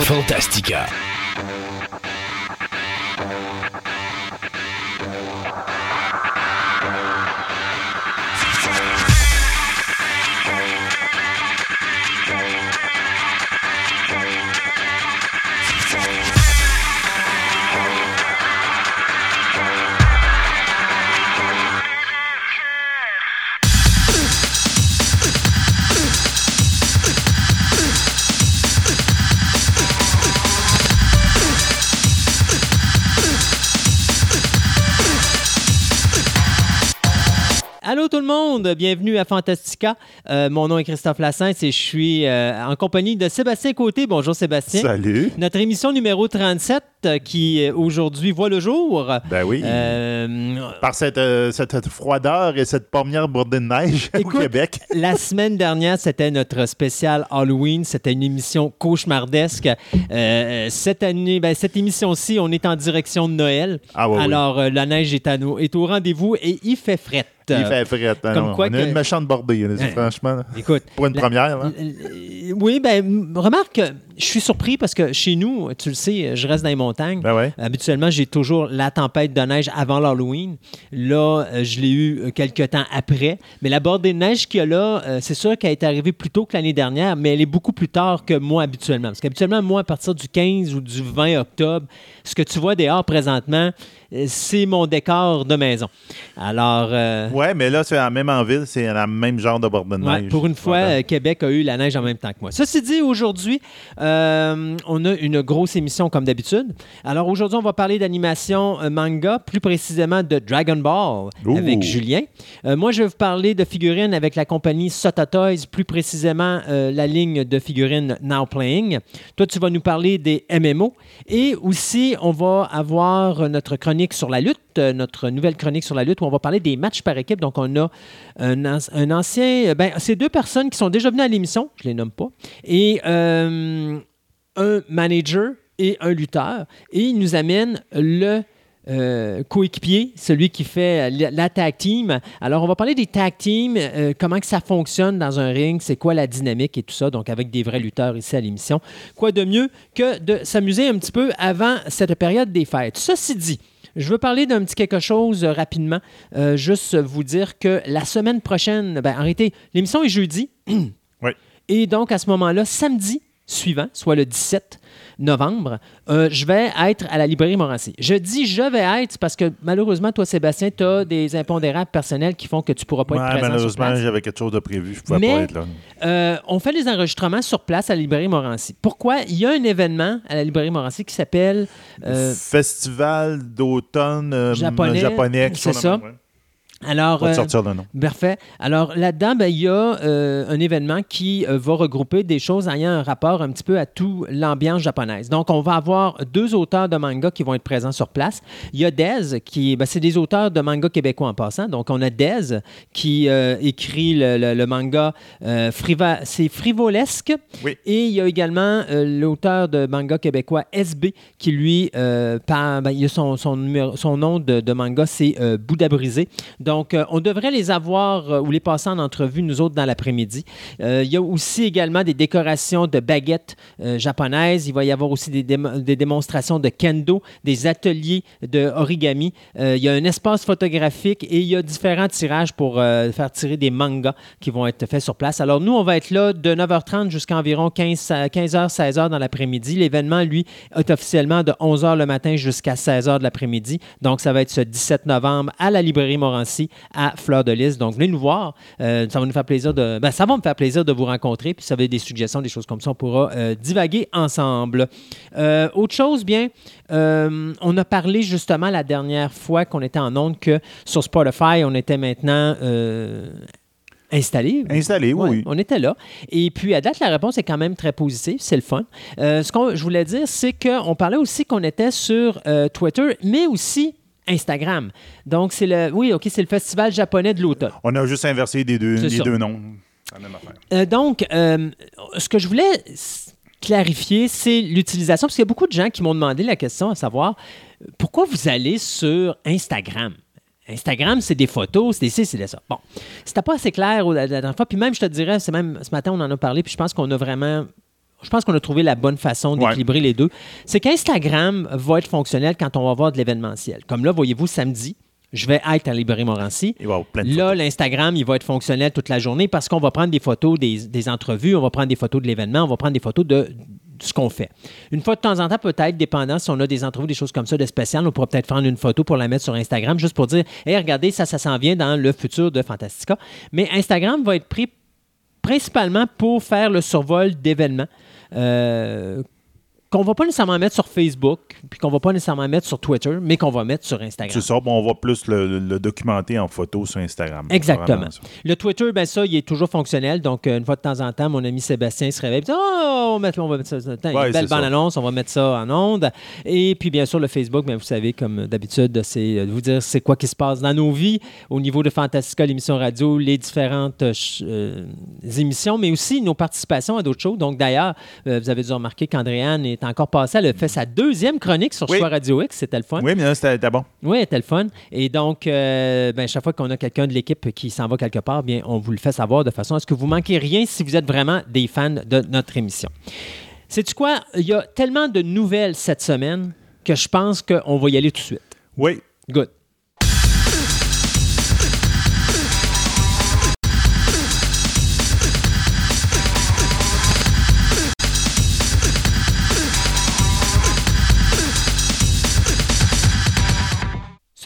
Fantastica. Monde, bienvenue à Fantastica. Euh, mon nom est Christophe Lassens et je suis euh, en compagnie de Sébastien Côté. Bonjour Sébastien. Salut. Notre émission numéro 37 euh, qui euh, aujourd'hui voit le jour. Ben oui. Euh, Par cette, cette froideur et cette première bordée de neige Écoute, au Québec. La semaine dernière, c'était notre spécial Halloween. C'était une émission cauchemardesque. Cette année, ben, cette émission-ci, on est en direction de Noël. Ah oui. Alors, la neige est, à nous- est au rendez-vous et il fait fret. Il fait frais. hein, comme quoi on a que- une méchante bordée, là, Hein. franchement. là. Écoute, Pour une la- première. hein. Oui, ben remarque, je suis surpris parce que chez nous, tu le sais, je reste dans les montagnes. Ben ouais. Habituellement, j'ai toujours la tempête de neige avant l'Halloween. Là, euh, je l'ai eu euh, quelques temps après. Mais la bordée de neige qu'il y a là, euh, c'est sûr qu'elle est arrivée plus tôt que l'année dernière, mais elle est beaucoup plus tard que moi habituellement. Parce qu'habituellement, moi, à partir du 15 ou du 20 octobre, ce que tu vois dehors présentement, c'est mon décor de maison. Alors, euh, Ouais, mais là, c'est même en ville, c'est le même genre de bordée de Ouais, neige. pour une fois, Voilà. euh, Québec a eu la neige en même temps que moi. Ceci dit, aujourd'hui, euh, on a une grosse émission comme d'habitude. Alors aujourd'hui, on va parler d'animation euh, manga, plus précisément de Dragon Ball Ouh. avec Julien. Euh, moi, je vais vous parler de figurines avec la compagnie Sota Toys, plus précisément euh, la ligne de figurines Now Playing. Toi, tu vas nous parler des MMO. Et aussi, on va avoir notre chronique sur la lutte, euh, notre nouvelle chronique sur la lutte, où on va parler des matchs par équipe. Donc, on a un, an- un ancien. Ben, c'est deux personnes qui sont déjà venues à l'émission, je les nomme pas, et euh, un manager et un lutteur. Et ils nous amènent le. euh, coéquipier, celui qui fait euh, la, tag team. Alors, on va parler des tag teams, euh, comment que ça fonctionne dans un ring, c'est quoi la dynamique et tout ça, donc avec des vrais lutteurs ici à l'émission. Quoi de mieux que de s'amuser un petit peu avant cette période des fêtes? Ceci dit, je veux parler d'un petit quelque chose euh, rapidement. Euh, juste vous dire que la semaine prochaine, ben, en réalité, l'émission est jeudi. Oui. Et donc, à ce moment-là, samedi suivant, soit le 17 novembre, euh, je vais être à la librairie Morancy. Je dis je vais être parce que malheureusement, toi, Sébastien, tu as des impondérables personnels qui font que tu ne pourras pas être Ouais, présent sur malheureusement, j'avais quelque chose de prévu. Je pouvais Mais- pas être là. Euh, on fait les enregistrements sur place à la librairie Morancy. Pourquoi? Il y a un événement à la librairie Morancy qui s'appelle... euh, Festival d'automne Japonais, c'est ça. même, ouais. Alors, euh, sortir le nom. Parfait. Alors là-dedans, ben, il y a euh, un événement qui euh, va regrouper des choses ayant un rapport un petit peu à tout l'ambiance japonaise. Donc, on va avoir deux auteurs de manga qui vont être présents sur place. Il y a Dez, qui, ben, c'est des auteurs de manga québécois en passant. Donc, on a Dez qui euh, écrit le, le- le manga Friva- c'est Frivolesque. Oui. Et il y a également l'auteur de manga québécois SB qui, lui, par- ben, il a son, son, numéro- son nom de, de manga, c'est Bouddha Brisé. Donc, euh, on devrait les avoir euh, ou les passer en entrevue, nous autres, dans l'après-midi. Euh, il y a aussi également des décorations de baguettes japonaises. Il va y avoir aussi des, des démonstrations de kendo, des ateliers de origami. Il y a un espace photographique et il y a différents tirages pour faire tirer des mangas qui vont être faits sur place. Alors, nous, on va être là de 9h30 jusqu'à environ 15, à 15h, 16h dans l'après-midi. L'événement, lui, est officiellement de 11h le matin jusqu'à 16h de l'après-midi. Donc, ça va être ce 17 novembre à la librairie Morancy à Fleur de Lys. Donc, venez nous voir. Euh, ça va nous faire plaisir de. ben, ça va me faire plaisir de vous rencontrer. Puis, si vous avez des suggestions, des choses comme ça, on pourra euh, divaguer ensemble. Euh, autre chose, bien, on a parlé justement la dernière fois qu'on était en onde que sur Spotify, on était maintenant. Installé. Installé, oui, Ouais. On était là. Et puis, à date, la réponse est quand même très positive. C'est le fun. Euh, ce que je voulais dire, c'est qu'on parlait aussi qu'on était sur euh, Twitter, mais aussi Instagram. Donc, c'est le. Oui, OK, c'est le festival japonais de l'automne. On a juste inversé des deux, les deux noms. C'est la même affaire. Euh, donc, euh, ce que je voulais clarifier, c'est l'utilisation, parce qu'il y a beaucoup de gens qui m'ont demandé la question à savoir pourquoi vous allez sur Instagram? Instagram, c'est des photos, c'est des ci, c'est des ça. Bon, c'était pas assez clair la dernière fois. Puis même, je te dirais, c'est même ce matin, on en a parlé, puis je pense qu'on a vraiment je pense qu'on a trouvé la bonne façon Ouais. d'équilibrer les deux. C'est qu'Instagram va être fonctionnel quand on va avoir de l'événementiel. Comme là, voyez-vous, samedi, je vais être à Libéry-Morancy. Il va y avoir plein de Là, l'Instagram, il va être fonctionnel toute la journée parce qu'on va prendre des photos des, des entrevues, on va prendre des photos de l'événement, on va prendre des photos de, de ce qu'on fait. Une fois de temps en temps, peut-être, dépendant si on a des entrevues, des choses comme ça de spécial, on pourra peut-être prendre une photo pour la mettre sur Instagram juste pour dire Hey, regardez, ça, ça s'en vient dans le futur de Fantastica. Mais Instagram va être pris principalement pour faire le survol d'événements. Euh, qu'on va pas nécessairement mettre sur Facebook, puis qu'on va pas nécessairement mettre sur Twitter, mais qu'on va mettre sur Instagram. C'est ça, bon, on va plus le, documenter en photo sur Instagram. Exactement. Le Twitter, ben ça, il est toujours fonctionnel. Donc, euh, une fois de temps en temps, mon ami Sébastien se réveille et dit Oh, on va mettre, on va mettre ça. Attends, Ouais, une belle c'est ça. bande-annonce, on va mettre ça en onde. Et puis, bien sûr, le Facebook, ben, vous savez, comme d'habitude, c'est euh, de vous dire c'est quoi qui se passe dans nos vies au niveau de Fantastica, l'émission radio, les différentes euh, émissions, mais aussi nos participations à d'autres choses. Donc, d'ailleurs, euh, vous avez dû remarquer qu'Andréane est encore passée. Elle a fait sa deuxième chronique sur Oui. Choix Radio X. C'était le fun. Oui, mais là, c'était c'était bon. Oui, c'était le fun. Et donc, euh, ben, chaque fois qu'on a quelqu'un de l'équipe qui s'en va quelque part, bien, on vous le fait savoir de façon à ce que vous manquez rien si vous êtes vraiment des fans de notre émission. Sais-tu quoi? Il y a tellement de nouvelles cette semaine que je pense qu'on va y aller tout de suite. Oui. Good.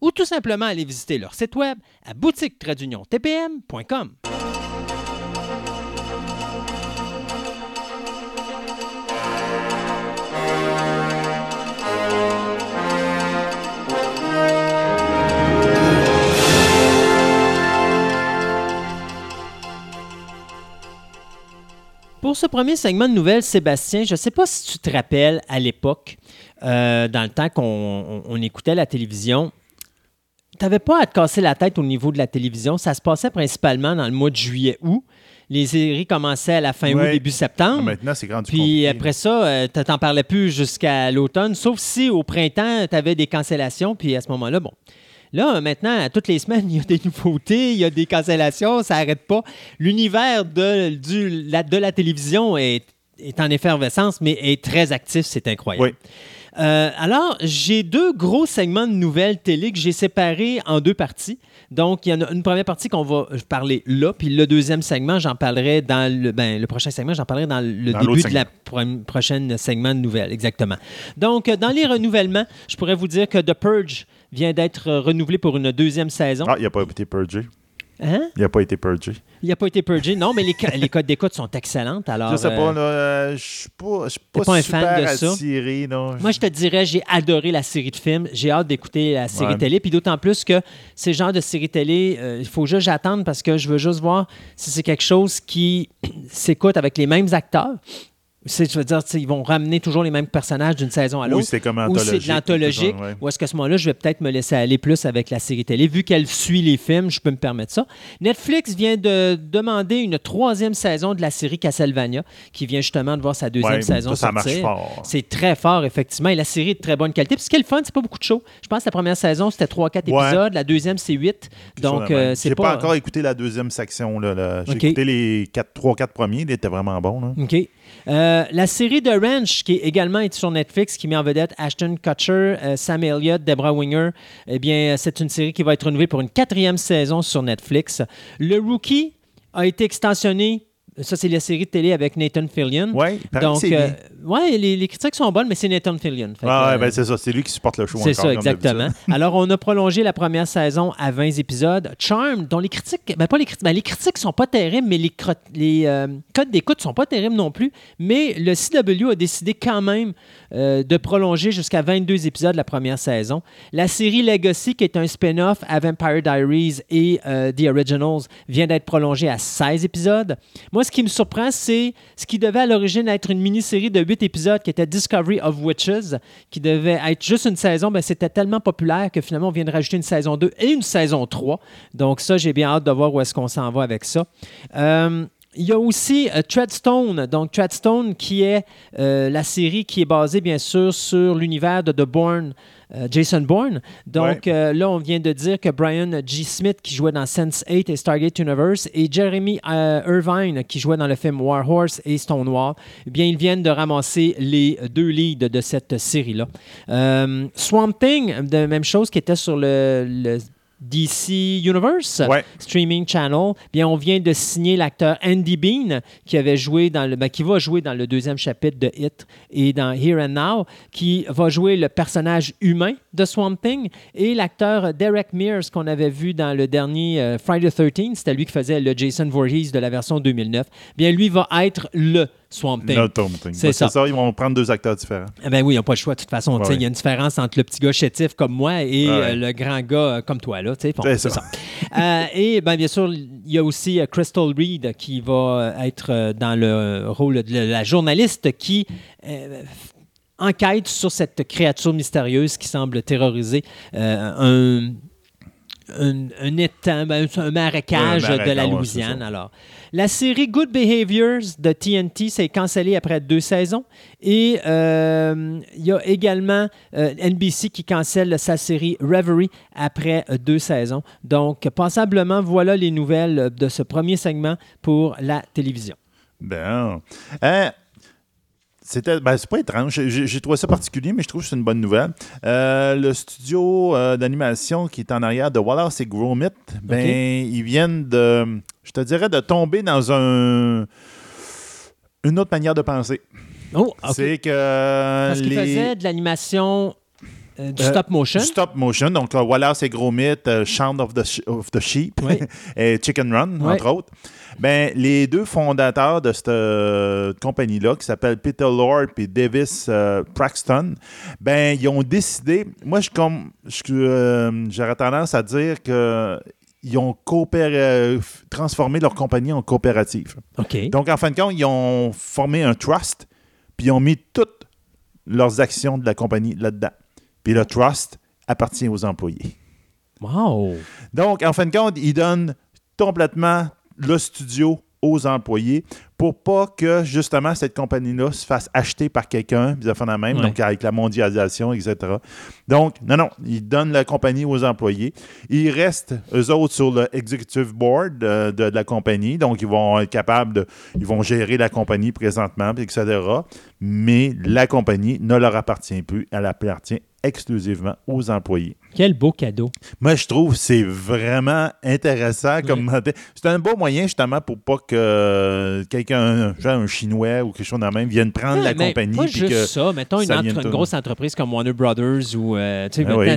ou tout simplement aller visiter leur site web à boutique-tpm.com. Pour ce premier segment de nouvelles, Sébastien, je ne sais pas si tu te rappelles à l'époque, euh, dans le temps qu'on on- on écoutait la télévision, tu n'avais pas à te casser la tête au niveau de la télévision. Ça se passait principalement dans le mois de juillet-août. Les séries commençaient à la fin août, début septembre. Maintenant, c'est rendu Puis compliqué. après ça, euh, tu t'en parlais plus jusqu'à l'automne, sauf si au printemps, tu avais des cancellations. Puis à ce moment-là, bon. Là, euh, maintenant, toutes les semaines, il y a des nouveautés, il y a des cancellations, ça n'arrête pas. L'univers de, du- la, de la télévision est, est en effervescence, mais est très actif, c'est incroyable. Oui. Euh, alors, j'ai deux gros segments de nouvelles télé que j'ai séparés en deux parties. Donc, il y en a une première partie qu'on va parler là, puis le deuxième segment, j'en parlerai dans le, ben, le prochain segment, j'en parlerai dans le Dans début de la pro- prochaine segment de nouvelles, exactement. Donc, euh, dans les renouvellements, je pourrais vous dire que The Purge vient d'être renouvelé pour une deuxième saison. Ah, il n'a pas été purgé. Hein? Il n'a pas été purgé. Il n'a pas été purgé. Non, mais les, les codes d'écoute sont excellentes. Alors, je sais euh, pas, là, euh, je suis pas, je suis pas, pas un fan de ça? non. Moi, je te dirais, j'ai adoré la série de films. J'ai hâte d'écouter la série Ouais. télé. Puis d'autant plus que ces genres de séries télé, euh, il faut juste que j'attende parce que je veux juste voir si c'est quelque chose qui s'écoute avec les mêmes acteurs. Je veux dire, ils vont ramener toujours les mêmes personnages d'une saison à Oui, l'autre. c'est comme Ou c'est de l'anthologique. ouais. Ou est-ce qu'à ce moment-là, je vais peut-être me laisser aller plus avec la série télé. Vu qu'elle suit les films, je peux me permettre ça. Netflix vient de demander une troisième saison de la série Castlevania, qui vient justement de voir sa deuxième Ouais, saison ça, ça marche sortir. fort. C'est très fort, effectivement. Et la série est de très bonne qualité. Puis ce qui est le fun, c'est pas beaucoup de shows. Je pense que la première saison, c'était 3-4 Ouais. épisodes. La deuxième, c'est 8. Quelque Donc, euh, c'est pas... pas... encore écouté la deuxième section. Là, là. J'ai écouté les 3-4 premiers. Ils étaient vraiment bons. Là. OK. Euh, la série The Ranch, qui est également est sur Netflix, qui met en vedette Ashton Kutcher, euh, Sam Elliott, Deborah Winger, eh bien, c'est une série qui va être renouvelée pour une quatrième saison sur Netflix. Le Rookie a été extensionné. Ça, c'est la série de télé avec Nathan Fillion. Oui, Donc, euh, ouais, les, les critiques sont bonnes, mais c'est Nathan Fillion. Ah, ouais, euh, ben, c'est ça. C'est lui qui supporte le show c'est ça, exactement. Alors, on a prolongé la première saison à 20 épisodes. Charm, dont les critiques, ben pas les critiques, ben les critiques sont pas terribles, mais les, les euh, codes d'écoute sont pas terribles non plus. Mais le CW a décidé quand même euh, de prolonger jusqu'à 22 épisodes la première saison. La série Legacy, qui est un spin-off à Vampire Diaries et The Originals, vient d'être prolongée à 16 épisodes. Moi, ce qui me surprend, c'est ce qui devait à l'origine être une mini-série de huit épisodes qui était Discovery of Witches, qui devait être juste une saison, mais c'était tellement populaire que finalement, on vient de rajouter une saison 2 et une saison 3. Donc ça, j'ai bien hâte de voir où est-ce qu'on s'en va avec ça. Euh, il y a aussi euh, Treadstone, donc Treadstone qui est euh, la série qui est basée bien sûr sur l'univers de The Bourne, Jason Bourne. Donc euh, là, on vient de dire que Brian G. Smith qui jouait dans Sense8 et Stargate Universe et Jeremy euh, Irvine qui jouait dans le film War Horse et Stonewall, eh bien ils viennent de ramasser les deux leads de cette série-là. Euh, Swamp Thing, de même chose qui était sur le- le DC Universe Ouais. streaming channel, bien on vient de signer l'acteur Andy Bean qui avait joué dans le ben, qui va jouer dans le deuxième chapitre de Hit et dans Here and Now, qui va jouer le personnage humain de Swamp Thing et l'acteur Derek Mears qu'on avait vu dans le dernier euh, Friday the 13 c'était lui qui faisait le Jason Voorhees de la version 2009. Bien lui va être le Swamp Thing. No Tom Thing. C'est ça. Ils vont prendre deux acteurs différents. Eh Ben oui, ils n'ont pas le choix. De toute façon, Ouais. il y a une différence entre le petit gars chétif comme moi et Ouais. euh, le grand gars euh, comme toi. Là. Bon, C'est ça. ça. Euh, et ben, bien sûr, il y a aussi Crystal Reed qui va être dans le rôle de la journaliste qui euh, enquête sur cette créature mystérieuse qui semble terroriser un un, un étang, ben, un marécage de la ouais, Louisiane. Alors, la série Good Behaviors de TNT s'est cancellée après deux saisons. Et euh, il y a également euh, NBC qui cancelle sa série Reverie après euh, deux saisons. Donc, passablement, voilà les nouvelles de ce premier segment pour la télévision. Ben. Hein, c'était, ben, c'est pas étrange. J'ai, trouvé ça particulier, mais je trouve que c'est une bonne nouvelle. Euh, le studio euh, d'animation qui est en arrière de Wallace et Gromit, ben, ils viennent de, je te dirais, de tomber dans un, une autre manière de penser. Oh, OK. C'est que Parce qu'il les- faisait de l'animation euh, du Euh, stop motion. Du stop motion, donc Wallace et Gromit, euh, Chant of the, of the Sheep Oui. et Chicken Run, entre autres. Ben, les deux fondateurs de cette euh, compagnie-là, qui s'appellent Peter Lord et Davis euh, Braxton, ben, ils ont décidé. Moi, je comme j'aurais tendance à dire que ils ont coopéré, transformé leur compagnie en coopérative. Donc, en fin de compte, ils ont formé un trust, puis ils ont mis toutes leurs actions de la compagnie là-dedans. Puis le trust appartient aux employés. Wow. Donc, en fin de compte, ils donnent complètement le studio aux employés pour pas que, justement, cette compagnie-là se fasse acheter par quelqu'un, fait la même, Ouais. donc avec la mondialisation, etc. Donc, non, non, ils donnent la compagnie aux employés. Ils restent, eux autres, sur le executive board euh, de, de la compagnie, donc ils vont être capables de... Ils vont gérer la compagnie présentement, etc. Mais la compagnie ne leur appartient plus, elle appartient exclusivement aux employés. Quel beau cadeau. Moi, je trouve que c'est vraiment intéressant comme C'est un beau moyen, justement, pour pas que quelqu'un, genre un Chinois ou quelque chose de même, vienne prendre la mais compagnie. Pas juste que... ça. Mettons une, entre- grosse entreprise comme Warner Brothers ou. euh, tu sais, Ah oui.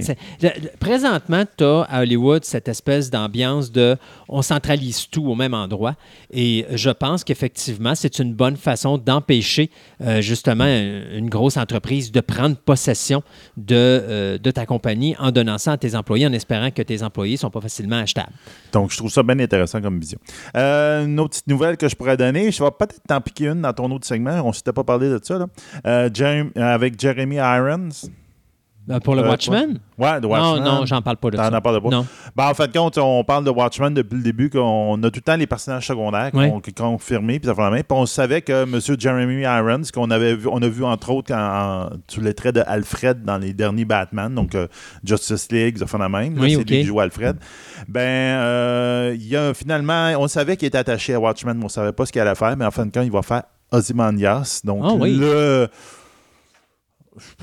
présentement, tu as à Hollywood cette espèce d'ambiance de on centralise tout au même endroit. Et je pense qu'effectivement, c'est une bonne façon d'empêcher euh, justement une une grosse entreprise de prendre possession de, euh, de ta compagnie en donnant tes employés, en espérant que tes employés ne sont pas facilement achetables. Donc, je trouve ça bien intéressant comme vision. Euh, une autre petite nouvelle que je pourrais donner, je vais peut-être t'en piquer une dans ton autre segment. On ne s'était pas parlé de ça, là. Euh, Jerem- avec Jeremy Irons. Euh, pour le Euh, Watchmen? Ouais, de Non, Watchmen. non, j'en parle pas de T'en ça. as parlé pas? Non. Ben, en fin de compte, on parle de Watchmen depuis le début, qu'on a tout le temps les personnages secondaires qui ont confirmés, puis ça fait la main. Puis on savait que M. Jeremy Irons, qu'on avait vu, on a vu entre autres en- sous les traits de Alfred dans les derniers Batman, donc euh, Justice League, ça fait la même. Oui, c'est lui qui joue Alfred. Ben, euh, il y a finalement, on savait qu'il était attaché à Watchmen, mais on savait pas ce qu'il allait faire, mais en fin de compte, il va faire Ozymandias. Donc, Ah oui. le.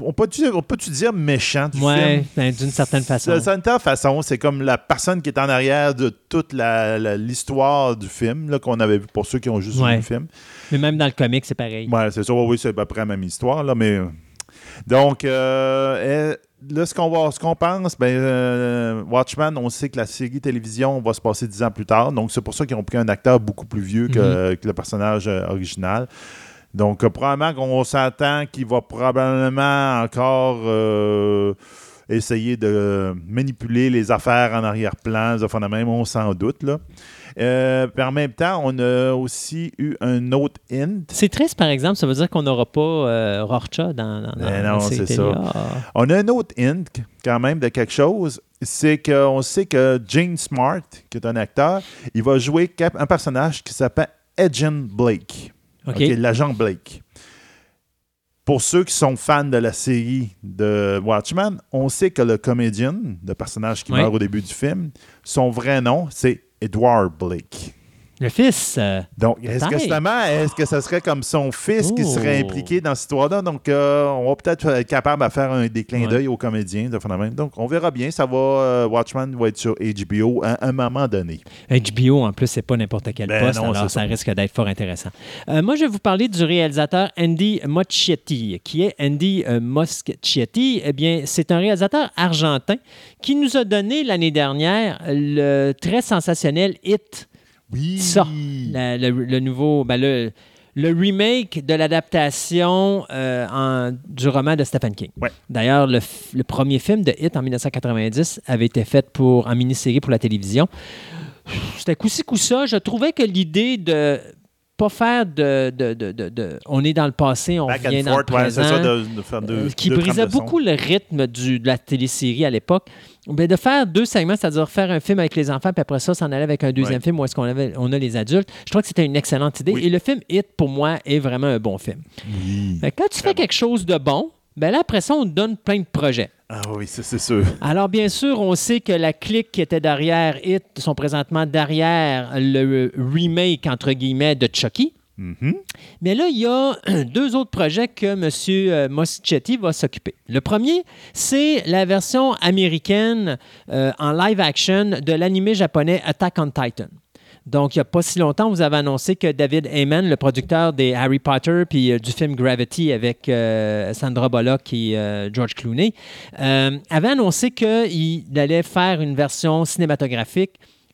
On peut-tu peut dire méchant du? Ouais, ben, d'une certaine façon. De certaine façon, c'est comme la personne qui est en arrière de toute l'histoire du film, qu'on avait vu pour ceux qui ont juste Ouais. vu le film. Mais même dans le comic, c'est pareil. Ouais, c'est ça, oui, c'est à peu près la même histoire, là, mais. Donc, euh, là, ce qu'on va- ce qu'on pense, ben, euh, Watchmen, on sait que la série télévision va se passer dix ans plus tard, donc c'est pour ça qu'ils ont pris un acteur beaucoup plus vieux que, que le personnage euh, original. Donc, euh, probablement qu'on s'attend qu'il va probablement encore euh, essayer de manipuler les affaires en arrière-plan, de même, on s'en doute. Là. Euh, puis en même temps, on a aussi eu un autre hint. C'est triste, par exemple. Ça veut dire qu'on n'aura pas euh, Rorcha dans, dans, Mais dans non, c'est ça. On a un autre hint quand même de quelque chose. C'est qu'on sait que Gene Smart, qui est un acteur, il va jouer un personnage qui s'appelle Agent Blake. OK. OK, l'agent Blake. Pour ceux qui sont fans de la série de Watchmen, on sait que le comédien, le personnage qui meurt au début du film, son vrai nom, c'est Edward Blake. Le fils. euh, Donc, est-ce que justement, est-ce que ce serait comme son fils qui Oh. serait impliqué dans cette histoire-là? Donc, euh, on va peut-être être capable de faire un, Ouais. d'œil aux comédiens de phénomène. Donc, on verra bien. Ça va, euh, Watchmen va être sur HBO à un moment donné. HBO, en plus, c'est pas n'importe quel Ben poste, non, alors ça ça. risque d'être fort intéressant. Moi, je vais vous parler du réalisateur Andy Muschietti. Qui est Andy Muschietti? Eh bien, c'est un réalisateur argentin qui nous a donné l'année dernière le très sensationnel Hit. Oui. Ça, La- le, le nouveau, ben, le, le remake de l'adaptation euh, du roman de Stephen King. Ouais. D'ailleurs, le premier film de Hit en 1990 avait été fait pour, en mini-série pour la télévision. C'était coup-ci, coup-ça. Je trouvais que l'idée de pas faire de, de, de- de- On est dans le passé, on Back revient and dans forth, le ouais, présent. ça, de, de faire deux. Euh, qui brisait beaucoup le rythme du- de la télésérie à l'époque. Ben, de faire deux segments, c'est-à-dire faire un film avec les enfants, puis après ça, s'en aller avec un deuxième Ouais. film où est-ce qu'on avait, on a les adultes. Je crois que c'était une excellente idée. Oui. Et le film Hit, pour moi, est vraiment un bon film. Oui. Fait que quand tu fais quelque chose de bon, ben là, après ça, on donne plein de projets. Ah oui, ça, c'est sûr. Alors, bien sûr, on sait que la clique qui était derrière Hit sont présentement derrière le remake, entre guillemets, de Chucky. Mhm. Mais là, il y a deux autres projets que M. Moschetti va s'occuper. Le premier, c'est la version américaine euh, en live action de l'animé japonais Attack on Titan. Donc, il n'y a pas si longtemps, vous avez annoncé que David Heyman, le producteur des Harry Potter puis euh, du film Gravity avec euh, Sandra Bullock et euh, George Clooney, avait annoncé qu'il allait faire une version cinématographique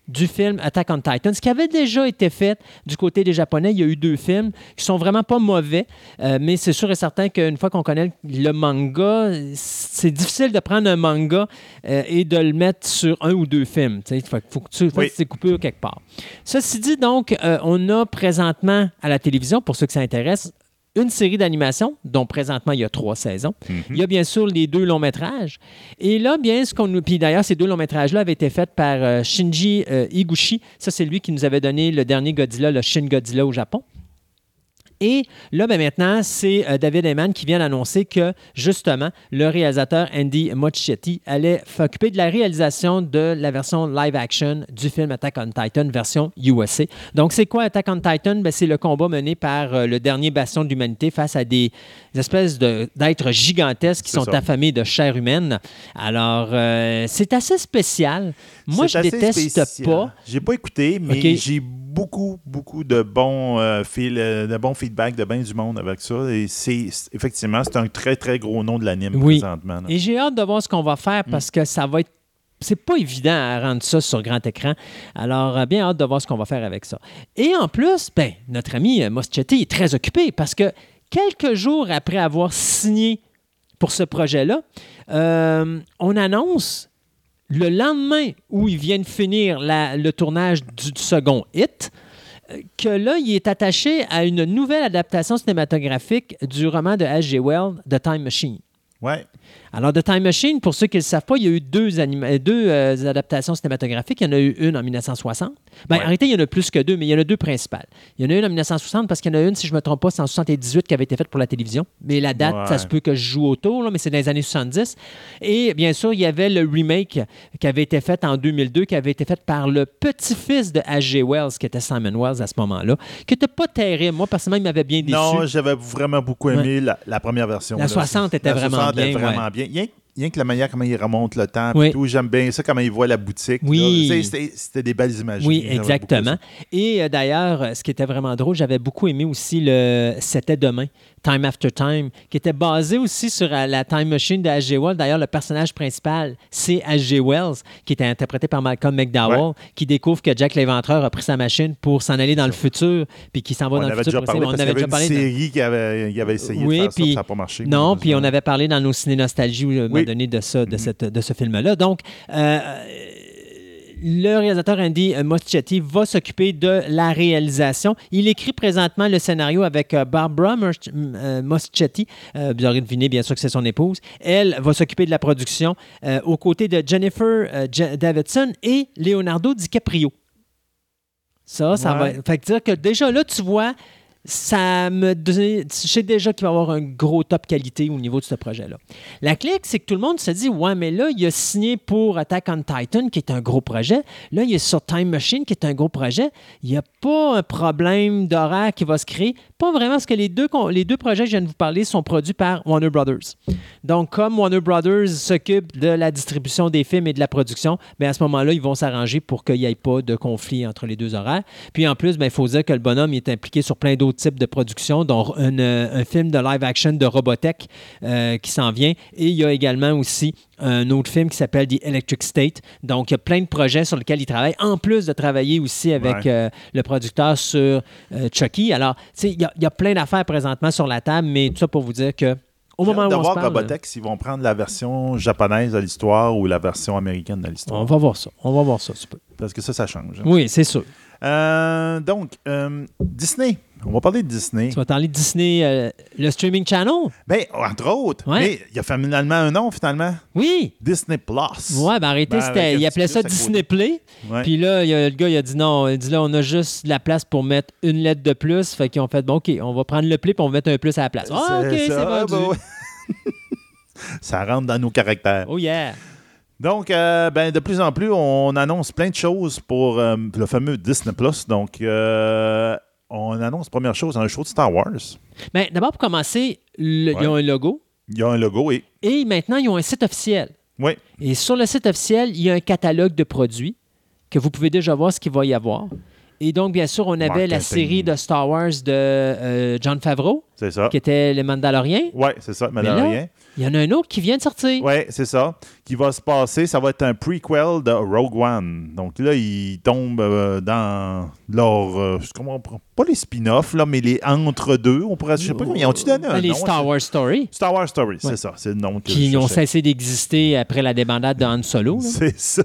du film Attack on Titan, ce qui avait déjà été fait du côté des Japonais. Il y a eu deux films qui sont vraiment pas mauvais, euh, mais c'est sûr et certain qu'une fois qu'on connaît le manga, c'est difficile de prendre un manga euh, et de le mettre sur un ou deux films. Il faut, que tu fasses Oui. coupures quelque part. Ceci dit, donc, euh, on a présentement à la télévision, pour ceux que ça intéresse, une série d'animation, dont présentement il y a trois saisons. Il y a bien sûr les deux longs métrages. Et là, bien, ce qu'on nous. Puis d'ailleurs, ces deux longs métrages-là avaient été faits par euh, Shinji euh, Higuchi. Ça, c'est lui qui nous avait donné le dernier Godzilla, le Shin Godzilla au Japon. Et là, ben maintenant, c'est euh, David Heyman qui vient d'annoncer que, justement, le réalisateur Andy Muschietti allait s'occuper de la réalisation de la version live-action du film Attack on Titan, version USA. Donc, c'est quoi Attack on Titan? Ben, c'est le combat mené par euh, le dernier bastion de l'humanité face à des espèces de- d'êtres gigantesques qui sont ça. affamés de chair humaine. Alors, euh, c'est assez spécial. Moi, je déteste spécial. pas. J'ai pas écouté, mais j'ai beaucoup, beaucoup de bons, euh, euh, de bons feedbacks de bien du monde avec ça. Et c'est effectivement, c'est un très, très gros nom de l'anime Oui. présentement. là. Et j'ai hâte de voir ce qu'on va faire Mm. parce que ça va être. C'est pas évident à rendre ça sur grand écran. Alors, euh, bien hâte de voir ce qu'on va faire avec ça. Et en plus, ben, notre ami euh, Moschetti est très occupé parce que quelques jours après avoir signé pour ce projet-là, euh, on annonce le lendemain où il vient de finir le tournage du, du second hit, euh, que là, il est attaché à une nouvelle adaptation cinématographique du roman de H.G. Wells, The Time Machine. Ouais. Alors, The Time Machine, pour ceux qui ne le savent pas, il y a eu deux, anima- euh, deux euh, adaptations cinématographiques. Il y en a eu une en 1960. Ben, Ouais. En réalité, il y en a plus que deux, mais il y en a deux principales. Il y en a une en 1960 parce qu'il y en a une, si je ne me trompe pas, c'est en 78 qui avait été faite pour la télévision. Mais la date, Ouais. ça se peut que je joue autour, là, mais c'est dans les années 70. Et bien sûr, il y avait le remake qui avait été fait en 2002, qui avait été fait par le petit-fils de H.G. Wells, qui était Simon Wells à ce moment-là, qui n'était pas terrible. Moi, personnellement, il m'avait bien déçu. Non, j'avais vraiment beaucoup aimé la, la première version. La là. 60 était La vraiment 60 était bien, vraiment ouais. bien. Rien, rien que la manière comment il remonte le temps, Oui. tout, j'aime bien ça, comment il voit la boutique. Oui. C'était des belles images. Oui, exactement. Et euh, d'ailleurs, ce qui était vraiment drôle, j'avais beaucoup aimé aussi le C'était demain, Time After Time, qui était basé aussi sur euh, la Time Machine de H.G. Wells. D'ailleurs, le personnage principal, c'est H.G. Wells, qui était interprété par Malcolm McDowell, qui découvre que Jack l'Éventreur a pris sa machine pour s'en aller dans le futur, puis qui s'en va On dans le avait futur. déjà parlé essayer- parce qu'il y avait une série qui avait, avait essayé Oui, de faire ça, puis- puis ça n'a pas marché. Non, puis on avait parlé dans nos ciné-nostalgies, euh, Oui. donné de, ça, de, cette, de ce film-là. Donc, euh, le réalisateur Andy Moschetti va s'occuper de la réalisation. Il écrit présentement le scénario avec euh, Barbara Mosch- euh, Moschetti. Vous aurez deviné, bien sûr, que c'est son épouse. Elle va s'occuper de la production euh, aux côtés de Jennifer euh, Davidson et Leonardo DiCaprio. Ça, ça Ouais. va. Fait que dire que déjà là, tu vois, ça me donne- Je sais déjà qu'il va y avoir un gros top qualité au niveau de ce projet-là. La clique, c'est que tout le monde se dit Ouais, mais là, il a signé pour Attack on Titan, qui est un gros projet. Là, il est sur Time Machine, qui est un gros projet. Il n'y a pas un problème d'horaire qui va se créer. Pas vraiment, parce que les deux, les deux projets que je viens de vous parler sont produits par Warner Brothers. Donc, comme Warner Brothers s'occupe de la distribution des films et de la production, bien, à ce moment-là, ils vont s'arranger pour qu'il n'y ait pas de conflit entre les deux horaires. Puis en plus, ben, il faut dire que le bonhomme il est impliqué sur plein d'autres types de productions, dont un, euh, un film de live action de Robotech euh, qui s'en vient. Et il y a également aussi un autre film qui s'appelle The Electric State. Donc, il y a plein de projets sur lesquels il travaille, en plus de travailler aussi avec Ouais. euh, le producteur sur euh, Chucky. Alors, tu sais, il y, a- il y a plein d'affaires présentement sur la table, mais tout ça pour vous dire que au moment où on se voir parle, Robotech s'ils vont prendre la version japonaise de l'histoire ou la version américaine de l'histoire. on va voir ça. On va voir ça. Parce que ça, ça change. hein. Oui, c'est sûr. Euh, donc, Disney. On va parler de Disney. Tu vas parler de Disney, euh, le streaming channel? Ben, entre autres. Ouais. Mais il y a finalement un nom, finalement. Oui. Disney Plus. Ouais, ben arrêtez, Ben, il appelait ça Disney Play. Ouais. Puis là, y a- le gars, il a dit non. Il dit là, on a juste de la place pour mettre une lettre de plus. Fait qu'ils ont fait, bon, OK, on va prendre le Play puis on va mettre un plus à la place. Ah, OK, c'est vendu. ouais. ça rentre dans nos caractères. Oh yeah. Donc, euh, ben, de plus en plus, on annonce plein de choses pour euh, le fameux Disney Plus. Donc, euh, on annonce, première chose, un show de Star Wars. Ben, d'abord, pour commencer, le- Ouais. ils ont un logo. Il y a un logo et. Et maintenant, ils ont un site officiel. Oui, Et sur le site officiel, il y a un catalogue de produits que vous pouvez déjà voir ce qu'il va y avoir. Et donc, bien sûr, on avait la série de Star Wars de euh, John Favreau, c'est ça. qui était Le Mandalorien. Oui, c'est ça, Mais là, Mandalorian. il y en a un autre qui vient de sortir. Oui, c'est ça. Qui va se passer, ça va être un prequel de Rogue One. Donc là, ils tombent euh, dans leur. euh, comment on prend- Pas les spin-offs, là, mais les entre-deux. On pourrait. Je sais pas comment. Ils ont-tu donné un Ben, les nom? Star Wars Story, Star Wars Story, Ouais. c'est ça. C'est le nom que qui je ont cherchais. cessé d'exister après la débandade de Han Solo. C'est ça.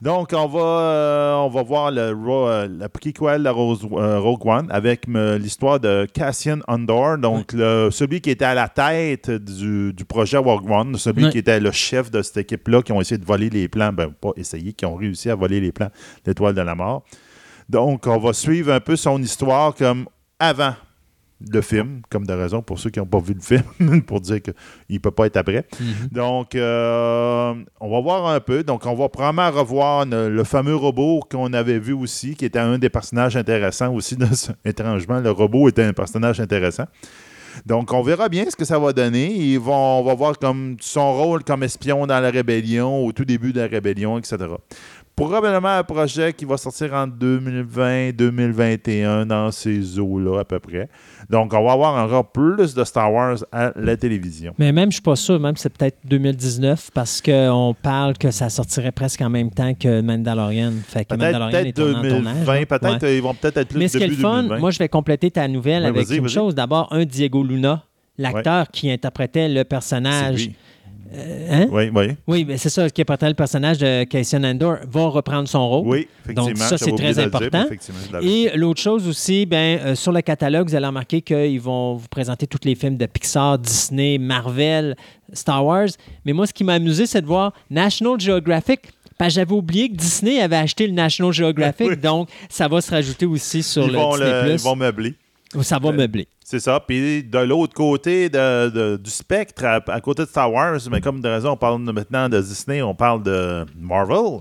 Donc, on va, euh, on va voir le, euh, le prequel de Rose- euh, Rogue One avec l'histoire de Cassian Andor, donc le- celui qui était à la tête du, du projet Rogue One, celui qui était le chef de cette équipe-là, qui ont essayé de voler les plans, ben pas essayé, qui ont réussi à voler les plans l'Étoile de la Mort. Donc, on va suivre un peu son histoire comme avant le film, comme de raison pour ceux qui n'ont pas vu le film, pour dire qu'il ne peut pas être après. Mhm. Donc, euh, on va voir un peu. Donc, on va probablement revoir le, le fameux robot qu'on avait vu aussi, qui était un des personnages intéressants aussi. De ce- étrangement, le robot était un personnage intéressant. Donc, on verra bien ce que ça va donner. Ils vont, on va voir comme son rôle comme espion dans la rébellion, au tout début de la rébellion, etc. Probablement un projet qui va sortir en 2020-2021 dans ces eaux-là à peu près. Donc, on va avoir encore plus de Star Wars à la télévision. Mais même, je suis pas sûr, même c'est peut-être 2019 parce qu'on parle que ça sortirait presque en même temps que Mandalorian. Fait que Peut-être Mandalorian est en 2020, tournage. là. peut-être Ouais. euh, ils vont peut-être être plus Mais ce qui est le fun, 2020. moi, je vais compléter ta nouvelle avec une chose. D'abord, un Diego Luna, l'acteur qui interprétait le personnage. Euh, hein? Oui, oui. Oui, mais c'est ça, qui interprétait le personnage de Cassian Andor, va reprendre son rôle. Oui, effectivement. Donc, ça, c'est très dire, important. Et l'autre chose aussi, ben, euh, sur le catalogue, vous allez remarquer qu'ils vont vous présenter tous les films de Pixar, Disney, Marvel, Star Wars. Mais moi, ce qui m'a amusé, c'est de voir National Geographic. J'avais oublié que Disney avait acheté le National Geographic, Oui. donc ça va se rajouter aussi sur ils, le vont Disney+. le- ils vont meubler. Ça va meubler. C'est ça. Puis de l'autre côté de- de- du spectre, à, à côté de Star Wars, mais comme de raison, on parle maintenant de Disney, on parle de Marvel.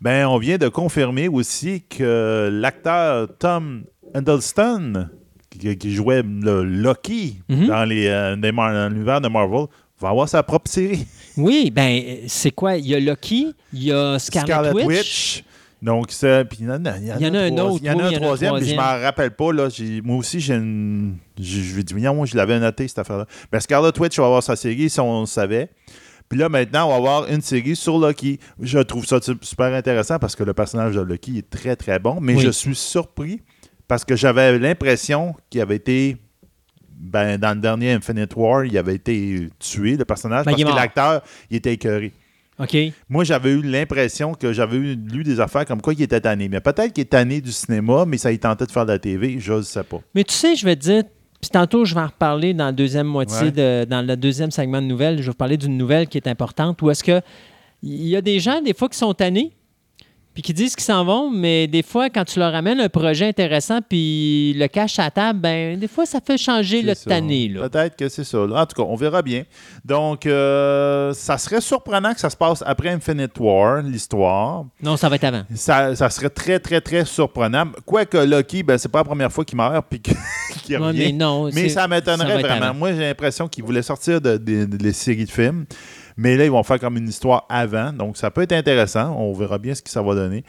Ben, on vient de confirmer aussi que l'acteur Tom Hiddleston, qui, qui jouait le Loki Mhm. dans les, euh, dans l'univers de Marvel, va avoir sa propre série. Oui, ben c'est quoi? Il y a Loki, il y a Scarlet, Witch. Donc, ça, puis il y en a, il y en Il y en a un autre, Il y en a un troisième, mais je m'en rappelle pas. Là. Moi aussi, j'ai une. Je lui dis, moi, je l'avais noté, cette affaire-là. Ben, Scarlet Witch va avoir sa série, si on le savait. Puis là, maintenant, on va avoir une série sur Loki. Je trouve ça super intéressant parce que le personnage de Loki est très, très bon. Mais Oui. je suis surpris parce que j'avais l'impression qu'il avait été ben, dans le dernier Infinite War, il avait été tué, le personnage, Ben, parce que l'acteur, il était écœuré. OK. Moi, j'avais eu l'impression que j'avais lu des affaires comme quoi il était tanné. Mais peut-être qu'il est tanné du cinéma, mais ça il tentait de faire de la TV, je ne sais pas. Mais tu sais, je vais te dire, puis tantôt, je vais en reparler dans la deuxième moitié, Ouais. de, dans le deuxième segment de nouvelles. Je vais vous parler d'une nouvelle qui est importante où est-ce que il y a des gens, des fois, qui sont tannés, puis qui disent qu'ils s'en vont, mais des fois, quand tu leur amènes un projet intéressant, puis le cash à la table, ben, des fois, ça fait changer le tanné. Peut-être que c'est ça. là. En tout cas, on verra bien. Donc, euh, ça serait surprenant que ça se passe après Infinite War, l'histoire. Non, ça va être avant. Ça, ça serait très, très, très surprenant. Quoique Loki, ben, c'est pas la première fois qu'il meurt puis qu'il revient. mais non. Mais ça m'étonnerait vraiment. Moi, j'ai l'impression qu'ils voulaient sortir de, de- de- des séries de films. Mais là, ils vont faire comme une histoire avant. Donc, ça peut être intéressant. On verra bien ce que ça va donner.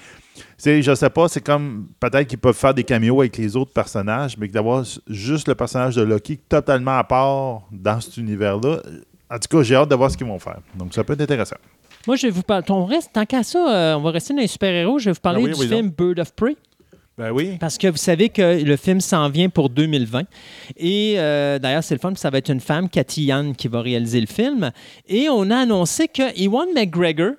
C'est, je sais pas, c'est comme peut-être qu'ils peuvent faire des caméos avec les autres personnages, mais d'avoir juste le personnage de Loki totalement à part dans cet univers-là. En tout cas, j'ai hâte de voir ce qu'ils vont faire. Donc, ça peut être intéressant. Moi, je vais vous parler. On reste, tant qu'à ça, euh, on va rester dans les super-héros. Je vais vous parler Ah oui, du oui, film Bird of Prey. Ben. Parce que vous savez que le film s'en vient pour 2020. Et euh, d'ailleurs, c'est le fun, ça va être une femme, Cathy Yan, qui va réaliser le film. Et on a annoncé que Ewan McGregor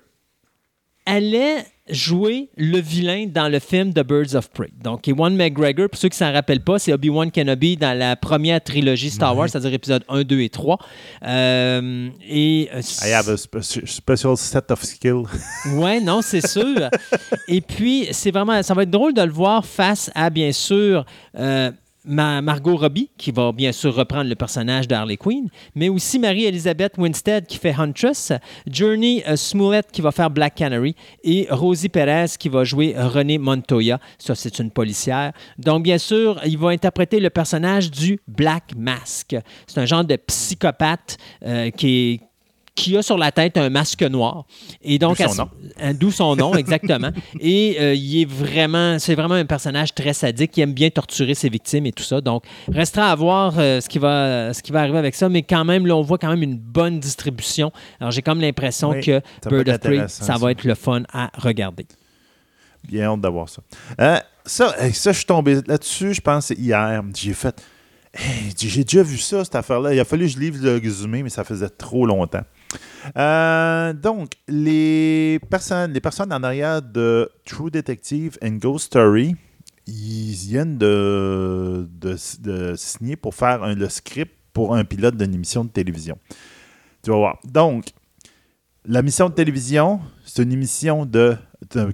allait jouer le vilain dans le film The Birds of Prey. Donc, Ewan McGregor, pour ceux qui ne s'en rappellent pas, c'est Obi-Wan Kenobi dans la première trilogie Star Wars, c'est-à-dire épisode 1, 2 et 3. Euh, et, euh, I have a spe- special set of skills. Ouais, non, c'est sûr. Et puis, c'est vraiment, ça va être drôle de le voir face à, bien sûr, euh, Ma- Margot Robbie, qui va bien sûr reprendre le personnage d'Harley Quinn, mais aussi Marie-Elisabeth Winstead, qui fait Huntress, Journey euh, Smollett, qui va faire Black Canary, et Rosie Perez, qui va jouer René Montoya. Ça, c'est une policière. Donc, bien sûr, il va interpréter le personnage du Black Mask. C'est un genre de psychopathe euh, qui est qui a sur la tête un masque noir. Et donc, D'où son à euh, D'où son nom, exactement. et euh, il est vraiment, c'est vraiment un personnage très sadique qui aime bien torturer ses victimes et tout ça. Donc, restera à voir euh, ce, qui va, ce qui va arriver avec ça. Mais quand même, là, on voit quand même une bonne distribution. Alors, j'ai comme l'impression Oui, que Bird of Prey, ça ça. va être le fun à regarder. Bien hâte d'avoir ça. Euh, ça, ça, je suis tombé là-dessus, je pense, hier. J'ai fait. Hey, j'ai déjà vu ça, cette affaire-là. Il a fallu que je livre le résumé, mais ça faisait trop longtemps. Euh, donc, les personnes, les personnes en arrière de True Detective and Ghost Story, ils viennent de, de, signer pour faire le script pour un pilote d'une émission de télévision. Tu vas voir. Donc, la mission de télévision, c'est une émission de,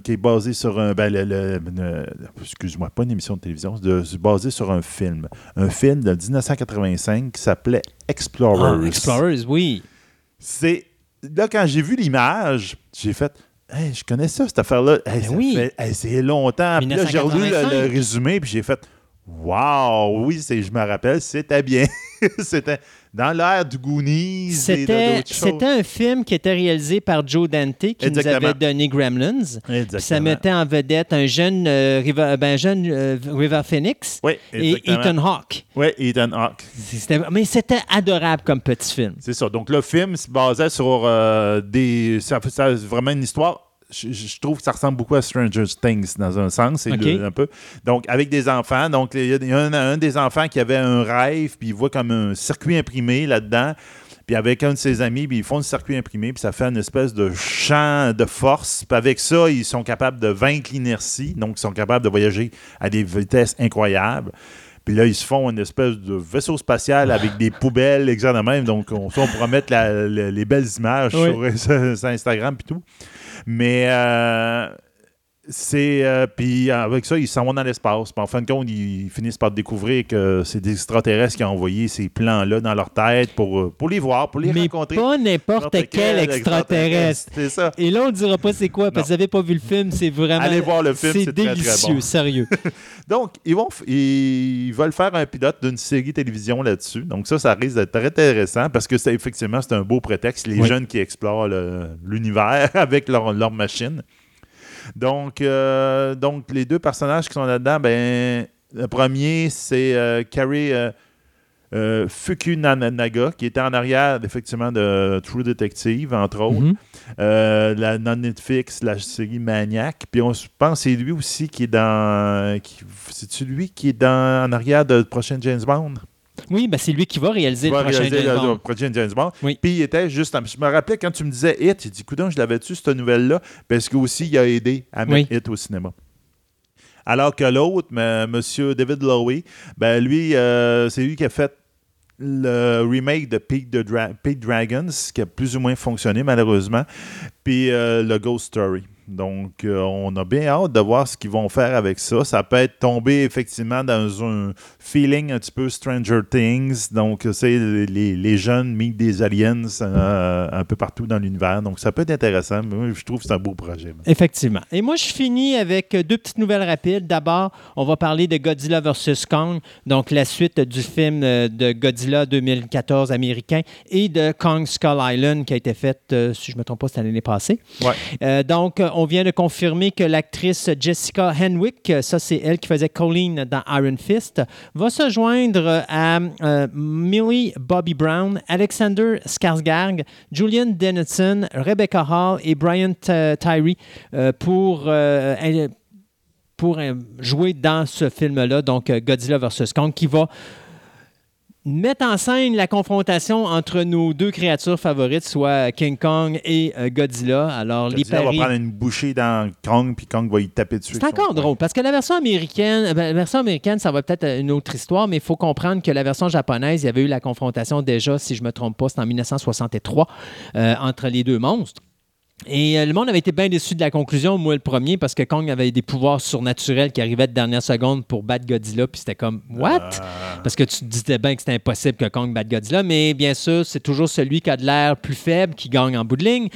qui est basée sur un. ben, Excuse-moi, pas une émission de télévision, c'est de- c'est basé sur un film. Un film de 1985 qui s'appelait Explorers. Ah, Explorers, oui. C'est. Là, quand j'ai vu l'image, j'ai fait. Hey, je connais ça, cette affaire-là. Hey, Ben oui. hey, c'est longtemps. Puis là, j'ai relu le, 1985. le résumé, puis j'ai fait. Wow! Oui, c'est- je me rappelle, c'était bien. c'était dans l'ère du Goonies et de C'était choses. c'était un film qui était réalisé par Joe Dante, qui nous avait donné Gremlins. Exactement. ça mettait en vedette un jeune, euh, River, ben, un jeune euh, River Phoenix Oui, et. Ethan Hawke. Oui, Ethan Hawke. C'était- mais c'était adorable comme petit film. C'est ça. Donc, le film se basait sur euh, des. Ça, vraiment une histoire. Je, trouve que ça ressemble beaucoup à Stranger Things dans un sens, le- un peu. Donc, avec des enfants. Donc, il y a, un, un des enfants qui avait un rêve, puis il voit comme un circuit imprimé là-dedans. Puis avec un de ses amis, puis ils font le circuit imprimé, puis ça fait une espèce de champ de force. Puis avec ça, ils sont capables de vaincre l'inertie. Donc, ils sont capables de voyager à des vitesses incroyables. Puis là, ils se font une espèce de vaisseau spatial avec des poubelles, exactement même. Donc, on, on pourra mettre la- la- les belles images Oui. sur, sur Instagram et tout. Mais euh, c'est. euh, puis avec ça, ils s'en vont dans l'espace. Puis en fin de compte, ils finissent par découvrir que c'est des extraterrestres qui ont envoyé ces plans-là dans leur tête pour, euh, pour les voir, pour les Mais rencontrer. pas n'importe quel extraterrestre. C'est ça. Et là, on ne dira pas c'est quoi, parce que vous n'avez pas vu le film, c'est vraiment. Allez voir le film, c'est très, très délicieux, bon. sérieux. Donc, ils, vont, ils veulent faire un pilote d'une série télévision là-dessus. Donc, ça, ça risque d'être très intéressant parce que c'est effectivement, c'est un beau prétexte. Les Oui. jeunes qui explorent l'univers avec leur, leur machine. Donc, euh, donc, les deux personnages qui sont là-dedans, ben, le premier, c'est euh, Carrie euh, euh, Fukunaga, qui était en arrière, effectivement, de True Detective, entre autres. Mhm. La, dans Netflix, la série Maniac. Puis on se pense que c'est lui aussi qui est dans. C'est-tu lui qui est dans, en arrière de le prochain James Bond? Oui, ben c'est lui qui va réaliser le prochain réaliser James Bond. le prochain James Bond. Oui. Puis il était juste. Je me rappelais quand tu me disais Hit, j'ai dit, coudonc, je l'avais-tu, cette nouvelle-là? Parce que aussi, il a aidé à mettre Hit au cinéma. Alors que l'autre, M. Monsieur David Lowe, ben lui, euh, c'est lui qui a fait le remake de Peak, de Dra- Peak Dragons, qui a plus ou moins fonctionné malheureusement, puis euh, le Ghost Story. Donc, euh, on a bien hâte de voir ce qu'ils vont faire avec ça. Ça peut être tombé effectivement dans un feeling un petit peu Stranger Things. Donc, c'est les, les jeunes mis des aliens euh, un peu partout dans l'univers. Donc, ça peut être intéressant. Moi, je trouve que c'est un beau projet. Effectivement. Et moi, je finis avec deux petites nouvelles rapides. D'abord, on va parler de Godzilla vs. Kong, donc la suite du film euh, de Godzilla 2014 américain et de Kong Skull Island qui a été faite, euh, si je ne me trompe pas, c'était l'année passée. Ouais. Euh, donc, euh, on vient de confirmer que l'actrice Jessica Henwick, euh, ça c'est elle qui faisait Colleen dans Iron Fist, va se joindre à euh, Millie Bobby Brown, Alexander Skarsgård, Julian Dennison, Rebecca Hall et Brian Ty- Tyree euh, pour pour jouer dans ce film-là, donc Godzilla vs. Kong, qui va mettre en scène la confrontation entre nos deux créatures favorites, soit King Kong et euh, Godzilla. Alors, les Godzilla va paris... prendre une bouchée dans Kong, puis Kong va y taper dessus. C'est encore drôle parce que la version américaine, ben, la version américaine, ça va peut-être une autre histoire, mais il faut comprendre que la version japonaise, il y avait eu la confrontation déjà, si je ne me trompe pas, c'est en 1963 euh, entre les deux monstres. Et euh, le monde avait été bien déçu de la conclusion, moi le premier, parce que Kong avait des pouvoirs surnaturels qui arrivaient de dernière seconde pour battre Godzilla, puis c'était comme What? Ah. Parce que tu te disais bien que c'était impossible que Kong batte Godzilla, mais bien sûr, c'est toujours celui qui a de l'air plus faible qui gagne en bout de ligne.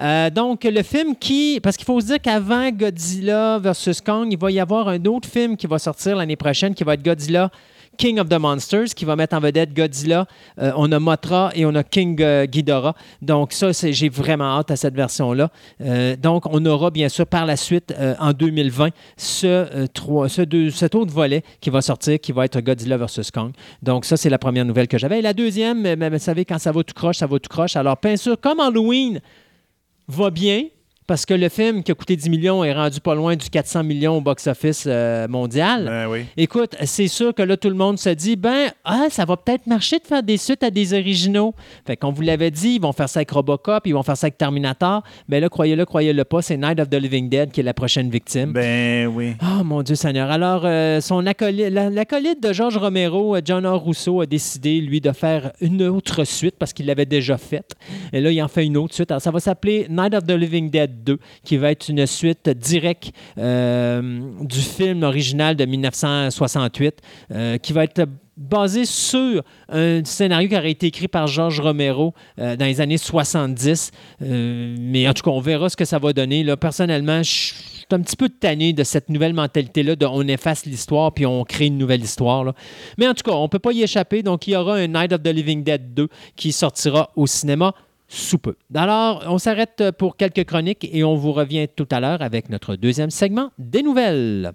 Euh, donc, le film qui. Parce qu'il faut se dire qu'avant Godzilla versus Kong, il va y avoir un autre film qui va sortir l'année prochaine qui va être Godzilla. King of the Monsters, qui va mettre en vedette Godzilla. Euh, on a Mothra et on a King euh, Ghidorah. Donc, ça, j'ai vraiment hâte à cette version-là. Euh, donc, on aura bien sûr par la suite, en 2020, ce, cet autre volet qui va sortir, qui va être Godzilla vs. Kong. Donc, ça, c'est la première nouvelle que j'avais. La deuxième, mais vous savez, quand ça va tout croche, ça va tout croche. Alors, bien sûr, comme Halloween va bien, parce que le film qui a coûté 10 millions est rendu pas loin du 400 millions au box-office euh, mondial. Ben oui. Écoute, c'est sûr que là, tout le monde se dit, ben, ah, ça va peut-être marcher de faire des suites à des originaux. Fait qu'on vous l'avait dit, ils vont faire ça avec Robocop, ils vont faire ça avec Terminator. Mais là, croyez-le, croyez-le pas, c'est Night of the Living Dead qui est la prochaine victime. Ben oui. Oh mon Dieu Seigneur. Alors, euh, son acolyte, la- l'acolyte de George Romero, euh, John R. Rousseau, a décidé, lui, de faire une autre suite parce qu'il l'avait déjà faite. Et là, il en fait une autre suite. Alors, ça va s'appeler Night of the Living Dead 2, qui va être une suite directe euh, du film original de 1968, euh, qui va être basé sur un scénario qui aurait été écrit par George Romero euh, dans les années 70. Euh, mais en tout cas, on verra ce que ça va donner. Personnellement, je suis un petit peu tanné de cette nouvelle mentalité-là de on efface l'histoire puis on crée une nouvelle histoire. Mais en tout cas, on ne peut pas y échapper. Donc, il y aura un Night of the Living Dead 2 qui sortira au cinéma sous peu. Alors, on s'arrête pour quelques chroniques et on vous revient tout à l'heure avec notre deuxième segment des nouvelles.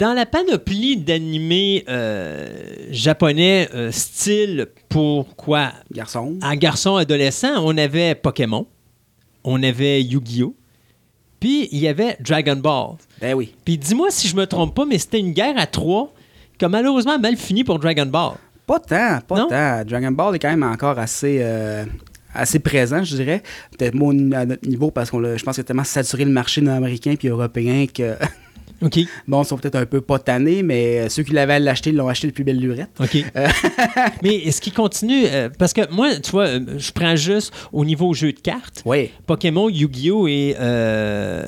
Dans la panoplie d'animés euh, japonais euh, style pour quoi Garçon. un garçon adolescent, on avait Pokémon, on avait Yu-Gi-Oh! Puis il y avait Dragon Ball. Ben oui. Puis dis-moi si je me trompe pas, mais c'était une guerre à trois qui a malheureusement mal fini pour Dragon Ball. Pas tant, pas Non? tant. Dragon Ball est quand même encore assez, euh, assez présent, je dirais. Peut-être moins à notre niveau parce qu'on l'a- je pense qu'il a tellement saturé le marché nord-américain puis européen que, OK. bon, ils sont peut-être un peu pas tannés, mais euh, ceux qui l'avaient à l'acheter l'ont acheté le plus belle lurette. OK. mais est-ce qu'il continue? euh, parce que moi, tu vois, euh, je prends juste au niveau jeu de cartes. Oui. Pokémon, Yu-Gi-Oh! et euh,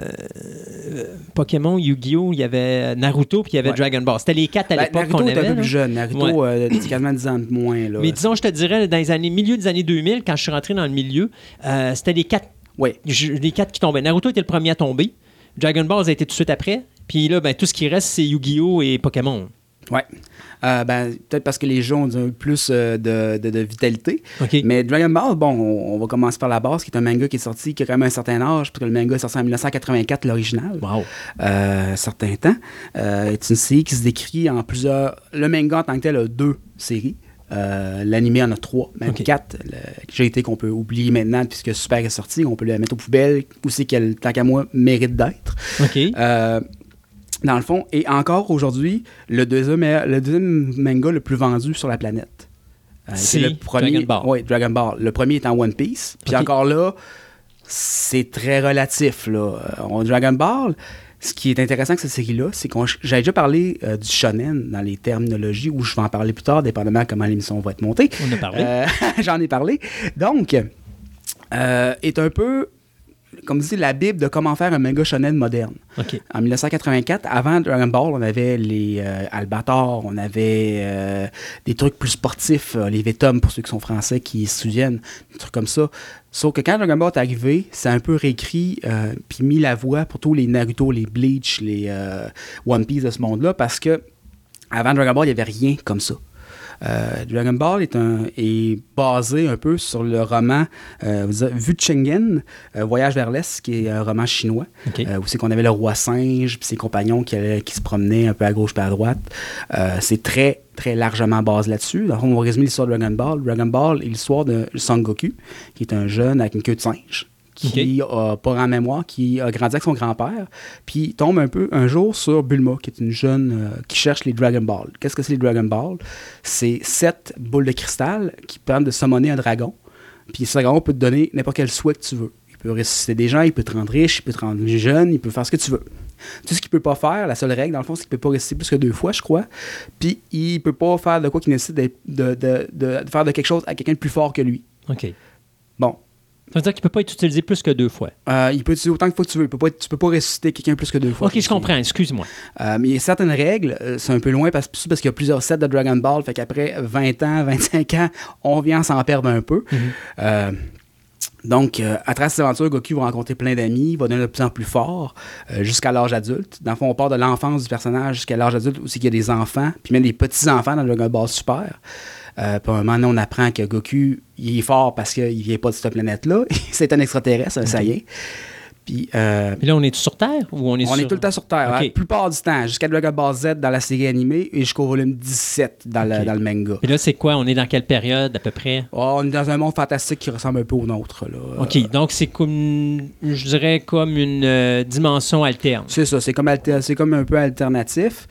euh, Pokémon, Yu-Gi-Oh! il y avait Naruto puis il y avait Ouais. Dragon Ball. C'était les quatre à Ben, l'époque Naruto qu'on est un avait. peu plus jeune. Naruto, euh, c'est quasiment 10 ans de moins. Là. Mais disons, je te dirais, dans les années, milieu des années 2000, quand je suis rentré dans le milieu, euh, c'était les quatre, Oui. je- les quatre qui tombaient. Naruto était le premier à tomber. Dragon Ball a été tout de suite après. Puis là, ben, tout ce qui reste, c'est Yu-Gi-Oh! et Pokémon. Ouais. Euh, ben, peut-être parce que les jeux ont un peu plus euh, de, de- de vitalité. Mais Dragon Ball, bon, on, on va commencer par la base, qui est un manga qui est sorti, qui a quand même un certain âge, parce que le manga est sorti en 1984, l'original. Wow. euh, certain temps. C'est une série qui se décrit en plusieurs. Le manga en tant que tel a deux séries. L'animé en a trois, même quatre. Le GT qu'on peut oublier maintenant puisque Super est sorti, on peut le mettre aux poubelles, c'est qu'elle, tant qu'à moi, mérite d'être. OK. Dans le fond, et encore aujourd'hui, le deuxième, le deuxième manga le plus vendu sur la planète. Euh, C'est le premier, Dragon Ball. Oui, Dragon Ball. Le premier est en One Piece. Puis encore là, c'est très relatif. Là. Euh, on- Dragon Ball, ce qui est intéressant avec cette série-là, c'est qu'on j'avais déjà parlé euh, du shonen dans les terminologies, où je vais en parler plus tard, dépendamment de comment l'émission va être montée. On a parlé. Euh, J'en ai parlé. Donc, est un peu, comme dit, la Bible de comment faire un manga shonen moderne. En 1984, avant Dragon Ball, on avait les euh, Albator, on avait euh, des trucs plus sportifs, euh, les Vetum pour ceux qui sont français qui se souviennent, des trucs comme ça. Sauf que quand Dragon Ball est arrivé, c'est un peu réécrit euh, puis mis la voix pour tous les Naruto, les Bleach, les One Piece de ce monde-là parce que avant Dragon Ball, il n'y avait rien comme ça. Euh, Dragon Ball est, un, est basé un peu sur le roman euh, Vuchengen, euh, Voyage vers l'Est, qui est un roman chinois, OK. euh, où c'est qu'on avait le roi singe puis ses compagnons qui, se promenaient un peu à gauche puis à droite. C'est très, très largement basé là-dessus. On va résumer l'histoire de Dragon Ball. Dragon Ball est l'histoire de Son Goku, qui est un jeune avec une queue de singe qui a pas en mémoire, qui a grandi avec son grand-père, puis il tombe un peu un jour sur Bulma, qui est une jeune euh, qui cherche les Dragon Ball. Qu'est-ce que c'est les Dragon Ball? C'est sept boules de cristal qui permettent de summoner un dragon. Puis ce dragon peut te donner n'importe quel souhait que tu veux. Il peut ressusciter des gens, il peut te rendre riche, il peut te rendre jeune, il peut faire ce que tu veux. Tout ce qu'il peut pas faire, la seule règle, dans le fond, c'est qu'il peut pas ressusciter plus que deux fois, je crois. Puis il peut pas faire de quoi qui nécessite de- de- de faire de quelque chose à quelqu'un de plus fort que lui. OK. Ça veut dire qu'il ne peut pas être utilisé plus que deux fois. Euh, il peut utiliser autant que fois que tu veux. Il peut pas être- tu peux pas ressusciter quelqu'un plus que deux fois. OK, je comprends. Excuse-moi. Euh, mais il y a certaines règles, euh, c'est un peu loin parce, parce qu'il y a plusieurs sets de Dragon Ball. Fait qu'après 20 ans, 25 ans, on vient s'en perdre un peu. Euh, donc, euh, à travers cette aventure, Goku va rencontrer plein d'amis, il va devenir de plus en plus fort euh, jusqu'à l'âge adulte. Dans le fond, on part de l'enfance du personnage jusqu'à l'âge adulte où c'est qu'il y a des enfants, puis même des petits-enfants dans Dragon Ball Super. Euh, puis à un moment donné, on apprend que Goku, il est fort parce qu'il vient pas de cette planète-là. c'est un extraterrestre, un Saiyan. Puis, euh, Puis là, on est sur Terre ou on est on sur... est tout le temps sur Terre, hein, la plupart du temps, jusqu'à Dragon Ball Z dans la série animée et jusqu'au volume 17 dans, le, dans le manga. Puis là, c'est quoi? On est dans quelle période à peu près? Oh, on est dans un monde fantastique qui ressemble un peu au nôtre. Là. OK, Euh, donc c'est comme, je dirais, comme une euh, dimension alterne. c'est ça, c'est comme, alter- c'est comme un peu alternatif.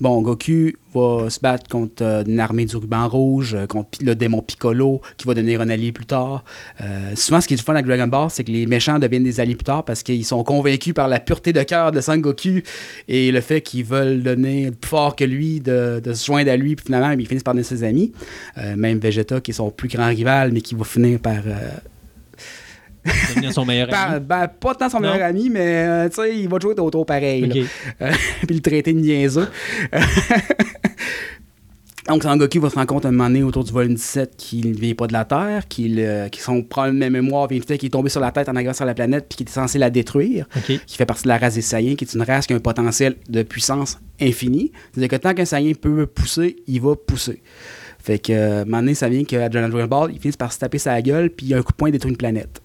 Bon, Goku va se battre contre euh, une armée du ruban rouge, euh, contre le démon Piccolo, qui va devenir un allié plus tard. Euh, souvent, ce qui est du fun avec Dragon Ball, c'est que les méchants deviennent des alliés plus tard parce qu'ils sont convaincus par la pureté de cœur de Sangoku et le fait qu'ils veulent donner plus fort que lui, de, se joindre à lui, puis finalement, ils finissent par devenir ses amis. Même Vegeta, qui est son plus grand rival, mais qui va finir par... Devenir son meilleur par- ami? ben, pas tant son Non? meilleur ami, mais euh, tu sais, il va jouer autour pareil. là. OK. Euh, puis le traiter de niaiseux. Donc, Sangoku va se rendre compte à un moment donné autour du volume 17 qu'il ne vient pas de la Terre, qu'il euh, qu'il son problème de mémoire vient du fait qu'il est tombé sur la tête en arrivant sur la planète puis qu'il était censé la détruire, OK. qui fait partie de la race des Saiyans, qui est une race qui a un potentiel de puissance infini. C'est-à-dire que tant qu'un Saiyan peut pousser, il va pousser. Fait que, euh, à un moment donné, ça vient qu'à Dragon Ball, il finit par se taper sa gueule puis un coup de poing détruit une planète.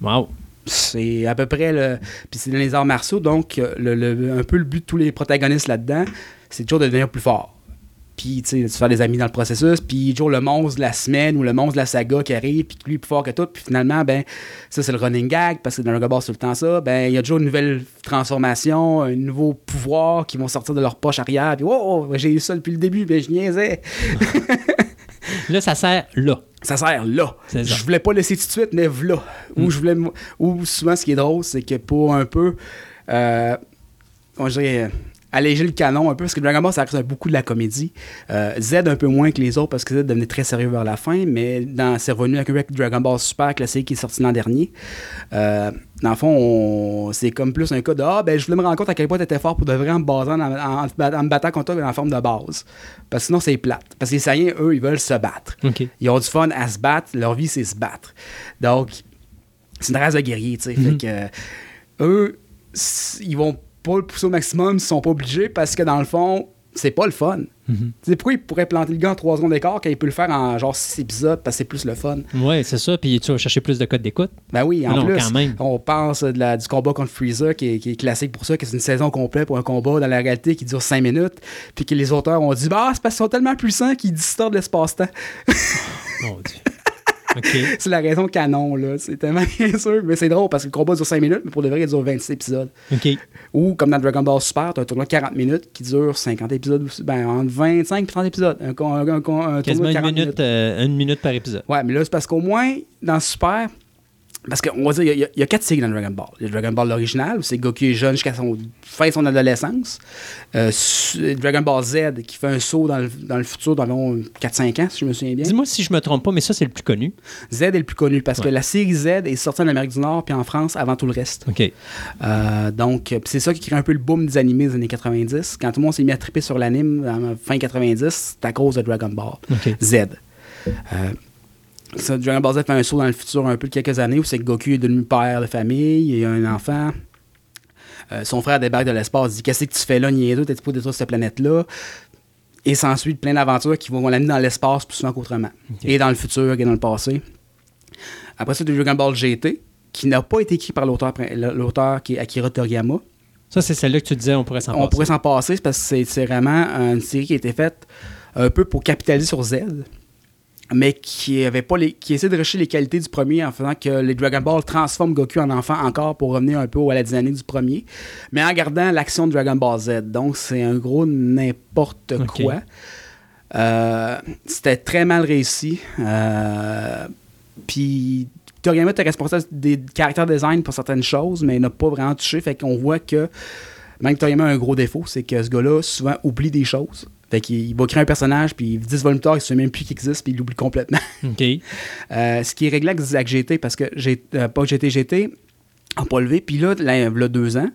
Wow. C'est à peu près le. Puis c'est dans les arts martiaux, donc euh, le, le- un peu le but de tous les protagonistes là-dedans, c'est toujours de devenir plus fort. Puis, tu sais, de se faire des amis dans le processus. Puis, toujours le monstre de la semaine ou le monstre de la saga qui arrive, puis lui est plus fort que tout. Puis, finalement, ben, ça, c'est le running gag, parce que dans Ball, c'est tout le temps ça. Ben, il y a toujours une nouvelle transformation, un nouveau pouvoir qui vont sortir de leur poche arrière. Puis, oh, j'ai eu ça depuis le début, ben, je niaisais. Là, ça sert là. Ça sert là. Ça. Je voulais pas laisser tout de suite, mais là. Ou je voulais. Ou souvent, ce qui est drôle, c'est que pour un peu. Euh, dirais, euh, alléger le canon un peu, parce que Dragon Ball, ça reste beaucoup de la comédie. Euh, Z un peu moins que les autres, parce que Z devenait très sérieux vers la fin, mais dans, c'est revenu avec Dragon Ball Super classique qui est sorti l'an dernier. Euh, dans le fond, on- c'est comme plus un cas de Ah, ben, je voulais me rendre compte à quel point tu étais fort pour de vrai en me, basant, en, en- en me battant contre toi en forme de base. Parce que sinon, c'est plate. Parce que les Saiyans, eux, ils veulent se battre. Ils ont du fun à se battre. Leur vie, c'est se battre. Donc, c'est une race de guerriers, tu sais. Fait que, euh, eux, ils vont pas le pousser au maximum s'ils sont pas obligés parce que dans le fond, c'est pas le fun. Sais, pourquoi il pourrait planter le gars en 3 secondes d'écart quand il peut le faire en genre 6 épisodes parce que c'est plus le fun? Oui, c'est ça. Puis tu vas chercher plus de codes d'écoute. Ben oui, en Non, plus, quand même. on pense de la- du combat contre Freezer qui est, qui est classique pour ça, que c'est une saison complète pour un combat dans la réalité qui dure 5 minutes, puis que les auteurs ont dit bah c'est parce qu'ils sont tellement puissants qu'ils distordent l'espace-temps. Mon Dieu. C'est la raison canon, là. C'est tellement bien sûr, mais c'est drôle parce que le combat dure 5 minutes, mais pour de vrai, il dure 26 épisodes. Ou comme dans Dragon Ball Super, t'as un tournoi de 40 minutes qui dure 50 épisodes, aussi. ben entre 25 et 30 épisodes. Un, con- un- un- un tournoi Quasiment de une 40 minute, euh, une minute par épisode. Ouais, mais là, c'est parce qu'au moins, dans Super, parce qu'on va dire, il y a- il y, a quatre cycles dans Dragon Ball. Il y a Dragon Ball l'original, c'est Goku est jeune jusqu'à son fin de son adolescence. Euh, Dragon Ball Z, qui fait un saut dans le, dans le futur d'environ 4-5 ans, si je me souviens bien. Dis-moi si je me trompe pas, mais ça, c'est le plus connu. Z est le plus connu, parce que la série Z est sortie en Amérique du Nord puis en France avant tout le reste. OK. Euh, donc, euh, c'est ça qui crée un peu le boom des animés des années 90. Quand tout le monde s'est mis à triper sur l'anime fin 90, c'est à cause de Dragon Ball. Z. Euh, ça, Dragon Ball Z fait un saut dans le futur un peu de quelques années où c'est que Goku est devenu père de famille, il a un enfant. Euh, son frère débarque de l'espace, dit Qu'est-ce que tu fais là, niaiseux, t'es pour détruire cette planète-là Et s'ensuit plein d'aventures qui vont l'amener dans l'espace plus souvent qu'autrement. Et dans le futur, et dans le passé. Après ça, as Dragon Ball GT, qui n'a pas été écrit par l'auteur l'auteur qui est Akira Toriyama. Ça, c'est celle-là que tu disais, on pourrait s'en On passer. pourrait s'en passer c'est parce que c'est- c'est vraiment une série qui a été faite un peu pour capitaliser sur Z, mais qui avait pas les, qui essaie de rechercher les qualités du premier en faisant que les Dragon Ball transforment Goku en enfant encore pour revenir un peu à la dynamique du premier, mais en gardant l'action de Dragon Ball Z. Donc c'est un gros n'importe quoi. Euh, C'était très mal réussi. Euh, Puis Toriyama était responsable des caractères design pour certaines choses, mais il n'a pas vraiment touché. Fait qu'on voit que même Toriyama a un gros défaut, c'est que ce gars-là souvent oublie des choses. Fait qu'il il va créer un personnage, puis 10 volumes tard, il ne sait même plus qu'il existe, puis il l'oublie complètement. OK. Euh, ce qui est réglé avec, GT, parce que j'ai euh, pas GT, GT, en pas levé. Puis là, là, il y a deux ans,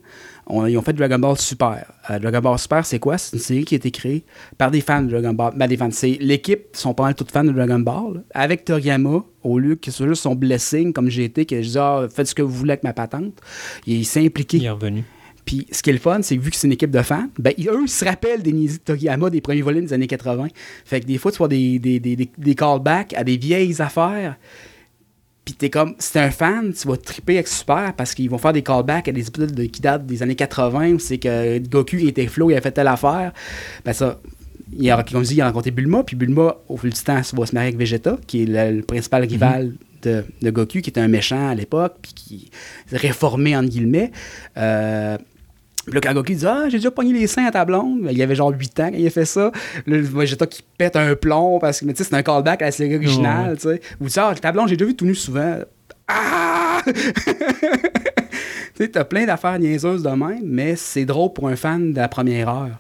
on- ils ont fait Dragon Ball Super. Euh, Dragon Ball Super, c'est quoi? C'est une série qui a été créée par des fans de Dragon Ball. Ben, des fans. C'est, l'équipe sont pas mal toutes fans de Dragon Ball. Avec Toriyama, au lieu que ce soit juste son blessing, comme GT, que je dis, ah, faites ce que vous voulez avec ma patente. Il s'est impliqué. Il est revenu. Puis ce qui est le fun, c'est que vu que c'est une équipe de fans, ben, ils- eux, ils se rappellent des de Toriyama des premiers volumes des années 80. Fait que des fois, tu vois des, des, des, des- callbacks à des vieilles affaires. Puis t'es comme, si t'es un fan, tu vas triper avec Super parce qu'ils vont faire des callbacks à des épisodes de- qui datent des années 80 où c'est que Goku était flow, il a fait telle affaire. Ben ça, il a, comme je dis, il a rencontré Bulma, puis Bulma, au fil du temps, va se marier avec Vegeta, qui est le, le principal rival de, de Goku, qui était un méchant à l'époque, puis qui réformé, entre guillemets. Euh, puis là, quand Goku dit Ah, j'ai déjà pogné les seins à ta blonde, ben, il avait genre 8 ans quand il a fait ça. Là, le Vegeta qui pète un plomb parce que mais tu sais, c'est un callback à la série originale. tu sais. Ou tu Ah, ta blonde, j'ai déjà vu tout nu souvent. Ah Tu sais, t'as plein d'affaires niaiseuses de même, mais c'est drôle pour un fan de la première heure.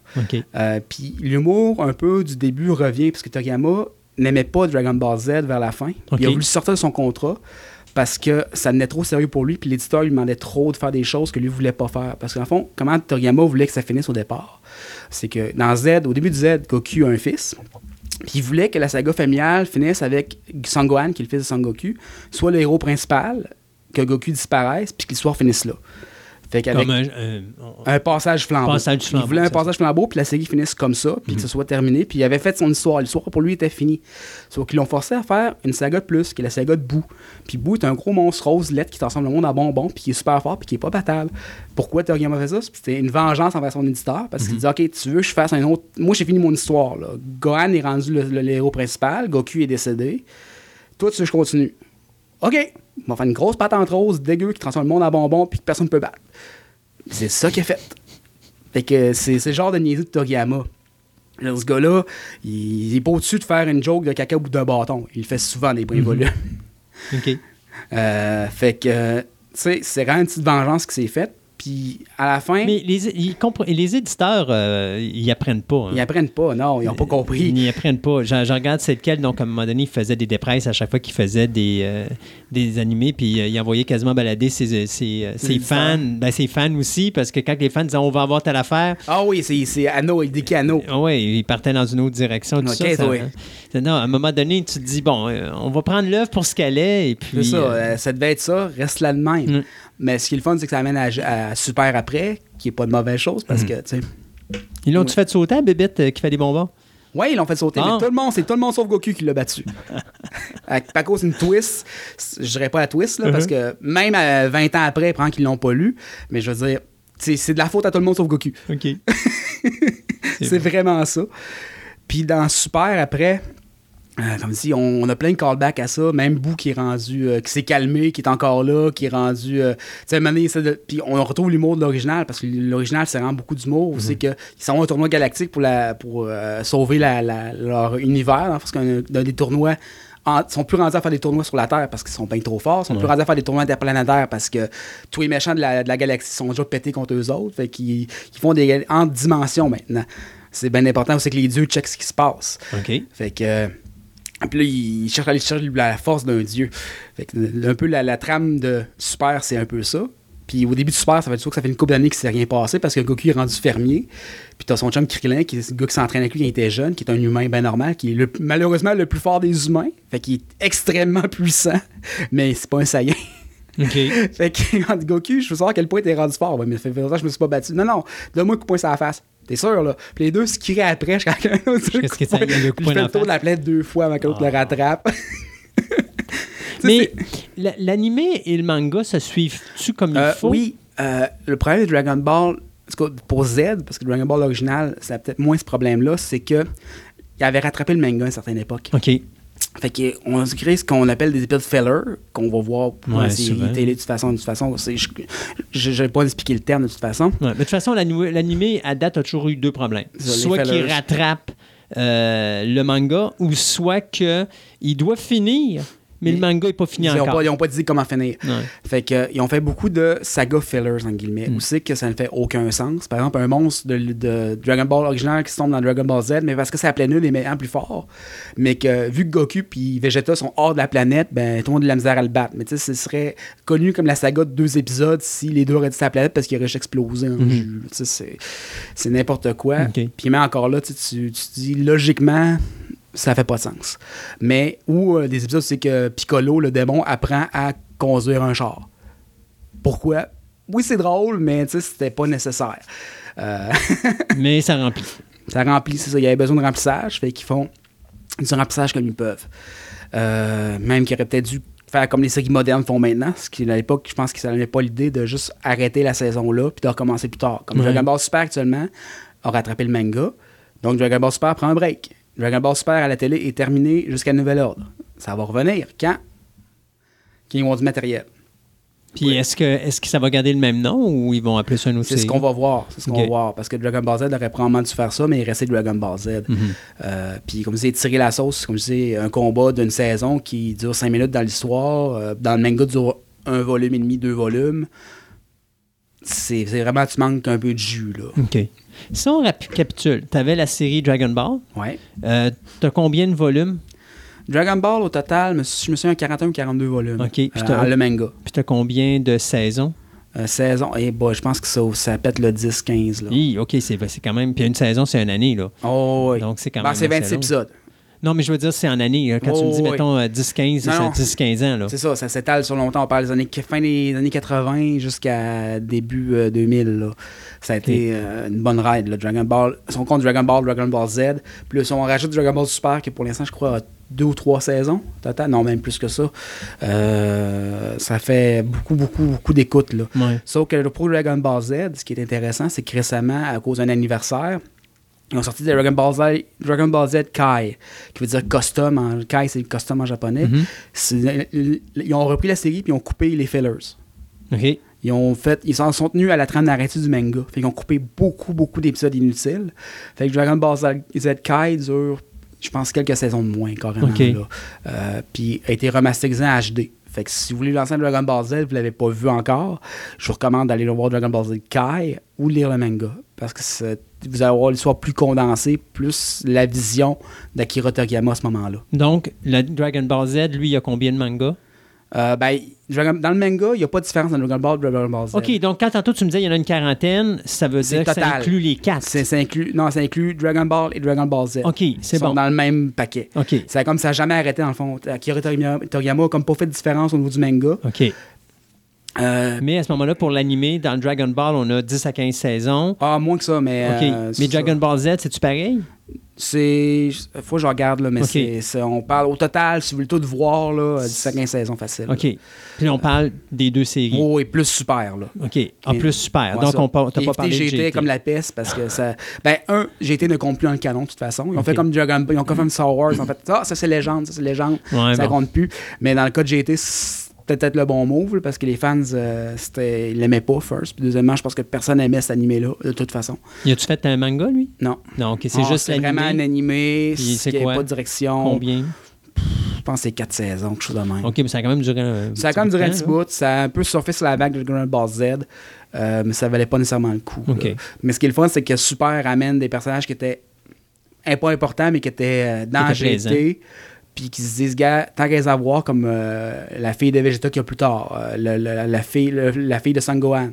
Euh, Puis l'humour, un peu du début, revient parce que Toriyama n'aimait pas Dragon Ball Z vers la fin. Il a voulu sortir de son contrat parce que ça devenait trop sérieux pour lui, puis l'éditeur lui demandait trop de faire des choses que lui voulait pas faire. Parce qu'en fond, comment Toriyama voulait que ça finisse au départ? C'est que dans Z, au début de Z, Goku a un fils. Puis il voulait que la saga familiale finisse avec Son Gohan, qui est le fils de Son Goku, soit le héros principal, que Goku disparaisse, puis que l'histoire finisse là. Fait qu'avec Comme un, passage flambeau. Passage il voulait un passage flambeau, puis la série finisse comme ça, puis que ce soit terminé. Puis il avait fait son histoire. L'histoire pour lui était finie. Sauf qu'ils l'ont forcé à faire une saga de plus, qui est la saga de Boo. Puis Boo est un gros monstre rose lettre qui transforme le monde en bonbon, puis qui est super fort, puis qui est pas battable. Pourquoi Toriyama fait ça? C'était une vengeance envers son éditeur, parce qu'il dit Ok, tu veux que je fasse un autre. Moi, j'ai fini mon histoire. Là. Gohan est rendu le, le- le héros principal, Goku est décédé. Toi, tu veux que je continue? OK, on va faire une grosse patente rose dégueu qui transforme le monde en bonbon, puis que personne ne peut battre. C'est ça qu'il a fait. Fait que c'est le genre de niaiserie de Toriyama. Ce gars-là, il, il est pas au-dessus de faire une joke de caca bout d'un bâton. Il le fait souvent des premiers volumes. OK. Euh, fait que, tu sais, c'est vraiment une petite vengeance qui s'est faite. Puis à la fin, Mais les, ils les éditeurs, euh, ils apprennent pas. hein. ils apprennent pas. Non, ils n'ont pas compris. Ils n'y apprennent pas. Je, je regarde c'est lequel. Donc, à un moment donné, il faisait des dépresses à chaque fois qu'il faisait des, euh, des animés. Puis, euh, il envoyait quasiment balader ses, ses, euh, ses fans. Ben, ses fans aussi, parce que quand les fans disaient on va avoir telle affaire, Ah oui, c'est- c'est Anno, il dit qu'Anno. oui, ils partaient dans une autre direction. Tout Ok, ça, ça- oui. ça- non, à un moment donné, tu te dis bon, on va prendre l'œuvre pour ce qu'elle est. Et puis, C'est ça, ça devait être ça, reste là de même. Mm. Mais ce qui est le fun, c'est que ça amène à, à Super après, qui est pas de mauvaise chose parce que, tu sais. Ils l'ont-tu fait sauter à Bébête euh, qui fait des bonbons? Oui, ils l'ont fait sauter, Ah. mais tout le monde, c'est tout le monde sauf Goku qui l'a battu. à, à cause d'une twist, je dirais pas la twist, là, parce que même à 20 ans après, prend qu'ils l'ont pas lu, mais je veux dire, c'est c'est de la faute à tout le monde sauf Goku. OK. C'est vraiment ça. Puis dans Super, après, euh, comme si on, on a plein de callbacks à ça. Même Boo qui est rendu, euh, qui s'est calmé, qui est encore là, qui est rendu. euh, tu sais, à un Puis on retrouve l'humour de l'original, parce que l'original, c'est vraiment beaucoup d'humour. C'est qu'ils sont au tournoi galactique pour, la, pour sauver la- la- leur univers, hein, parce qu'un des tournois. en- sont plus rendus à faire des tournois sur la Terre parce qu'ils sont bien trop forts. Ils sont plus rendus à faire des tournois interplanétaires parce que tous les méchants de la, de la galaxie sont déjà pétés contre eux autres. Fait qu'ils ils font des en dimensions maintenant. C'est bien important aussi que les dieux checkent ce qui se passe. OK. Fait que. Puis là, il cherche à aller chercher la force d'un dieu. Fait que, un peu la, la trame de Super, c'est un peu ça. Puis au début de Super, ça fait sûr que ça fait une couple d'années qu'il s'est rien passé parce que Goku est rendu fermier. Puis t'as son chum Krillin, qui est le gars qui s'entraîne avec lui quand il était jeune, qui est un humain bien normal, qui est le- malheureusement le plus fort des humains. Fait qu'il est extrêmement puissant, mais c'est pas un saillant. OK. fait que quand Goku, je veux savoir à quel point t'es rendu fort. Ouais, mais ça fait longtemps que je me suis pas battu. Non, non, donne-moi un coup de poing sur la face. T'es sûr, là? Puis les deux se crient après, je quelqu'un d'autre. Qu'est-ce que ça- il y a le coup Puis je fais le tour de la planète deux fois avant que l'autre le Ah. rattrape. Mais la- l'animé et le manga se suivent-tu comme Euh, il faut? oui, euh, le problème de Dragon Ball, pour Z, parce que Dragon Ball original, ça a peut-être moins ce problème-là, c'est que il avait rattrapé le manga à une certaine époque. OK. Fait qu'on se crée ce qu'on appelle des épisodes filler, qu'on va voir pour Ouais, la série souvent. télé de toute façon. De toute façon, je ne vais pas expliquer le terme de toute façon. Ouais, mais de toute façon, l'ani- l'animé, à date, a toujours eu deux problèmes. Les Soit qu'il rattrape euh, le manga, ou soit qu'il doit finir, mais le Mais manga n'est pas fini Ils n'ont encore. pas, ils ont pas dit comment finir. Ouais. Fait que, euh, ils ont fait beaucoup de saga fillers, en guillemets. Mm. Où c'est que ça ne fait aucun sens. Par exemple, un monstre de, de Dragon Ball original qui se tombe dans Dragon Ball Z, mais parce que ça appelait nul les méchants plus forts. Mais que, vu que Goku puis Vegeta sont hors de la planète, ben, tout le monde a de la misère à le battre. Mais tu sais, ce serait connu comme la saga de deux épisodes si les deux auraient sur la planète parce qu'ils auraient juste explosé en Mhm. jus. C'est- c'est n'importe quoi. Ok. Puis même encore là, tu, tu, tu te dis logiquement, ça fait pas de sens. Mais ou euh, des épisodes, c'est que Piccolo, le démon, apprend à conduire un char. Pourquoi? Oui, c'est drôle, mais tu sais, c'était pas nécessaire. Euh, Mais ça remplit. ça remplit, c'est ça. Il y avait besoin de remplissage, fait qu'ils font du remplissage comme ils peuvent. Euh, même qu'ils auraient peut-être dû faire comme les séries modernes font maintenant, ce qui à l'époque, je pense qu'ils n'avaient pas l'idée de juste arrêter la saison là puis de recommencer plus tard. Comme Ouais. Dragon Ball Super actuellement a rattrapé le manga, donc Dragon Ball Super prend un break. Dragon Ball Super à la télé est terminé jusqu'à nouvel ordre. Ça va revenir quand? Quand ils ont du matériel. Puis est-ce que, est que ça va garder le même nom ou ils vont appeler ça une autre C'est ce qu'on va voir. C'est ce qu'on va voir. Parce que Dragon Ball Z aurait probablement dû faire ça, mais il restait Dragon Ball Z. Mhm. Euh, puis comme je disais, tirer la sauce, comme je disais, un combat d'une saison qui dure 5 minutes dans l'histoire. euh, dans le manga, dure un volume et demi, deux volumes. C'est c'est vraiment, tu manques un peu de jus, là. OK. Si on récapitule, tu avais la série Dragon Ball. Ouais. Euh, tu as combien de volumes? Dragon Ball, au total, je me souviens, 41 ou 42 volumes. Ok, puis Euh, t'as- le manga. Puis tu as combien de saisons? Euh, saison, et bah, je pense que ça, ça pète le 10-15, là. Hi, OK, c'est quand même. Puis une saison, c'est une année, là. Oh, oui. Donc, c'est quand Ben, même c'est assez 26 long. épisodes. Non, mais je veux dire, c'est en année. là. Quand tu me Oh, dis, oui. mettons, euh, 10-15, Non, c'est non. 10-15 ans, là. C'est ça, ça s'étale sur longtemps. On parle des années, fin des années 80 jusqu'à début euh, 2000. là. Ça a été euh, une bonne ride. Là. Dragon Ball, si on compte Dragon Ball, Dragon Ball Z, si on rajoute Dragon Ball Super, qui pour l'instant, je crois, a deux ou trois saisons total, non, même plus que ça, euh, ça fait beaucoup, beaucoup, beaucoup d'écoute. là. Ouais. Sauf que pour Dragon Ball Z, ce qui est intéressant, c'est que récemment, à cause d'un anniversaire, ils ont sorti Dragon Ball Z, Dragon Ball Z Kai, qui veut dire custom. En, Kai, c'est custom en japonais. Mhm. C'est- Ils ont repris la série puis ils ont coupé les fillers. OK. Ils ont fait, ils s'en sont tenus à la trame narrative du manga. Fait qu'ils ont coupé beaucoup, beaucoup d'épisodes inutiles. Fait que Dragon Ball Z, Kai dure, je pense, quelques saisons de moins, carrément. Ok. là. Euh, puis a été remasterisé en HD. Fait que si vous voulez lancer Dragon Ball Z, vous l'avez pas vu encore, je vous recommande d'aller le voir Dragon Ball Z Kai ou lire le manga. Parce que vous allez avoir l'histoire plus condensée, plus la vision d'Akira Toriyama à ce moment-là. Donc, le Dragon Ball Z, lui, il y a combien de mangas? Euh, ben, Dragon- dans le manga, il n'y a pas de différence entre Dragon Ball et Dragon Ball Z. OK, donc quand tantôt tu me disais il y en a une quarantaine, ça veut dire que ça inclut les quatre. C'est- ça inclut, non, ça inclut Dragon Ball et Dragon Ball Z. OK, c'est Ils sont bon. dans le même paquet. OK, C'est comme ça n'a jamais arrêté, dans le fond. Akira Toriyama, comme pas fait de différence au niveau du manga. OK. Euh, Mais à ce moment-là, pour l'animé, dans Dragon Ball, on a 10 à 15 saisons. ah, moins que ça, mais. OK. euh, c'est Mais Dragon ça. Ball Z, c'est-tu pareil? C'est. Faut que je regarde, là, mais c'est- c'est- on parle au total, si vous voulez tout voir, là, 10 à 15 saisons facile. OK. Puis on parle des deux séries. Oh, et plus super, là. OK. En plus, super. Ouais, Donc, ça. on t'as Puis pas parlé de GT comme la peste parce que ça. Ben, un, GT ne compte plus dans le canon de toute façon. Ils ont fait comme Dragon Ball, ils ont comme Star Wars. Ont fait ah, ça c'est légende, ça c'est légende. Ouais, ça bon. compte plus. Mais dans le cas de GT, c'était peut-être le bon move là, parce que les fans, euh, c'était- ils l'aimaient pas, first. Puis deuxièmement, je pense que personne n'aimait cet animé-là, de toute façon. Y a-tu fait un manga, lui? Non. Non, OK. C'est juste c'est vraiment un l'animé. animé, c'est quoi? pas de direction. Combien? Je pense que c'est quatre saisons, quelque chose de même. OK, mais ça a quand même duré un Ça a quand même duré un petit bout. Ça a un peu surfé sur la vague de Dragon Ball Z, euh, mais ça valait pas nécessairement le coup. là. OK. Mais ce qui est le fun, c'est que Super amène des personnages qui étaient un pas importants, mais qui étaient euh, dans GT. Puis qui se disent, gars, tant qu'à les avoir, comme euh, la fille de Vegeta qu'il y a plus tard, euh, le- le- la, fille, le- la fille de Sangohan.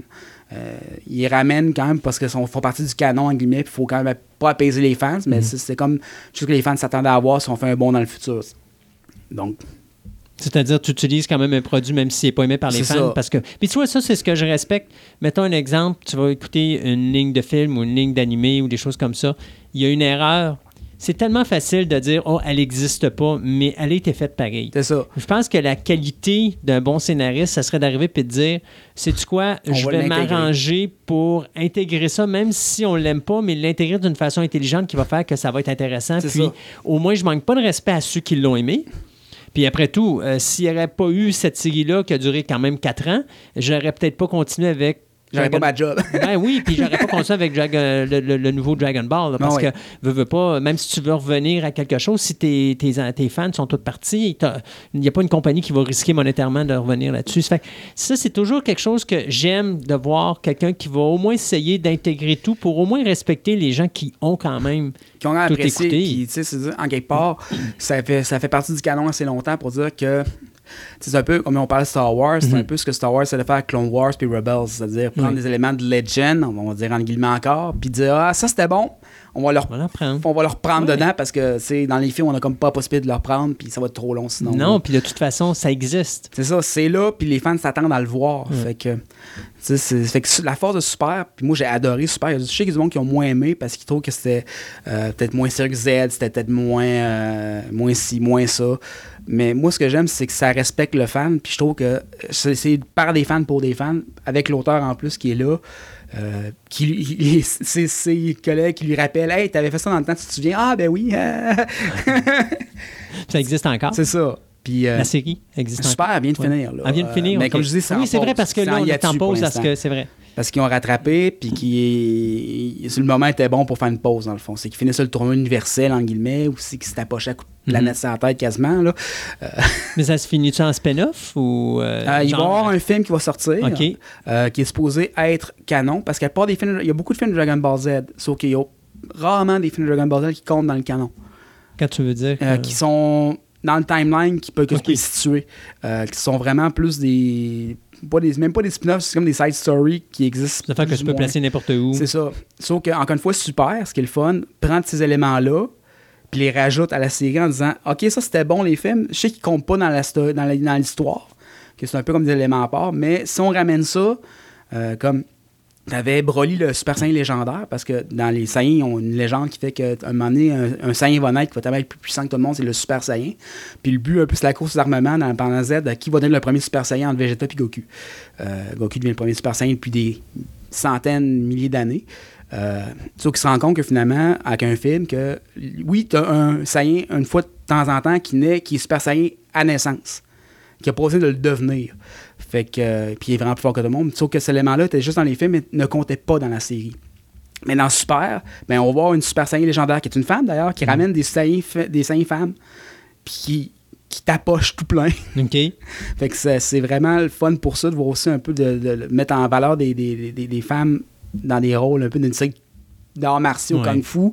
Euh, ils ramènent quand même parce qu'ils font partie du canon, en guillemets, puis il faut quand même pas apaiser les fans, mais Mhm. c'est c'est comme chose que les fans s'attendaient à avoir si on fait un bond dans le futur. Donc, C'est-à-dire, tu utilises quand même un produit, même s'il n'est pas aimé par les fans. ça. Parce que... Puis tu vois, ça, c'est ce que je respecte. Mettons un exemple, tu vas écouter une ligne de film ou une ligne d'animé ou des choses comme ça. Il y a une erreur. C'est tellement facile de dire, oh, elle n'existe pas, mais elle a été faite pareil. c'est ça. Je pense que la qualité d'un bon scénariste, ça serait d'arriver et de dire sais-tu quoi, On je va vais m'arranger pour intégrer ça, même si on l'aime pas, mais l'intégrer d'une façon intelligente qui va faire que ça va être intéressant. C'est Puis ça. au moins, je manque pas de respect à ceux qui l'ont aimé. Puis après tout, euh, s'il n'y aurait pas eu cette série-là qui a duré quand même quatre ans, j'aurais peut-être pas continué avec. J'aurais pas ma job. ben oui, puis j'aurais pas continué avec Dragon- le, le- le nouveau Dragon Ball. là, parce Ah ouais. que, veux, veux pas, même si tu veux revenir à quelque chose, si tes, tes, tes fans sont tous partis, il n'y a pas une compagnie qui va risquer monétairement de revenir là-dessus. Ça, ça, c'est toujours quelque chose que j'aime de voir quelqu'un qui va au moins essayer d'intégrer tout pour au moins respecter les gens qui ont quand même. qui ont Tout apprécié. écouté. En quelque part, ça fait, ça fait partie du canon assez longtemps pour dire que. C'est un peu comme on parle de Star Wars, c'est Mhm. un peu ce que Star Wars de faire avec Clone Wars puis Rebels, c'est-à-dire prendre Oui. des éléments de Legend, on va dire en guillemets encore, puis dire ah ça c'était bon, on va leur On va en prendre. on va leur prendre Ouais. dedans parce que c'est dans les films on a comme pas possibilité de leur prendre puis ça va être trop long sinon. Non, puis de toute façon, ça existe. C'est ça, c'est là, puis les fans s'attendent à le voir. Fait que, fait que la force de Super, puis moi j'ai adoré Super. Il y a- Je sais qu'il y a du monde qui ont moins aimé parce qu'ils trouvent que c'était euh, peut-être moins Cirque Z, c'était peut-être moins, euh, moins ci, moins ça. Mais moi, ce que j'aime, c'est que ça respecte le fan, puis je trouve que c'est par des fans pour des fans, avec l'auteur en plus qui est là. Euh, qui lui- c'est ses collègues qui lui rappellent Hey, t'avais fait ça dans le temps, tu te souviens? Ah, ben oui, Ça existe encore? c'est ça. Puis, euh, La série existe. Super, elle vient de Ouais. finir. Là. Elle vient de finir. Euh, mais comme je dis, c'est Oui, c'est vrai parce que là, on est en pause parce que c'est vrai. Parce qu'ils ont rattrapé, puis qui le moment était bon pour faire une pause, dans le fond. C'est qu'ils finissaient le tournoi universel, en guillemets, ou c'est qu'ils s'étaient approchés à coup de planète sur la tête quasiment. Là. Mais ça se finit-tu en spin-off ou. euh, Euh, il va y avoir un film qui va sortir, euh, qui est supposé être canon, parce qu'il y a, pas des films, il y a beaucoup de films de Dragon Ball Z, sauf qu'il y a rarement des films de Dragon Ball Z qui comptent dans le canon, Quand tu veux dire. euh, que- qui sont dans le timeline qui peut, que OK. tu peux situer, euh, qui sont vraiment plus des... Pas des même pas des spin-offs, c'est comme des side stories qui existent. Ça fait que tu peux moins. placer n'importe où. C'est ça. Sauf que, encore une fois, super, ce qui est le fun, prendre ces éléments-là, puis les rajoute à la série en disant OK, ça c'était bon les films. Je sais qu'ils comptent pas dans la dans la- dans l'histoire, que c'est un peu comme des éléments à part, mais si on ramène ça, euh, comme t'avais Broly le Super Saiyan légendaire, parce que dans les Saiyans, ils ont une légende qui fait qu'à un moment donné, un, un Saiyan va naître qui va tellement être plus puissant que tout le monde, c'est le Super Saiyan. Puis le but, un peu, c'est la course d'armement dans pendant Z, qui va donner le premier Super Saiyan entre Vegeta et Goku. Euh, Goku devient le premier Super Saiyan depuis des centaines, milliers d'années. Euh, sauf qu'il se rend compte que finalement, avec un film, que oui, tu as un Saiyan une fois de temps en temps qui naît, qui est Super Saiyan à naissance, qui a pas de le devenir. Fait que, euh, puis il est vraiment plus fort que tout le monde. Sauf que cet élément-là était juste dans les films, mais ne comptait pas dans la série. Mais dans Super, ben, on va voir une Super Saiyan légendaire qui est une femme d'ailleurs, qui ramène des Saiyans, des Saiyans femmes, puis qui, qui tapoche tout plein. OK. Fait que c'est vraiment le fun pour ça de voir aussi un peu de, de- de mettre en valeur des, des- des- des femmes dans des rôles un peu d'une série d'arts martiaux, Ouais. kung fu,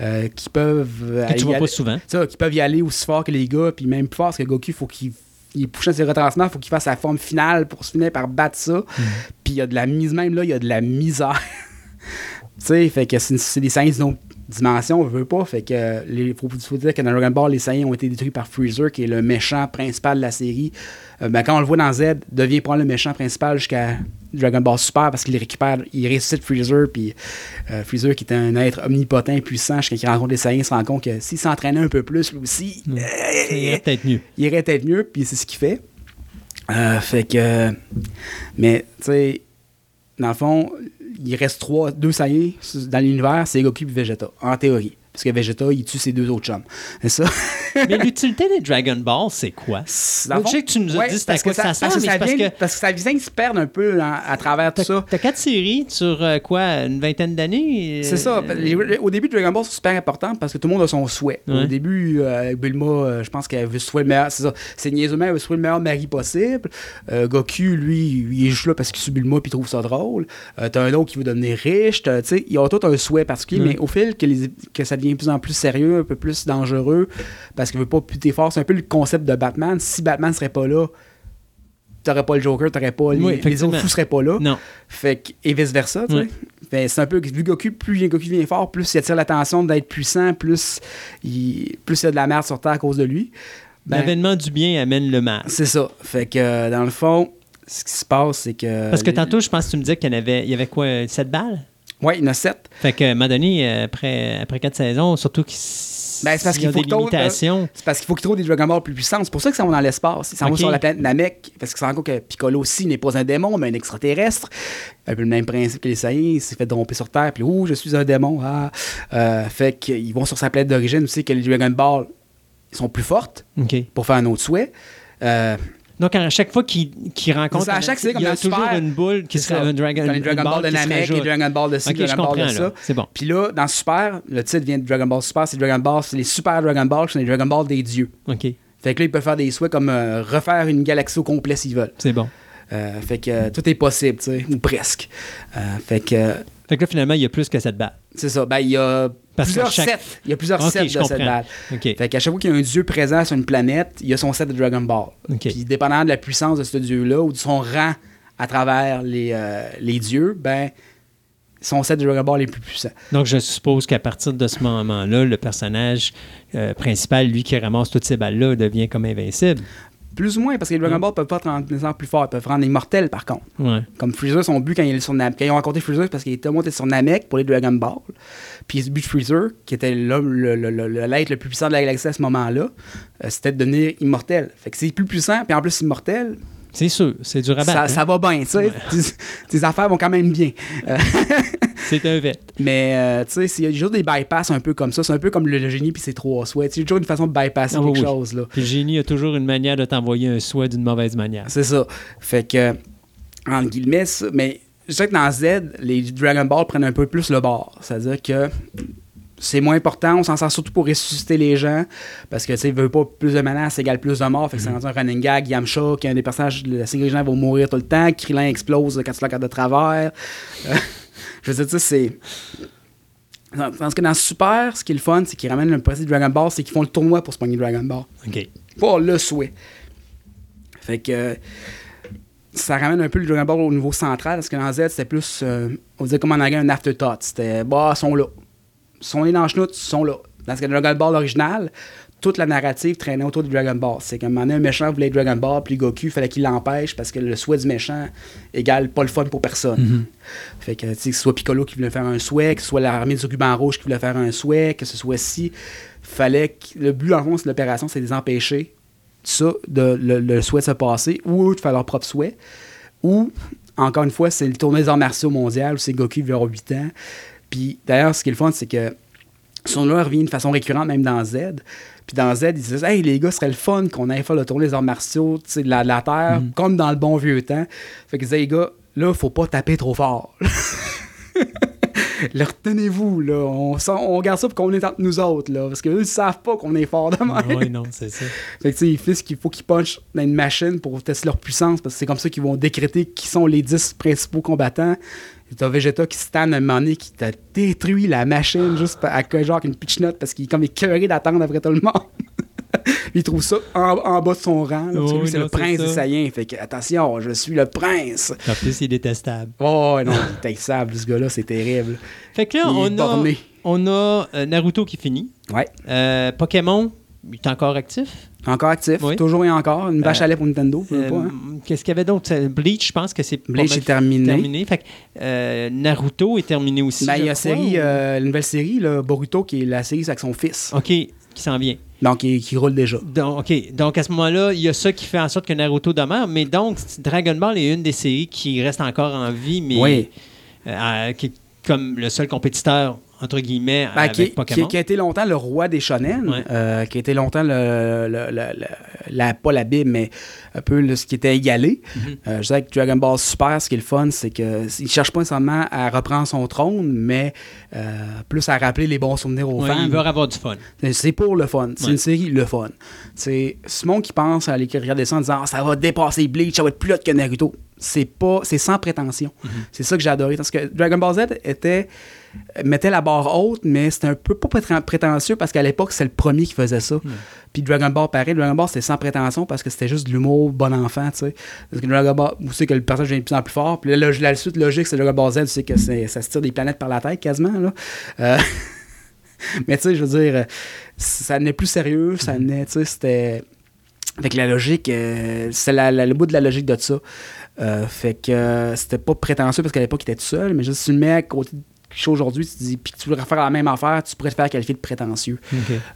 euh, qui peuvent Que tu vois aller- pas souvent. ça, qui peuvent y aller aussi fort que les gars, puis même plus fort, parce que Goku, faut qu'il il est ses retranchements, faut qu'il fasse sa forme finale pour se finir par battre ça. Mm. Puis il y a de la mise, même là, il y a de la misère. tu sais, fait que c'est des scènes, disons, dimension, on veut pas. Fait que il faut, faut dire que dans Dragon Ball, les Saiyans ont été détruits par Freezer, qui est le méchant principal de la série. Euh, ben, quand on le voit dans Z, devient prendre le méchant principal jusqu'à Dragon Ball Super parce qu'il récupère, il ressuscite Freezer, puis euh, Freezer qui est un être omnipotent puissant, jusqu'à qu'il rencontre les Saiyans, il se rend compte que s'il s'entraînait un peu plus, lui aussi, euh, Il irait peut-être mieux. il irait peut-être mieux, puis c'est ce qu'il fait. Fait que. Mais, tu sais, dans le fond, il reste trois, deux Saiyans dans l'univers, c'est Goku et Vegeta, en théorie. Parce que Vegeta, il tue ses deux autres chums. C'est ça? Mais l'utilité des Dragon Ball, c'est quoi? Le Je sais que tu nous as ouais, dit parce que ça ça, sert, parce que ça parce vient, que- parce que ça vient se perdre un peu en- à travers tout ça. T'as quatre séries sur euh, quoi, une vingtaine d'années? C'est ça. Euh, Au début, Dragon Ball, c'est super important parce que tout le monde a son souhait. Ouais. Au début, euh, Bulma, euh, je pense qu'elle veut se le meilleur. C'est ça. C'est niaisement, elle veut se le meilleur mari possible. Goku, lui, il est juste là parce qu'il suit Bulma puis il trouve ça drôle. T'as un autre qui veut devenir riche. Tu sais, ils ont tous un souhait particulier, mais au fil que, les- que ça devient de plus en plus sérieux, un peu plus dangereux, parce qu'il veut pas puter fort, c'est un peu le concept de Batman. Si Batman serait pas là, t'aurais pas le Joker, t'aurais pas les, Oui, les autres fous seraient pas là. Non. Fait que, et vice-versa, tu sais. Ouais. Fait, c'est un peu, vu Goku, plus Goku devient fort, plus il attire l'attention d'être puissant, plus il, plus il y a de la merde sur Terre à cause de lui. Ben, L'avènement du bien amène le mal. c'est ça. Fait que, euh, dans le fond, ce qui se passe, c'est que... Parce que tantôt, je pense que tu me disais qu'il y avait, il y avait quoi, 7 balles? Ouais, il y en a sept. Fait qu'à un moment donné, euh, après, après 4 saisons, surtout qu'il Ben, c'est parce qu'il faut que limitations. C'est parce qu'il faut qu'il trouve des Dragon Ball plus puissants. C'est pour ça que ça va dans l'espace. Ça va Ok. sur la planète Namek, parce se rend compte que Piccolo aussi n'est pas un démon, mais un extraterrestre. Un peu le même principe que les Saiyans. Il s'est fait tromper sur Terre, puis ouh, je suis un démon. Ah. Euh, fait qu'ils vont sur sa planète d'origine aussi, que les Dragon Ball sont plus fortes pour faire un autre souhait. Euh, Donc, à chaque fois qu'il qu'il rencontre, ça, à chaque il y a toujours Super, une boule qui serait un Dragon, une Ball de Namek, rajoute. Dragon Ball de ci, Ok, je Dragon Ball de ça. C'est bon. Puis là, dans Super, le titre vient de Dragon Ball Super, c'est Dragon Ball, c'est les Super Dragon Ball, c'est les Dragon Ball des dieux. OK. Fait que là, ils peuvent faire des souhaits comme euh, refaire une galaxie au complet s'ils veulent. C'est bon. Euh, fait que euh, tout est possible, tu sais, ou presque. Fait que Fait que là, finalement, il y a plus que 7 balles. c'est ça. Ben, il y a Parce que plusieurs chaque- sets. Il y a plusieurs sets de cette comprends. balle. OK. Fait qu'à chaque fois qu'il y a un dieu présent sur une planète, il y a son set de Dragon Ball. Puis dépendant de la puissance de ce dieu-là ou de son rang à travers les, euh, les dieux, ben son set de Dragon Ball est plus puissant. Donc, je suppose qu'à partir de ce moment-là, le personnage euh, principal, lui qui ramasse toutes ces balles-là, devient comme invincible. Plus ou moins, parce que les Dragon Mm. Ball peuvent pas te rendre nécessairement plus fort, ils peuvent rendre immortel par contre. Ouais. Comme Freezer, son but quand il est sur Namek, quand ils ont rencontré Freezer, parce qu'il était monté sur Namek pour les Dragon Ball. Puis Freezer, qui était l'homme, le, le, le- l'être plus puissant de la galaxie à ce moment-là, euh, c'était de devenir immortel. Fait que c'est plus puissant, puis en plus immortel, C'est sûr, c'est du rabat. ça, hein? ça va bien, tu sais. Tes, affaires vont quand même bien. C'est un vet. mais, euh, tu sais, c'est- il y a toujours des bypass un peu comme ça. C'est un peu comme le, le génie puis ses trois souhaits. A toujours une façon de bypasser Ah, quelque oui, chose, là. Puis le génie a toujours une manière de t'envoyer un souhait d'une mauvaise manière. C'est ça. Fait que, entre guillemets, ça- mais je sais que dans Z, les Dragon Ball prennent un peu plus le bord. C'est-à-dire que c'est moins important, on s'en sert surtout pour ressusciter les gens, parce que, tu sais, veut pas plus de menaces égale plus de morts, fait que c'est rendu un running gag, Yamcha, qui est un des personnages de la série originale, va mourir tout le temps, Krillin explose quand tu la de travers. Euh, je veux dire, tu sais, c'est... Parce que dans Super, ce qui est le fun, c'est qu'ils ramènent le principe de Dragon Ball, c'est qu'ils font le tournoi pour se pogner Dragon Ball OK. pas le souhait. Fait que ça ramène un peu le Dragon Ball au niveau central, parce que dans Z, c'était plus, euh, on disait comme en anglais, un afterthought. C'était, bah, ils sont là. Ils sont les dans le ils sont là. Dans ce Dragon Ball original, toute la narrative traînait autour du Dragon Ball. C'est qu'à un moment donné, un méchant voulait Dragon Ball, puis Goku, il fallait qu'il l'empêche, parce que le souhait du méchant égale pas le fun pour personne. Fait que, tu sais, que ce soit Piccolo qui voulait faire un souhait, que ce soit l'armée du ruban rouge qui voulait faire un souhait, que ce soit si, fallait que, le but, en fond, de l'opération, c'est de les empêcher ça, de, le, le souhait de se passer, ou eux de faire leur propre souhait, ou, encore une fois, c'est le tournoi des arts martiaux mondial, où c'est Goku, il avoir 8 ans. Puis, d'ailleurs, ce qui est le fun, c'est que ce tournoi revient de façon récurrente, même dans Z. Puis dans Z, ils disent Hey, les gars, ce serait le fun qu'on aille faire le tournoi des arts martiaux, de la, de la Terre, comme dans le bon vieux temps. Fait qu'ils disaient, les gars, là, faut pas taper trop fort. Là, retenez-vous, là. On, on regarde ça pour qu'on est entre nous autres, là. Parce qu'eux, ils savent pas qu'on est fort de même. Oui, non, c'est ça. Fait que, tu sais, ils font ce qu'il faut qu'ils punchent dans une machine pour tester leur puissance, parce que c'est comme ça qu'ils vont décréter qui sont les 10 principaux combattants. Et T'as Vegeta qui se tanne à un moment donné, qui t'a détruit la machine juste à genre avec une pitch note parce qu'il est comme écœuré d'attendre après tout le monde. il trouve ça en, en bas de son rang, là, parce que Oui, lui, c'est le prince Saiyans. Fait que, attention, je suis le prince. En plus, il est détestable. Oh, non, il est haïssable, ce gars-là, c'est terrible. Fait que là, il est on a. On a euh, Naruto qui finit. Ouais. Euh, Pokémon, il est encore actif? Encore actif, Oui. toujours et encore. Une vache Euh, à lait pour Nintendo. Euh, hein. Qu'est-ce qu'il y avait d'autre? Bleach, je pense que c'est Bleach est terminé. terminé. Fait que, euh, Naruto est terminé aussi. Ben, il y a série, ou- nouvelle série, là, Boruto, qui est la série avec son fils. OK, qui s'en vient. Donc, qui, qui roule déjà. Donc, OK. Donc, à ce moment-là, il y a ça qui fait en sorte que Naruto demeure. Mais donc, Dragon Ball est une des séries qui reste encore en vie, mais Oui. euh, qui est comme le seul compétiteur, entre guillemets, Ben, avec qui, qui- Pokémon. qui a été longtemps le roi des shonen, Ouais. euh, qui a été longtemps le, le- le- le- la, pas la Bible, mais un peu le- ce qui était égalé. Mhm. Euh, je dirais que Dragon Ball Super, ce qui est le fun, c'est que il cherche pas nécessairement à reprendre son trône, mais euh, plus à rappeler les bons souvenirs aux Ouais, fans. il va avoir du fun. C'est- pour le fun. C'est Ouais. une série, le fun. C'est Simon qui pense à aller regarder ça en disant ça va dépasser Bleach, ça va être plus que Naruto. C'est pas, c'est sans prétention. Mhm. C'est ça que j'ai adoré. Parce que Dragon Ball Z était, mettait la barre haute, mais c'était un peu pas préten- prétentieux parce qu'à l'époque, c'est le premier qui faisait ça. Puis Dragon Ball, pareil, Dragon Ball, c'était sans prétention parce que c'était juste de l'humour bon enfant, tu sais. Parce que Dragon Ball, vous savez que le personnage devient de plus en plus fort. Puis là, la, suite logique, c'est Dragon Ball Z, tu sais que c'est- ça se tire des planètes par la tête quasiment, là. Euh, mais tu sais, je veux dire, ça n'est plus sérieux, ça n'est, tu sais, c'était. Fait que la logique, euh, c'est la- la- le bout de la logique de ça. Euh, fait que euh, c'était pas prétentieux parce qu'à l'époque, il était tout seul, mais juste si tu le mets à côté aujourd'hui, tu te dis, puis que tu voudrais faire la même affaire, tu pourrais te faire qualifier de prétentieux.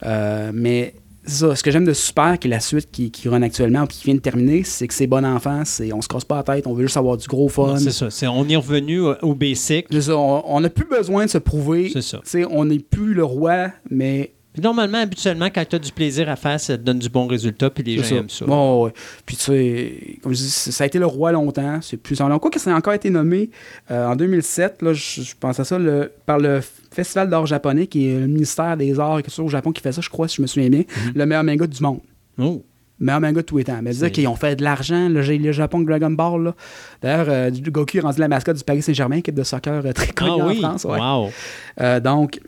Euh, mais c'est ça, ce que j'aime de Super, qui est la suite qui, qui run actuellement, puis qui vient de terminer, c'est que c'est bon enfant, c'est, on se casse pas la tête, on veut juste avoir du gros fun. C'est ça. C'est- on est revenu au, basic. C'est ça, on n'a plus besoin de se prouver. C'est ça. On n'est plus le roi, mais Puis Normalement, habituellement, quand tu as du plaisir à faire, ça te donne du bon résultat, puis les gens aiment ça. Ouais. Puis tu sais, comme je dis, ça a été le roi longtemps. C'est plus en long. Quoi que ça a encore été nommé euh, en 2007, là, je, je pense à ça, le- par le Festival d'art japonais, qui est le ministère des arts et culture au Japon qui fait ça, je crois, si je me souviens bien, le meilleur manga du monde. Oh. Meilleur manga de tous les temps. Mais dire qu'ils ont fait de l'argent, le, le Japon Dragon Ball. D'ailleurs, euh, Goku est rendu la mascotte du Paris Saint-Germain, équipe de soccer euh, très connue Ah en oui, France. ouais. wow. Euh, donc,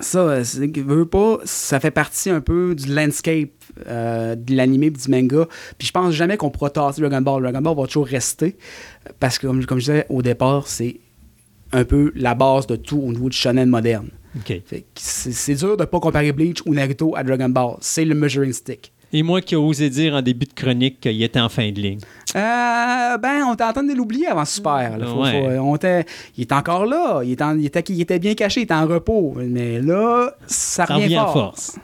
ça, euh, veux pas, ça fait partie un peu du landscape euh, de l'anime et du manga. Puis je pense jamais qu'on pourra tasser Dragon Ball. Dragon Ball va toujours rester parce que, comme, comme je disais au départ, c'est un peu la base de tout au niveau du shonen moderne. C'est dur de pas comparer Bleach ou Naruto à Dragon Ball. C'est le measuring stick. Et moi qui ai osé dire en début de chronique qu'il était en fin de ligne. Euh, ben, on était en train de l'oublier avant Super. là. Faut- Ouais. faut- on était, il est encore là. Il, est en- il était, il était bien caché, il était en repos. Mais là, ça Ça revient revient en fort. force.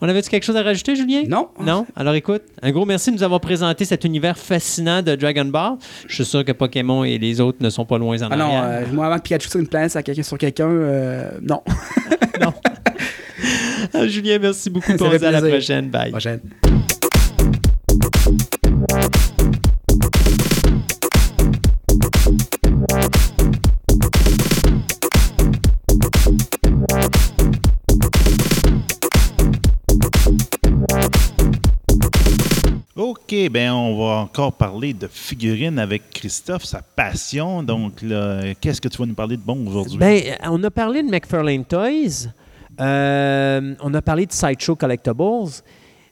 On avait-tu quelque chose à rajouter, Julien? Non. Non? Alors écoute, un gros merci de nous avoir présenté cet univers fascinant de Dragon Ball. Je suis sûr que Pokémon et les autres ne sont pas loin en Ah non, arrière. euh, moi avant que Pikachu tire une planète à quelqu'un sur quelqu'un, euh, non. Ah, Julien, merci beaucoup. Ça On se dit à la prochaine. Bye. Prochaine. OK, ben on va encore parler de figurines avec Christophe, sa passion. Donc, là, qu'est-ce que tu vas nous parler de bon aujourd'hui? Ben, on a parlé de McFarlane Toys. Euh, on a parlé de Sideshow Collectibles.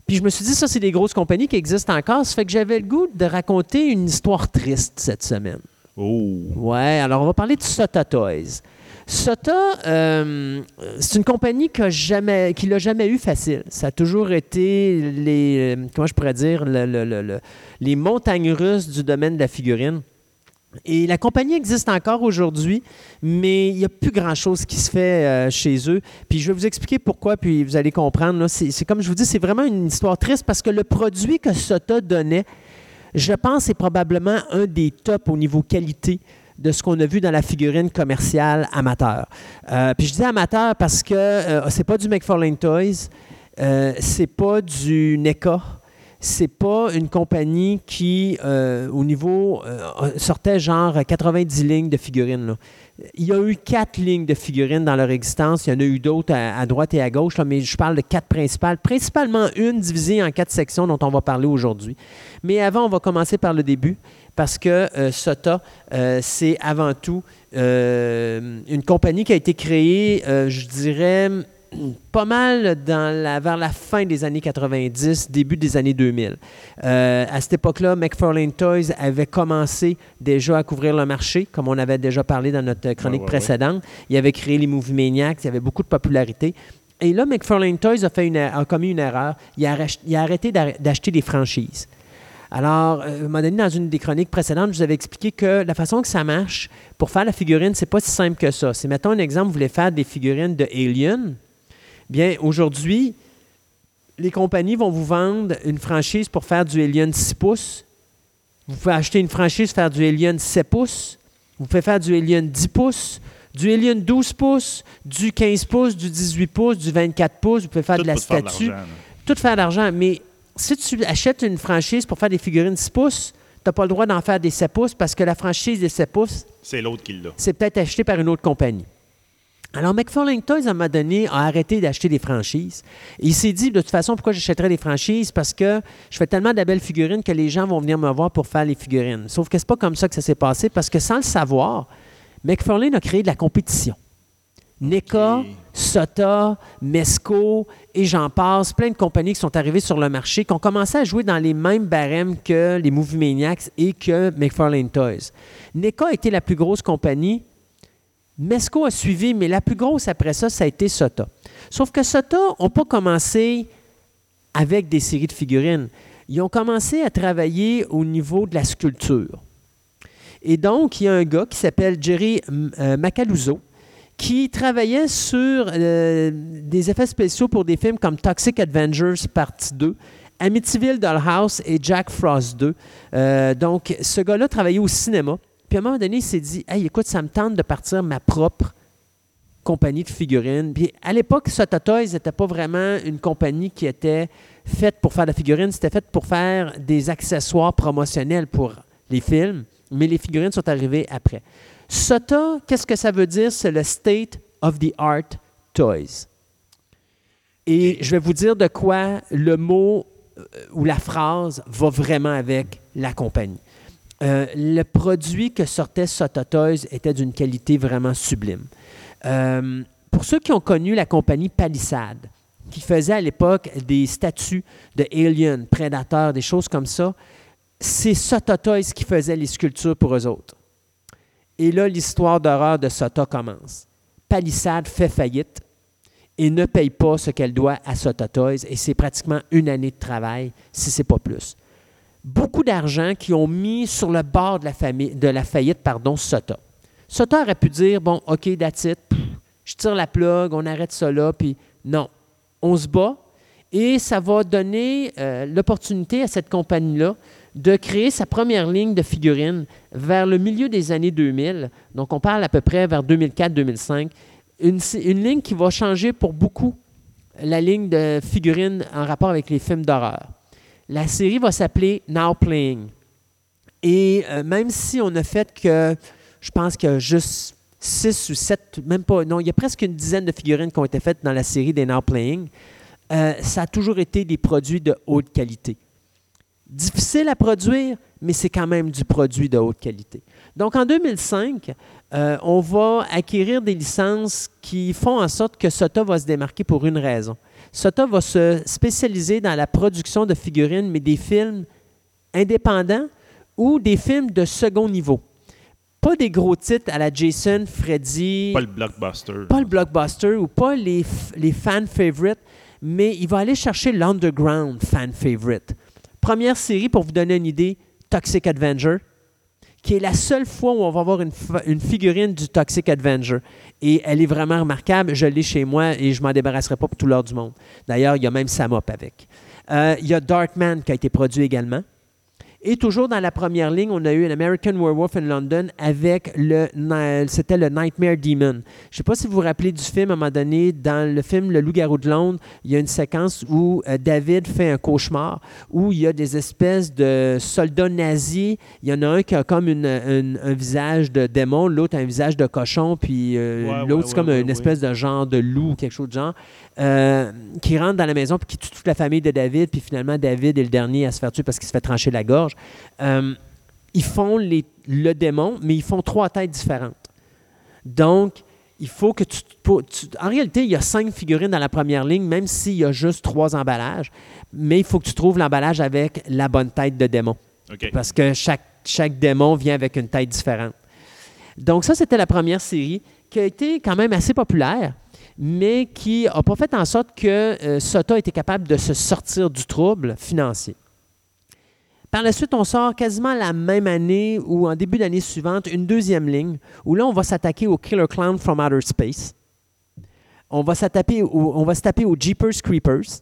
Puis je me suis dit, ça, c'est des grosses compagnies qui existent encore. Ça fait que j'avais le goût de raconter une histoire triste cette semaine. Oh! Ouais, alors on va parler de Sota Toys. Sota, euh, c'est une compagnie qui jamais, qui l'a jamais eu facile. Ça a toujours été les, euh, comment je pourrais dire, le- le- le- le- les montagnes russes du domaine de la figurine. Et la compagnie existe encore aujourd'hui, mais il n'y a plus grand-chose qui se fait euh, chez eux. Puis je vais vous expliquer pourquoi, puis vous allez comprendre. C'est comme je vous dis, c'est vraiment une histoire triste parce que le produit que Sota donnait, je pense, c'est probablement un des tops au niveau qualité de ce qu'on a vu dans la figurine commerciale amateur. Euh, puis je dis amateur parce que euh, c'est pas du McFarlane Toys, euh, c'est pas du NECA, c'est pas une compagnie qui, euh, au niveau, euh, sortait genre 90 lignes de figurines. Il y a eu quatre lignes de figurines dans leur existence. Il y en a eu d'autres à, droite et à gauche, mais je parle de quatre principales. Principalement une divisée en quatre sections dont on va parler aujourd'hui. Mais avant, on va commencer par le début parce que euh, Sota, c'est avant tout une compagnie qui a été créée, je dirais, pas mal dans la, vers la fin des années 90, début des années 2000. Euh, à cette époque-là, McFarlane Toys avait commencé déjà à couvrir le marché, comme on avait déjà parlé dans notre chronique Ouais, ouais, ouais. précédente. Il avait créé les Movie Maniacs, il y avait beaucoup de popularité. Et là, McFarlane Toys a, fait une, a commis une erreur. Il a, rach- il a arrêté d'acheter des franchises. Alors, euh, à un moment donné, dans une des chroniques précédentes, je vous avais expliqué que la façon que ça marche pour faire la figurine, c'est pas si simple que ça. C'est, mettons un exemple, vous voulez faire des figurines de Alien. Bien, aujourd'hui, les compagnies vont vous vendre une franchise pour faire du Alien 6 pouces. Vous pouvez acheter une franchise faire du Alien 7 pouces. Vous pouvez faire du Alien 10 pouces, du Alien 12 pouces, du 15 pouces, du 18 pouces, du 24 pouces. Vous pouvez faire Tout de la faire statue tout faire de l'argent. Mais si tu achètes une franchise pour faire des figurines 6 pouces, tu n'as pas le droit d'en faire des 7 pouces parce que la franchise des 7 pouces, C'est l'autre qui l'a. c'est peut-être acheté par une autre compagnie. Alors, McFarlane Toys, à un moment donné, a arrêté d'acheter des franchises. Et il s'est dit, de toute façon, pourquoi j'achèterais des franchises? Parce que je fais tellement de belles figurines que les gens vont venir me voir pour faire les figurines. Sauf que c'est pas comme ça que ça s'est passé, parce que sans le savoir, McFarlane a créé de la compétition. NECA. Sota, Mesco et j'en passe, plein de compagnies qui sont arrivées sur le marché, qui ont commencé à jouer dans les mêmes barèmes que les Movie Maniacs et que McFarlane Toys. NECA a été la plus grosse compagnie. Mesco a suivi, mais la plus grosse après ça, ça a été Sota. Sauf que Sota n'ont pas commencé avec des séries de figurines. Ils ont commencé à travailler au niveau de la sculpture. Et donc, il y a un gars qui s'appelle Jerry euh, Macaluso qui travaillait sur euh, des effets spéciaux pour des films comme Toxic Avengers Partie 2, Amityville Dollhouse et Jack Frost 2. Euh, donc, ce gars-là travaillait au cinéma. Puis à un moment donné, il s'est dit Hey, écoute, ça me tente de partir ma propre compagnie de figurines. Puis à l'époque, Sota Toys n'était pas vraiment une compagnie qui était faite pour faire de la figurine, c'était faite pour faire des accessoires promotionnels pour les films, mais les figurines sont arrivées après. Sota, qu'est-ce que ça veut dire? C'est le State of the Art Toys. Et je vais vous dire de quoi le mot euh, ou la phrase va vraiment avec la compagnie. Euh, le produit que sortait Sota Toys était d'une qualité vraiment sublime. Euh, pour ceux qui ont connu la compagnie Palisade, qui faisait à l'époque des statues de Alien, Predator, des choses comme ça, c'est Sota Toys qui faisait les sculptures pour eux autres. Et là, l'histoire d'horreur de Sota commence. Palisade fait faillite et ne paye pas ce qu'elle doit à Sota Toys, et c'est pratiquement une année de travail, si ce n'est pas plus. Beaucoup d'argent qui ont mis sur le bord de la, faillite pardon, Sota. Sota aurait pu dire, bon, OK, that's je tire la plug, on arrête ça là, puis non, on se bat, et ça va donner euh, l'opportunité à cette compagnie-là de créer sa première ligne de figurines vers le milieu des années 2000. Donc, on parle à peu près vers 2004-2005. Une, une ligne qui va changer pour beaucoup la ligne de figurines en rapport avec les films d'horreur. La série va s'appeler Now Playing. Et euh, même si on a fait que, je pense a juste six ou sept, même pas, non, il y a presque une dizaine de figurines qui ont été faites dans la série des Now Playing, euh, ça a toujours été des produits de haute qualité. Difficile à produire, mais c'est quand même du produit de haute qualité. Donc en 2005, euh, on va acquérir des licences qui font en sorte que Sota va se démarquer pour une raison. Sota va se spécialiser dans la production de figurines, mais des films indépendants ou des films de second niveau. Pas des gros titres à la Jason, Freddy, Pas le blockbuster. pas le blockbuster ou pas les, les fan favorites, mais il va aller chercher l'underground fan favorite. Première série, pour vous donner une idée, Toxic Avenger, qui est la seule fois où on va avoir une, figurine du Toxic Avenger. Et elle est vraiment remarquable. Je l'ai chez moi et je m'en débarrasserai pas pour tout l'heure du monde. D'ailleurs, il y a même Samop avec. Euh, il y a Darkman qui a été produit également. Et toujours dans la première ligne, on a eu un American Werewolf in London avec le, c'était le Nightmare Demon. Je ne sais pas si vous vous rappelez du film à un moment donné, dans le film Le Loup-garou de Londres, il y a une séquence où euh, David fait un cauchemar, où il y a des espèces de soldats nazis. Il y en a un qui a comme une- une- un visage de démon, l'autre a un visage de cochon, puis euh, Ouais, l'autre ouais, c'est comme ouais, une espèce de genre de loup, quelque chose de genre, euh, qui rentre dans la maison puis qui tue toute la famille de David, puis finalement David est le dernier à se faire tuer parce qu'il se fait trancher la gorge. Euh, ils font les- le démon, mais ils font trois têtes différentes. Donc, il faut que tu, tu- En réalité, il y a cinq figurines dans la première ligne, même s'il y a juste trois emballages. Mais il faut que tu trouves l'emballage avec la bonne tête de démon. Parce que chaque, chaque démon vient avec une tête différente. Donc, ça, c'était la première série qui a été quand même assez populaire, mais qui n'a pas fait en sorte que euh, Sota était capable de se sortir du trouble financier. Par la suite, on sort quasiment la même année ou en début d'année suivante une deuxième ligne où là, on va s'attaquer au Killer Clown from Outer Space. On va, s'attaquer au- on va se taper aux Jeepers Creepers.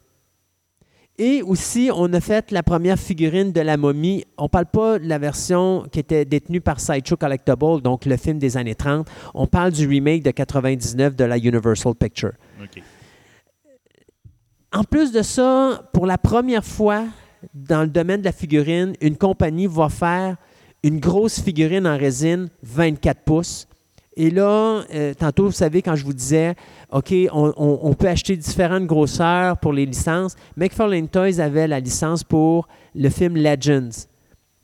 Et aussi, on a fait la première figurine de la momie. On ne parle pas de la version qui était détenue par Sideshow Collectible, donc le film des années 30. On parle du remake de 99 de la Universal Picture. En plus de ça, pour la première fois dans le domaine de la figurine, une compagnie va faire une grosse figurine en résine 24 pouces. Et là, euh, tantôt, vous savez, quand je vous disais, OK, on, on- on peut acheter différentes grosseurs pour les licences, McFarlane Toys avait la licence pour le film Legends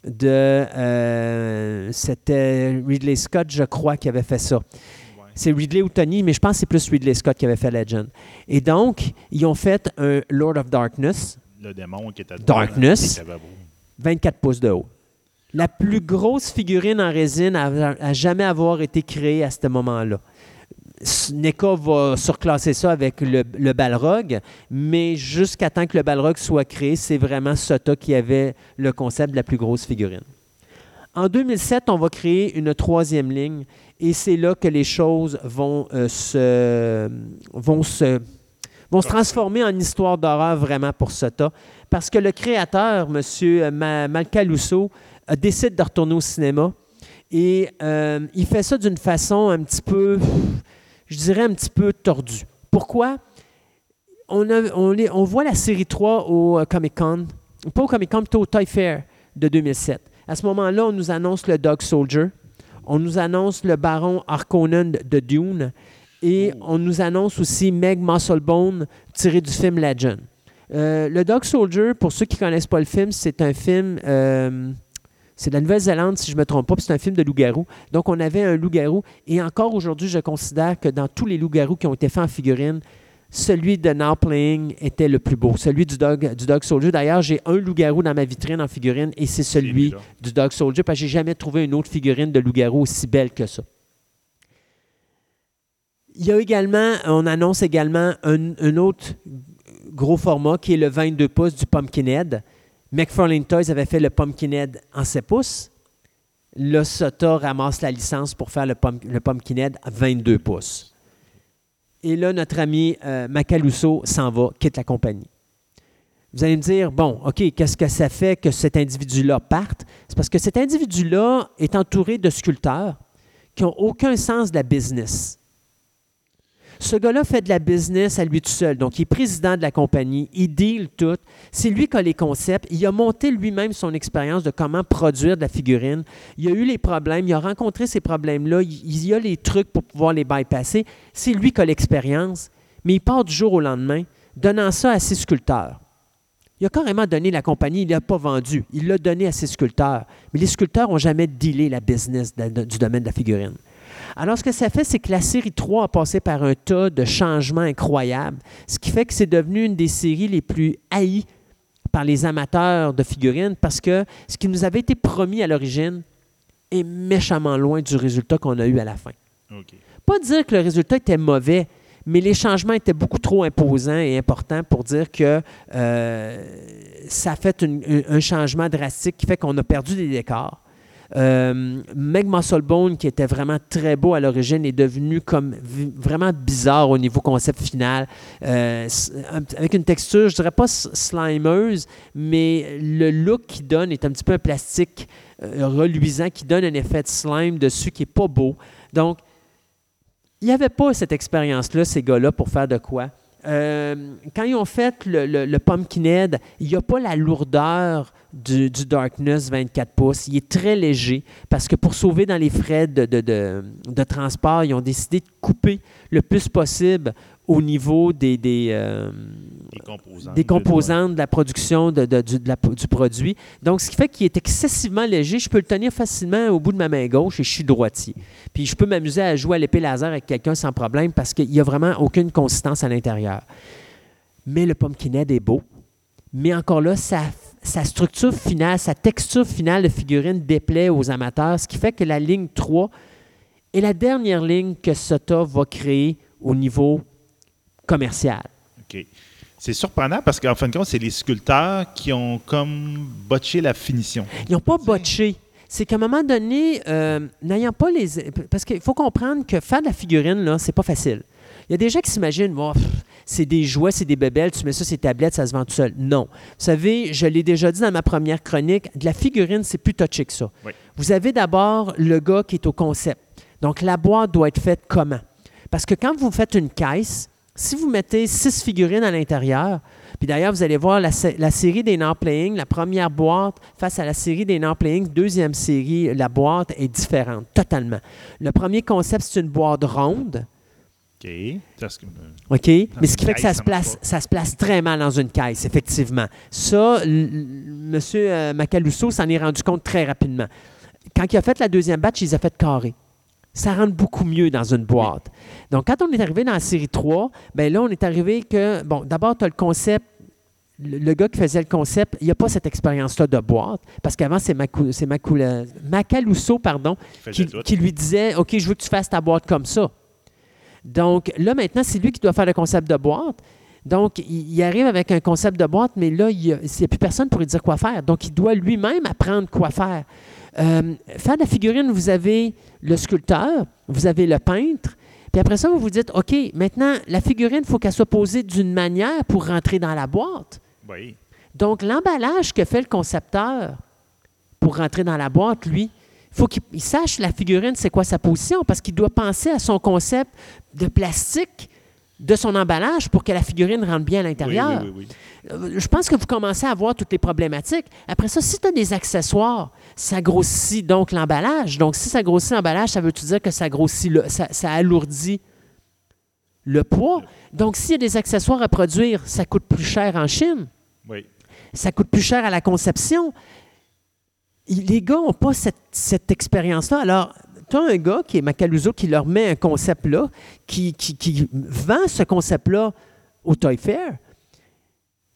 de. euh, C'était Ridley Scott, je crois, qui avait fait ça. C'est Ridley ou Tony, mais je pense que c'est plus Ridley Scott qui avait fait Legend. Et donc, ils ont fait un Lord of Darkness, Le démon qui était Darkness. qui était beau. 24 pouces de haut. La plus grosse figurine en résine à, jamais avoir été créée à ce moment-là. NECA va surclasser ça avec le, Balrog, mais jusqu'à temps que le Balrog soit créé, c'est vraiment Sota qui avait le concept de la plus grosse figurine. En 2007, on va créer une troisième ligne et c'est là que les choses vont, euh, se, transformer en histoire d'horreur vraiment pour Sota. Parce que le créateur, M. Malcaluso, euh, décide de retourner au cinéma et euh, il fait ça d'une façon un petit peu, je dirais un petit peu tordue. Pourquoi? On, a- on voit la série 3 au euh, Comic Con, pas au Comic Con, plutôt au Toy Fair de 2007. À ce moment-là, on nous annonce le Dog Soldier, on nous annonce le Baron Harkonnen de Dune et on nous annonce aussi Meg Musclebone tiré du film Legend. Euh, le Dog Soldier, pour ceux qui ne connaissent pas le film, c'est un film. euh, c'est de la Nouvelle-Zélande, si je ne me trompe pas, puis c'est un film de loup-garou. Donc, on avait un loup-garou. Et encore aujourd'hui, je considère que dans tous les loups-garous qui ont été faits en figurine, celui de Now Playing était le plus beau. Celui du Dog, du dog Soldier. D'ailleurs, j'ai un loup-garou dans ma vitrine en figurine et c'est celui du Dog Soldier parce que j'ai jamais trouvé une autre figurine de loup-garou aussi belle que ça. Il y a également, on annonce également un, un autre gros format qui est le 22 pouces du Pumpkinhead. McFarlane Toys avait fait le Pumpkinhead en 7 pouces. Là, Sota ramasse la licence pour faire le, pump- le Pumpkinhead à 22 pouces. Et là, notre ami euh, s'en va, quitte la compagnie. Vous allez me dire, bon, OK, qu'est-ce que ça fait que cet individu-là parte? C'est parce que cet individu-là est entouré de sculpteurs qui n'ont aucun sens de la business. Ce gars-là fait de la business à lui tout seul. Donc, il est président de la compagnie, il deal tout. C'est lui qui a les concepts. Il a monté lui-même son expérience de comment produire de la figurine. Il a eu les problèmes, il a rencontré ces problèmes-là, il, y a les trucs pour pouvoir les bypasser. C'est lui qui a l'expérience, mais il part du jour au lendemain, donnant ça à ses sculpteurs. Il a carrément donné la compagnie, il ne l'a pas vendu. Il l'a donné à ses sculpteurs. Mais les sculpteurs n'ont jamais dealé la business du domaine de la figurine. Alors, ce que ça fait, c'est que la série 3 a passé par un tas de changements incroyables, ce qui fait que c'est devenu une des séries les plus haïes par les amateurs de figurines parce que ce qui nous avait été promis à l'origine est méchamment loin du résultat qu'on a eu à la fin. Pas dire que le résultat était mauvais, mais les changements étaient beaucoup trop imposants et importants pour dire que euh, ça a fait une- un changement drastique qui fait qu'on a perdu des décors. Euh, Meg Musclebone, qui était vraiment très beau à l'origine, est devenu comme vraiment bizarre au niveau concept final. Euh, avec une texture, je dirais pas slimeuse, mais le look qu'il donne est un petit peu un plastique euh, reluisant qui donne un effet de slime dessus qui est pas beau. Donc, il n'y avait pas cette expérience-là, ces gars-là, pour faire de quoi. Euh, quand ils ont fait le, le, le Pumpkinhead, il n'y a pas la lourdeur du, du Darkness 24 pouces. Il est très léger parce que pour sauver dans les frais de, de- de- de transport, ils ont décidé de couper le plus possible au niveau des, des, euh, Des composants. des composantes de la production de, de- du, de la- du produit. Donc, ce qui fait qu'il est excessivement léger. Je peux le tenir facilement au bout de ma main gauche et je suis droitier. Puis, je peux m'amuser à jouer à l'épée laser avec quelqu'un sans problème parce qu'il n'y a vraiment aucune consistance à l'intérieur. Mais le Pumpkinhead est beau. Mais encore là, sa, sa structure finale, sa texture finale de figurine déplaît aux amateurs, ce qui fait que la ligne 3 est la dernière ligne que Sota va créer au niveau commercial. OK. C'est surprenant parce qu'en fin de compte, c'est les sculpteurs qui ont comme botché la finition. Ils n'ont pas botché. C'est qu'à un moment donné, euh, n'ayant pas les. Parce qu'il faut comprendre que faire de la figurine, là, c'est pas facile. Il y a des gens qui s'imaginent, pff, c'est des jouets, c'est des bébelles, tu mets ça sur tes tablettes, ça se vend tout seul. Non. Vous savez, je l'ai déjà dit dans ma première chronique, de la figurine, c'est plus touché que ça. Oui. Vous avez d'abord le gars qui est au concept. Donc, la boîte doit être faite comment? Parce que quand vous faites une caisse, si vous mettez six figurines à l'intérieur, puis d'ailleurs, vous allez voir la série des non-playing, la première boîte face à la série des non-playing, deuxième série, la boîte est différente, totalement. Le premier concept, c'est une boîte ronde, OK. Que- OK? Mais ce qui fait que ça se, place, ça se place très mal dans une caisse, effectivement. Ça, M. Macaluso s'en est rendu compte très rapidement. Quand il a fait la deuxième batch, il les a fait carré. Ça rentre beaucoup mieux dans une boîte. Donc, quand on est arrivé dans la série 3, bien là, on est arrivé que, bon, d'abord, tu as le concept le, gars qui faisait le concept, il n'y a pas cette expérience-là de boîte, parce qu'avant, c'est Macaluso, pardon, qui, qui lui disait OK, je veux que tu fasses ta boîte comme ça. Donc là, maintenant, c'est lui qui doit faire le concept de boîte. Donc, il, arrive avec un concept de boîte, mais là, il n'y a, plus personne pour lui dire quoi faire. Donc, il doit lui-même apprendre quoi faire. Euh, faire de la figurine, vous avez le sculpteur, vous avez le peintre, puis après ça, vous vous dites OK, maintenant, la figurine, il faut qu'elle soit posée d'une manière pour rentrer dans la boîte. Oui. Donc, l'emballage que fait le concepteur pour rentrer dans la boîte, lui, faut qu'il il sache la figurine, c'est quoi sa position, parce qu'il doit penser à son concept de plastique de son emballage pour que la figurine rentre bien à l'intérieur. oui, oui, oui. Euh, Je pense que vous commencez à voir toutes les problématiques. Après ça, si tu as des accessoires, ça grossit donc l'emballage. Donc, si ça grossit l'emballage, ça veut-tu dire que ça grossit, le, ça, ça alourdit le poids? Donc, s'il y a des accessoires à produire, ça coûte plus cher en Chine Oui. ça coûte plus cher à la conception. Les gars n'ont pas cette, cette expérience-là. Alors, tu as un gars qui est Macaluso qui leur met un concept là, qui, qui- qui vend ce concept-là au Toy Fair.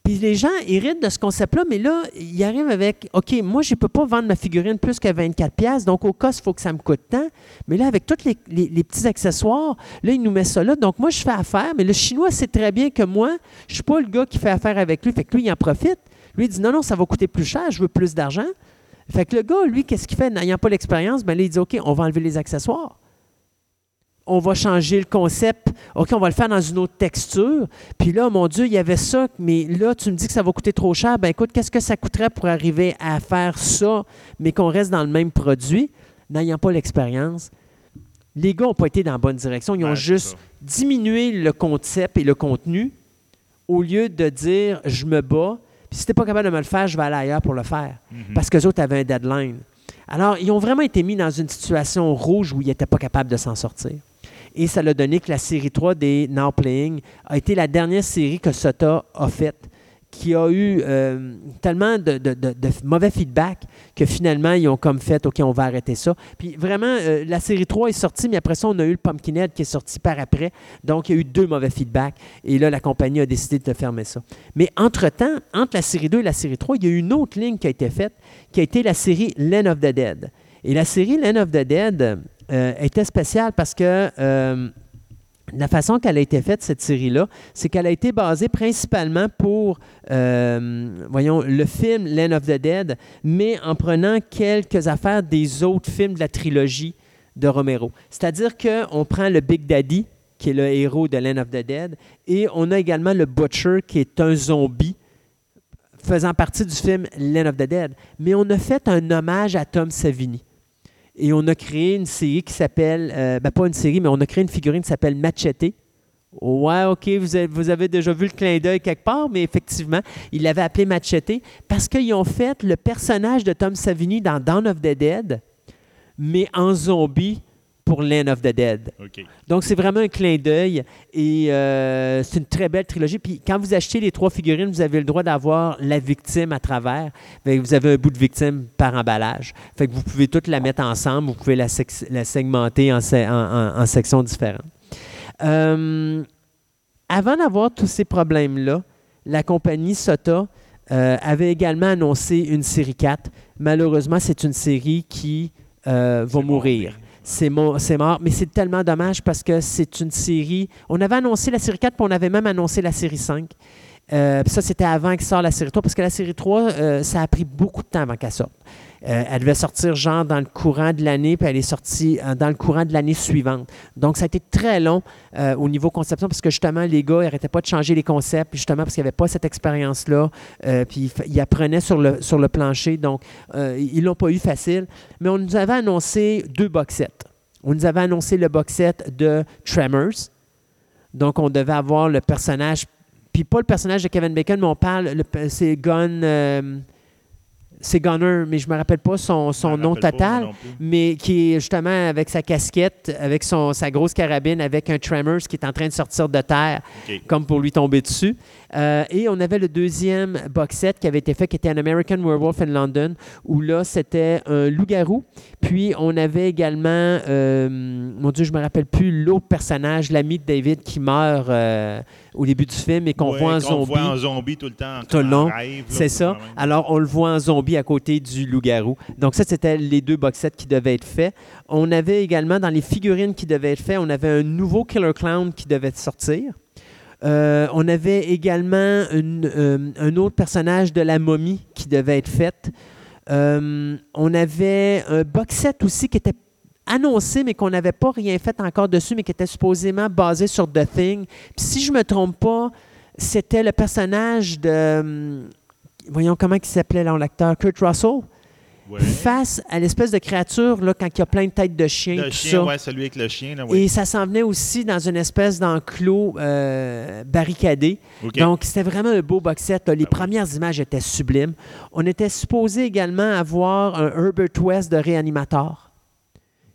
Puis les gens héritent de ce concept-là, mais là, ils arrivent avec OK, moi, je ne peux pas vendre ma figurine plus que 24$, piastres, donc au cost, il faut que ça me coûte tant. Mais là, avec tous les, petits accessoires, là, il nous met ça là. Donc, moi, je fais affaire, mais le Chinois sait très bien que moi, je ne suis pas le gars qui fait affaire avec lui. Fait que lui, il en profite. Lui, il dit non, non, ça va coûter plus cher, je veux plus d'argent. Fait que le gars, lui, qu'est-ce qu'il fait? N'ayant pas l'expérience, ben là, il dit OK, on va enlever les accessoires. On va changer le concept. OK, on va le faire dans une autre texture. Puis là, mon Dieu, il y avait ça, mais là, tu me dis que ça va coûter trop cher. Ben écoute, qu'est-ce que ça coûterait pour arriver à faire ça, mais qu'on reste dans le même produit, n'ayant pas l'expérience? Les gars n'ont pas été dans la bonne direction. Ils ont Ouais, juste diminué le concept et le contenu au lieu de dire je me bats. Puis si tu n'es pas capable de me le faire, je vais aller ailleurs pour le faire. Mhm. Parce que autres avaient un deadline. Alors, ils ont vraiment été mis dans une situation rouge où ils n'étaient pas capables de s'en sortir. Et ça l'a donné que la série 3 des Now Playing a été la dernière série que Sota a faite, qui a eu euh, tellement de, mauvais feedback que finalement, ils ont comme fait OK, on va arrêter ça. Puis vraiment, euh, la série 3 est sortie, mais après ça, on a eu le Pumpkinhead qui est sorti par après. Donc, il y a eu deux mauvais feedbacks. Et là, la compagnie a décidé de fermer ça. Mais entre-temps, entre la série 2 et la série 3, il y a eu une autre ligne qui a été faite, qui a été la série Land of the Dead. Et la série Land of the Dead euh, était spéciale parce que la façon qu'elle a été faite, cette série-là, c'est qu'elle a été basée principalement pour, euh, le film Land of the Dead, mais en prenant quelques affaires des autres films de la trilogie de Romero. C'est-à-dire qu'on prend le Big Daddy, qui est le héros de Land of the Dead, et on a également le Butcher, qui est un zombie faisant partie du film Land of the Dead. Mais on a fait un hommage à Tom Savini. Et on a créé une série qui s'appelle, euh, ben pas une série, mais on a créé une figurine qui s'appelle Machete, Ouais, OK, vous avez, vous avez déjà vu le clin d'œil quelque part, mais effectivement, il l'avait appelé Machete parce qu'ils ont fait le personnage de Tom Savini dans Dawn of the Dead, mais en zombie pour Land of the Dead. Donc, c'est vraiment un clin d'œil et euh, c'est une très belle trilogie. Puis, quand vous achetez les trois figurines, vous avez le droit d'avoir la victime à travers. Fait que vous avez un bout de victime par emballage. Fait que vous pouvez toutes la mettre ensemble, vous pouvez la, segmenter en, se- en- en- en sections différentes. Euh, avant d'avoir tous ces problèmes-là, la compagnie Sota euh, avait également annoncé une série 4. Malheureusement, c'est une série qui va mourir. C'est mo- c'est mort, mais c'est tellement dommage parce que c'est une série. On avait annoncé la série 4, puis on avait même annoncé la série 5. Euh, ça, c'était avant qu'il sorte la série 3, parce que la série 3, euh, ça a pris beaucoup de temps avant qu'elle sorte. Euh, elle devait sortir genre dans le courant de l'année, puis elle est sortie euh, dans le courant de l'année suivante. Donc, ça a été très long euh, au niveau conception, parce que justement, les gars n'arrêtaient pas de changer les concepts, justement parce qu'il n'y avait pas cette expérience-là, puis ils apprenaient sur le, sur le plancher, donc ils l'ont pas eu facile. Mais on nous avait annoncé deux box sets. On nous avait annoncé le box set de Tremors. Donc, on devait avoir le personnage, puis pas le personnage de Kevin Bacon, mais on parle, le- c'est Gun. C'est Gunner, mais je me rappelle pas son, son nom pas, total mais qui est justement avec sa casquette, avec son, sa grosse carabine, avec un Tremors qui est en train de sortir de terre, comme pour lui tomber dessus. Euh, et on avait le deuxième box set qui avait été fait, qui était un American Werewolf in London, où là, c'était un loup-garou. Puis on avait également, euh, mon Dieu, je me rappelle plus, l'autre personnage, l'ami de David, qui meurt euh, au début du film et qu'on Ouais, voit en qu'on zombie. voit en zombie tout le temps. Tout le long. C'est ça. Alors, on le voit en zombie à côté du loup-garou. Donc, ça, c'était les deux box sets qui devaient être faits. On avait également, dans les figurines qui devaient être faites, on avait un nouveau Killer Clown qui devait sortir. Euh, on avait également une, euh, un autre personnage de la momie qui devait être fait. Euh, on avait un box set aussi qui était annoncé, mais qu'on n'avait pas rien fait encore dessus, mais qui était supposément basé sur The Thing. Puis si je me trompe pas, c'était le personnage de... hum, Voyons comment il s'appelait l'acteur, Kurt Russell, Ouais. face à l'espèce de créature là, quand il y a plein de têtes de chiens, Le tout chien, ça. ouais, celui avec le chien. Là, ouais. Et ça s'en venait aussi dans une espèce d'enclos euh, barricadé. Donc, c'était vraiment un beau box set. là. Les Ah oui. premières images étaient sublimes. On était supposé également avoir un Herbert West de réanimateur.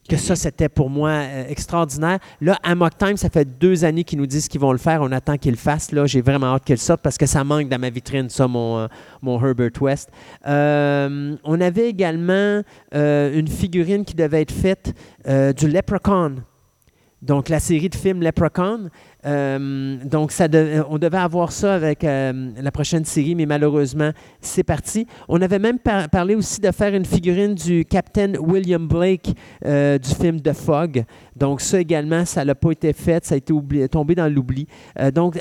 Que ça, c'était pour moi euh, extraordinaire. Là, à Mock Time, ça fait deux années qu'ils nous disent qu'ils vont le faire. On attend qu'ils le fassent. Là, j'ai vraiment hâte qu'ils sortent parce que ça manque dans ma vitrine, ça, mon, euh, mon Herbert West. Euh, on avait également une figurine qui devait être faite du Leprechaun. Donc, la série de films Leprechaun. Euh, donc, de- on devait avoir ça avec euh, la prochaine série, mais malheureusement, c'est parti. On avait même par- parlé aussi de faire une figurine du Captain William Blake euh, du film The Fog. Donc, ça également, ça n'a pas été fait, ça a été oublié- tombé dans l'oubli. Euh, donc,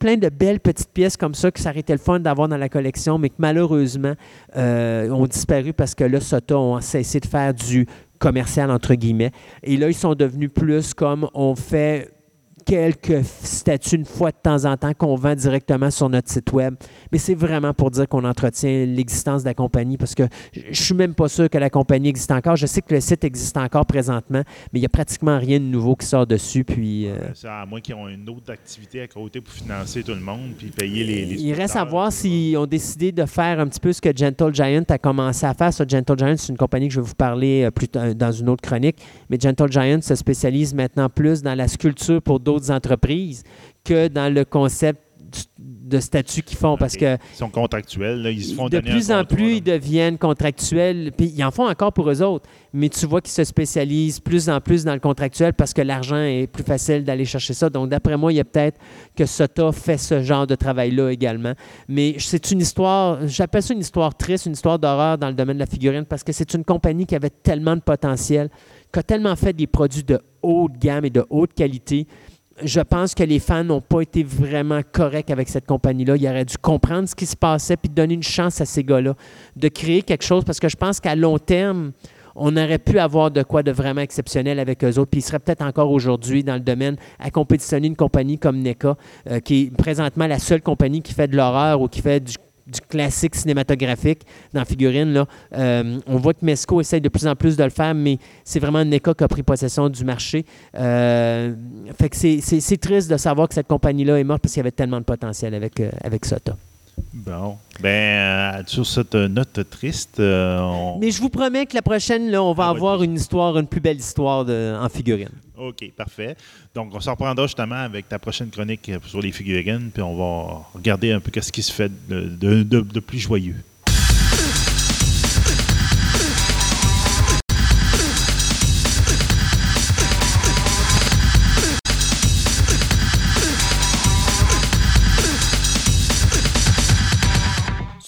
plein, de belles petites pièces comme ça que ça aurait été le fun d'avoir dans la collection, mais que malheureusement euh, ont disparu parce que là, Sota ont cessé de faire du commercial, entre guillemets. Et là, ils sont devenus plus comme on fait quelques statuts une fois de temps en temps qu'on vend directement sur notre site web. Mais c'est vraiment pour dire qu'on entretient l'existence de la compagnie parce que je suis même pas sûr que la compagnie existe encore. Je sais que le site existe encore présentement, mais il n'y a pratiquement rien de nouveau qui sort dessus. Puis, euh, Ça, à moins qu'ils ont une autre activité à côté pour financer tout le monde puis payer les. les Il reste à voir s'ils ont décidé de faire un petit peu ce que Gentle Giant a commencé à faire. Ça, Gentle Giant, c'est une compagnie que je vais vous parler euh, plus tard- dans une autre chronique. Mais Gentle Giant se spécialise maintenant plus dans la sculpture pour d'autres entreprises que dans le concept de statut qu'ils font. Parce que Ils sont contractuels, là, ils se font de donner plus un en plus, là. ils deviennent contractuels. Puis ils en font encore pour eux autres. Mais tu vois qu'ils se spécialisent plus en plus dans le contractuel parce que l'argent est plus facile d'aller chercher ça. Donc, d'après moi, il y a peut-être que Sota fait ce genre de travail-là également. Mais c'est une histoire, j'appelle ça une histoire triste, une histoire d'horreur dans le domaine de la figurine parce que c'est une compagnie qui avait tellement de potentiel, qui a tellement fait des produits de haute gamme et de haute qualité je pense que les fans n'ont pas été vraiment corrects avec cette compagnie-là. Ils auraient dû comprendre ce qui se passait puis donner une chance à ces gars-là de créer quelque chose parce que je pense qu'à long terme, on aurait pu avoir de quoi de vraiment exceptionnel avec eux autres. Puis ils seraient peut-être encore aujourd'hui dans le domaine à compétitionner une compagnie comme NECA, euh, qui est présentement la seule compagnie qui fait de l'horreur ou qui fait du du classique cinématographique dans Figurine. Euh, on voit que Mesco essaye de plus en plus de le faire, mais c'est vraiment NECA qui a pris possession du marché. Euh, fait que c'est triste de savoir que cette compagnie-là est morte parce qu'il y avait tellement de potentiel avec, euh, avec Sota. Bon. Ben, euh, sur cette note triste, euh, on... Mais je vous promets que la prochaine, là, on va Ah, avoir une histoire, une plus belle histoire de- en figurine. OK, parfait. Donc, on s'en reprendra justement avec ta prochaine chronique sur les figurines, puis on va regarder un peu ce qui se fait de, de- de- de plus joyeux.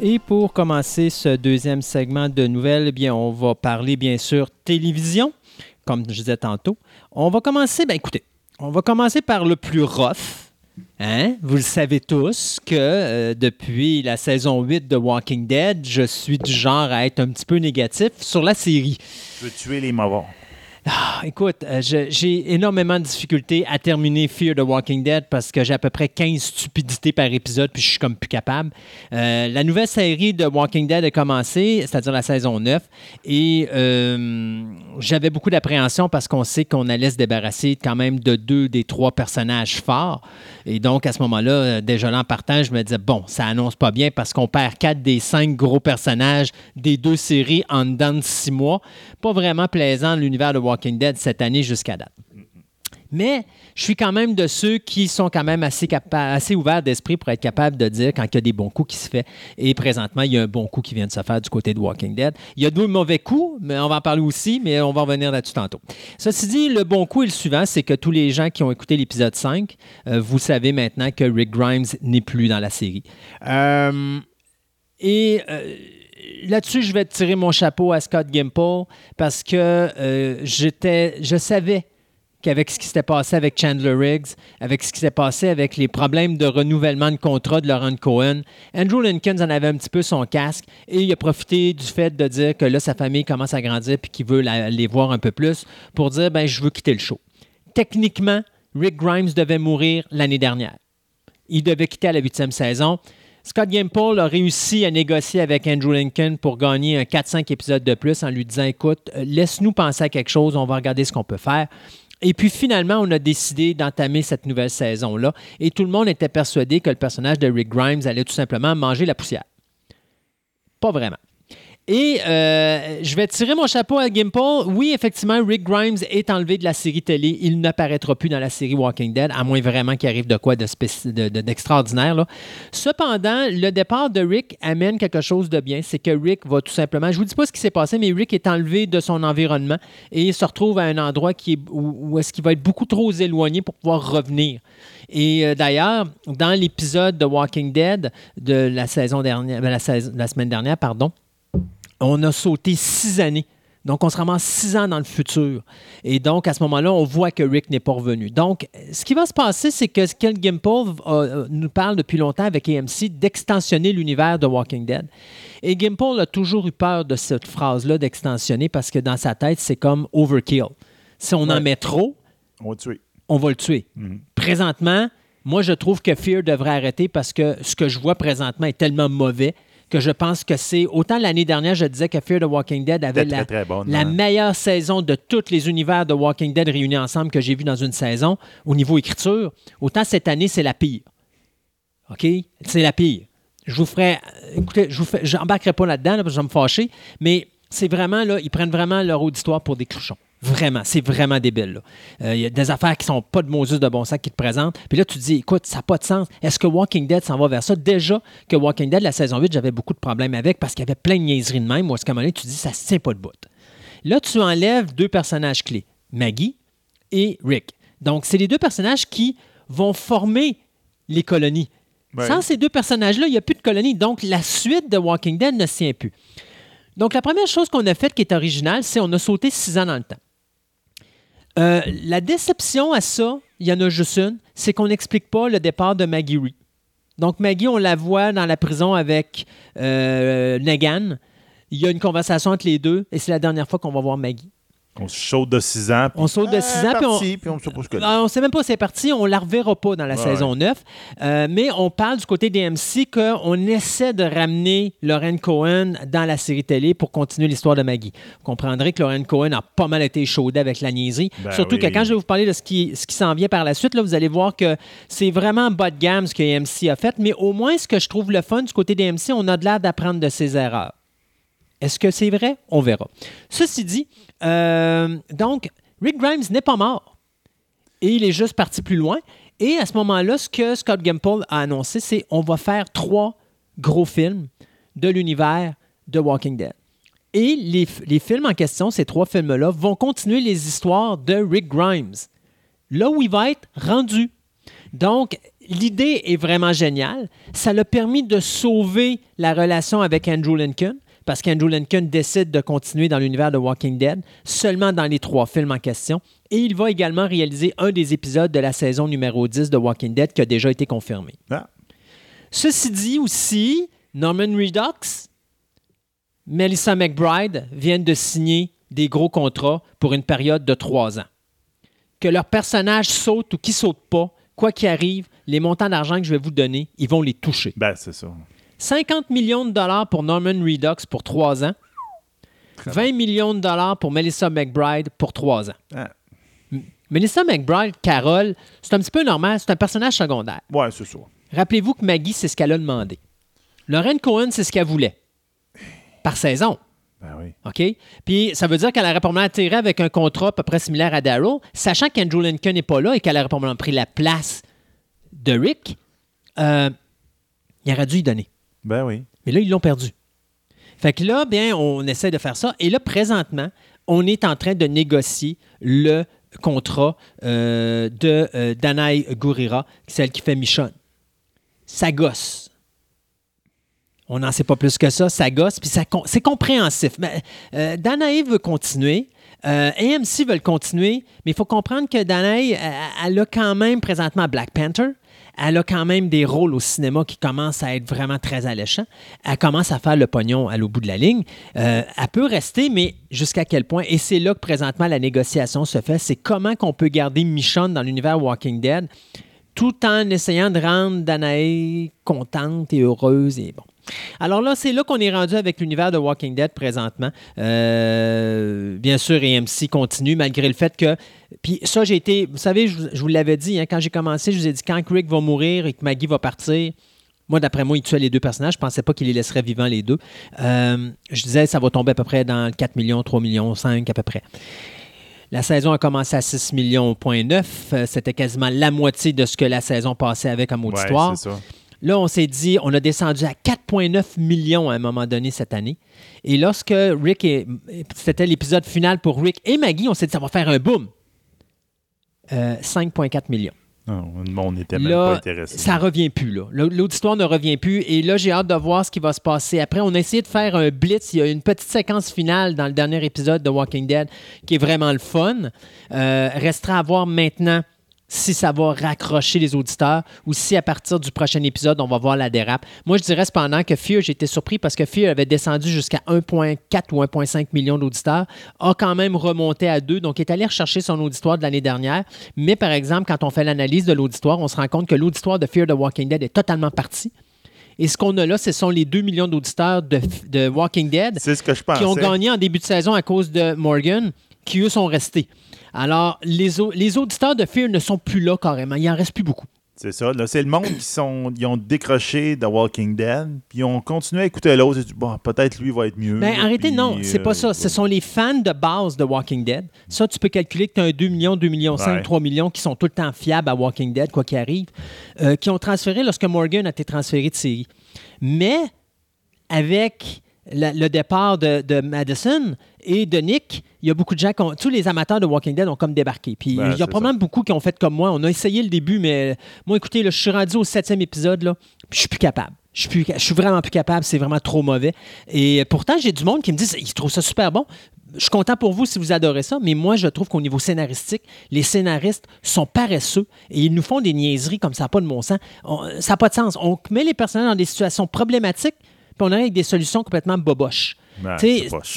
Et pour commencer ce deuxième segment de nouvelles, eh bien, on va parler bien sûr télévision, comme je disais tantôt. On va commencer, ben écoutez, on va commencer par le plus rough. Hein? Vous le savez tous que euh, depuis la saison 8 de Walking Dead, je suis du genre à être un petit peu négatif sur la série. Je veux tuer les mauvais. Ah, écoute, euh, j'ai énormément de difficultés à terminer Fear the Walking Dead parce que j'ai à peu près 15 stupidités par épisode puis je suis comme plus capable. Euh, la nouvelle série de Walking Dead a commencé, c'est-à-dire la saison 9, et euh, j'avais beaucoup d'appréhension parce qu'on sait qu'on allait se débarrasser quand même de deux des trois personnages forts. Et donc, à ce moment-là, déjà là en partant, je me disais, bon, ça annonce pas bien parce qu'on perd quatre des cinq gros personnages des deux séries en dedans de six mois. Pas vraiment plaisant l'univers de Walking Dead cette année jusqu'à date. Mais je suis quand même de ceux qui sont quand même assez, assez ouverts d'esprit pour être capable de dire quand il y a des bons coups qui se fait. Et présentement, il y a un bon coup qui vient de se faire du côté de Walking Dead. Il y a deux mauvais coups, mais on va en parler aussi, mais on va revenir là-dessus tantôt. Ceci dit, le bon coup est le suivant, c'est que tous les gens qui ont écouté l'épisode 5, euh, vous savez maintenant que Rick Grimes n'est plus dans la série. Euh, et euh, là-dessus, je vais tirer mon chapeau à Scott Gimple parce que euh, je savais qu'avec ce qui s'était passé avec Chandler Riggs, avec ce qui s'est passé avec les problèmes de renouvellement de contrat de Lauren Cohen, Andrew Lincoln en avait un petit peu son casque et il a profité du fait de dire que là, sa famille commence à grandir et qu'il veut la- les voir un peu plus pour dire ben, je veux quitter le show. Techniquement, Rick Grimes devait mourir l'année dernière. Il devait quitter à la huitième saison. Scott Gimple a réussi à négocier avec Andrew Lincoln pour gagner un 4-5 épisodes de plus en lui disant Écoute, euh, laisse-nous penser à quelque chose, on va regarder ce qu'on peut faire. Et puis finalement, on a décidé d'entamer cette nouvelle saison-là. Et tout le monde était persuadé que le personnage de Rick Grimes allait tout simplement manger la poussière. Pas vraiment. Et euh, je vais tirer mon chapeau à Gimple. Oui, effectivement, Rick Grimes est enlevé de la série télé. Il n'apparaîtra plus dans la série Walking Dead, à moins vraiment qu'il arrive de quoi de spéci- de- de- d'extraordinaire. là. Cependant, le départ de Rick amène quelque chose de bien. C'est que Rick va tout simplement. Je vous dis pas ce qui s'est passé, mais Rick est enlevé de son environnement et se retrouve à un endroit où, où est-ce qu'il va être beaucoup trop éloigné pour pouvoir revenir. Et euh, d'ailleurs, dans l'épisode de Walking Dead de la saison dernière, ben, la semaine dernière, pardon, on a sauté six années. Donc, on se ramasse six ans dans le futur. Et donc, à ce moment-là, on voit que Rick n'est pas revenu. Donc, ce qui va se passer, c'est que Ken Gimple euh, nous parle depuis longtemps avec AMC d'extensionner l'univers de Walking Dead. Et Gimple a toujours eu peur de cette phrase-là d'extensionner parce que dans sa tête, c'est comme overkill. Si on en met trop, On va tuer. on va le tuer. Mhm. Présentement, moi, je trouve que Fear devrait arrêter parce que ce que je vois présentement est tellement mauvais que je pense que c'est. Autant l'année dernière, je disais que Fear the Walking Dead avait la, très, très bonne, la hein. meilleure saison de tous les univers de Walking Dead réunis ensemble que j'ai vu dans une saison au niveau écriture. Autant cette année, c'est la pire. OK? C'est la pire. Je vous ferai. Écoutez, je vous fais, j'embarquerai pas là-dedans là, parce que je vais me fâcher, mais c'est vraiment, là, ils prennent vraiment leur auditoire pour des clochons. Vraiment, c'est vraiment débile. Euh, Il y a des affaires qui sont pas de Moses de bon sens qui te présentent. Puis là, tu te dis, écoute, ça n'a pas de sens. Est-ce que Walking Dead s'en va vers ça? Déjà que Walking Dead, la saison 8, j'avais beaucoup de problèmes avec parce qu'il y avait plein de niaiseries de même. Ou est-ce qu'à un moment donné, tu te dis, ça ne tient pas de bout? Là, tu enlèves deux personnages clés, Maggie et Rick. Donc, c'est les deux personnages qui vont former les colonies. Ouais. Sans ces deux personnages-là, il n'y a plus de colonies. Donc, la suite de Walking Dead ne se tient plus. Donc, la première chose qu'on a faite qui est originale, c'est on a sauté six ans dans le temps. Euh, la déception à ça, il y en a juste une, c'est qu'on n'explique pas le départ de Maggie Ree. Donc, Maggie, on la voit dans la prison avec euh, Negan. Il y a une conversation entre les deux et c'est la dernière fois qu'on va voir Maggie. On se chaude de 6 ans. puis- On saute de Ah, 6 ans, puis on, parti, puis on ne sait pas ce que ah, on sait même pas si c'est parti, on la reverra pas dans la Ouais, saison 9. Euh, mais on parle du côté des MC qu'on essaie de ramener Lauren Cohen dans la série télé pour continuer l'histoire de Maggie. Vous comprendrez que Lauren Cohen a pas mal été chaudée avec la niaiserie. Ben Surtout oui. que quand je vais vous parler de ce qui, ce qui s'en vient par la suite, là, vous allez voir que c'est vraiment bas de gamme ce que MC a fait. Mais au moins, ce que je trouve le fun du côté des MC, on a de l'air d'apprendre de ses erreurs. Est-ce que c'est vrai? On verra. Ceci dit, euh, donc, Rick Grimes n'est pas mort. Et il est juste parti plus loin. Et à ce moment-là, ce que Scott Gimple a annoncé, c'est on va faire trois gros films de l'univers de Walking Dead. Et les, les films en question, ces trois films-là, vont continuer les histoires de Rick Grimes. Là où il va être rendu. Donc, l'idée est vraiment géniale. Ça l'a permis de sauver la relation avec Andrew Lincoln, parce qu'Andrew Lincoln décide de continuer dans l'univers de Walking Dead seulement dans les trois films en question. Et il va également réaliser un des épisodes de la saison numéro 10 de Walking Dead qui a déjà été confirmé. Ah, Ceci dit aussi, Norman Reedus, Melissa McBride viennent de signer des gros contrats pour une période de trois ans. Que leur personnage saute ou qui saute pas, quoi qu'il arrive, les montants d'argent que je vais vous donner, ils vont les toucher. ben, c'est ça. 50 millions de dollars pour Norman Reedus pour trois ans. 20 millions de dollars pour Melissa McBride pour trois ans. Ah, Melissa McBride, Carole, c'est un petit peu normal, c'est un personnage secondaire. ouais, c'est ça. Rappelez-vous que Maggie, c'est ce qu'elle a demandé. Lorraine Cohen, c'est ce qu'elle voulait. Par saison. Ben oui. OK? Puis ça veut dire qu'elle aurait probablement atterri avec un contrat à peu près similaire à Daryl, sachant qu'Andrew Lincoln n'est pas là et qu'elle aurait probablement pris la place de Rick. euh, il aurait dû y donner. Ben. Mais là, ils l'ont perdu. Fait que là, bien, on essaie de faire ça. Et là, présentement, on est en train de négocier le contrat euh, de euh, Danaï Gurira, celle qui fait Michonne. Ça gosse. On n'en sait pas plus que ça. Ça gosse, puis c'est compréhensif. Mais, euh, Danaï veut continuer. Euh, AMC veut le continuer, mais il faut comprendre que Danaï, elle, elle a quand même présentement Black Panther. Elle a quand même des rôles au cinéma qui commencent à être vraiment très alléchants. Elle commence à faire le pognon à l'au bout de la ligne. Euh, elle peut rester, mais jusqu'à quel point? Et c'est là que présentement la négociation se fait. C'est comment qu'on peut garder Michonne dans l'univers Walking Dead tout en essayant de rendre Danae contente et heureuse. Et bon. Alors là, c'est là qu'on est rendu avec l'univers de Walking Dead présentement. Euh, bien sûr, AMC continue malgré le fait que. Puis ça, j'ai été. Vous savez, je, vous- je vous l'avais dit, hein, quand j'ai commencé, je vous ai dit quand Rick va mourir et que Maggie va partir. Moi, d'après moi, il tuait les deux personnages. Je pensais pas qu'il les laisserait vivants, les deux. Euh, je disais, ça va tomber à peu près dans 4 millions, 3 millions, 5 à peu près. La saison a commencé à 6 millions, point 9. Euh, C'était quasiment la moitié de ce que la saison passait avec comme Ouais, auditoire. ça. Là, on s'est dit, on a descendu à 4,9 millions à un moment donné cette année. Et lorsque Rick et. C'était l'épisode final pour Rick et Maggie, on s'est dit, ça va faire un boom. Euh, 5,4 millions. Non, on n'était même Là, pas intéressé. ça revient plus. là. L'auditoire ne revient plus. Et là, j'ai hâte de voir ce qui va se passer. Après, on a essayé de faire un blitz. Il y a une petite séquence finale dans le dernier épisode de Walking Dead qui est vraiment le fun. Euh, restera à voir maintenant si ça va raccrocher les auditeurs ou si à partir du prochain épisode, on va voir la dérape. Moi, je dirais cependant que Fear, j'ai été surpris parce que Fear avait descendu jusqu'à 1,4 ou 1,5 million d'auditeurs, a quand même remonté à 2, donc est allé rechercher son auditoire de l'année dernière. Mais par exemple, quand on fait l'analyse de l'auditoire, on se rend compte que l'auditoire de Fear the Walking Dead est totalement parti. Et ce qu'on a là, ce sont les 2 millions d'auditeurs de, de Walking Dead C'est ce que je pensais. qui ont gagné en début de saison à cause de Morgan, qui eux sont restés. Alors, les, au- les auditeurs de Fear ne sont plus là carrément. Il n'en reste plus beaucoup. C'est ça. Là, c'est le monde qui sont, ils ont décroché de Walking Dead, puis ils ont continué à écouter l'autre. Dit, bon, peut-être lui va être mieux. Ben, arrêtez, puis, non, c'est pas euh, ça. Ce sont les fans de base de Walking Dead. Ça, tu peux calculer que tu as un 2 millions, 2 millions 5, Ouais. 3 millions qui sont tout le temps fiables à Walking Dead, quoi qu'il arrive, euh, qui ont transféré lorsque Morgan a été transféré de série. Mais avec la- le départ de, de Madison et de Nick, il y a beaucoup de gens, qui ont- tous les amateurs de Walking Dead ont comme débarqué. Puis Ben, il y a probablement beaucoup qui ont fait comme moi. On a essayé le début, mais moi, écoutez, là, je suis rendu au septième épisode, là, puis je suis plus capable. Je suis, plus- je suis vraiment plus capable, c'est vraiment trop mauvais. Et pourtant, j'ai du monde qui me dit ils trouvent ça super bon. Je suis content pour vous si vous adorez ça, mais moi, je trouve qu'au niveau scénaristique, les scénaristes sont paresseux et ils nous font des niaiseries comme ça n'a pas de bon sens. On- ça n'a pas de sens. On met les personnages dans des situations problématiques, puis on arrive avec des solutions complètement boboches.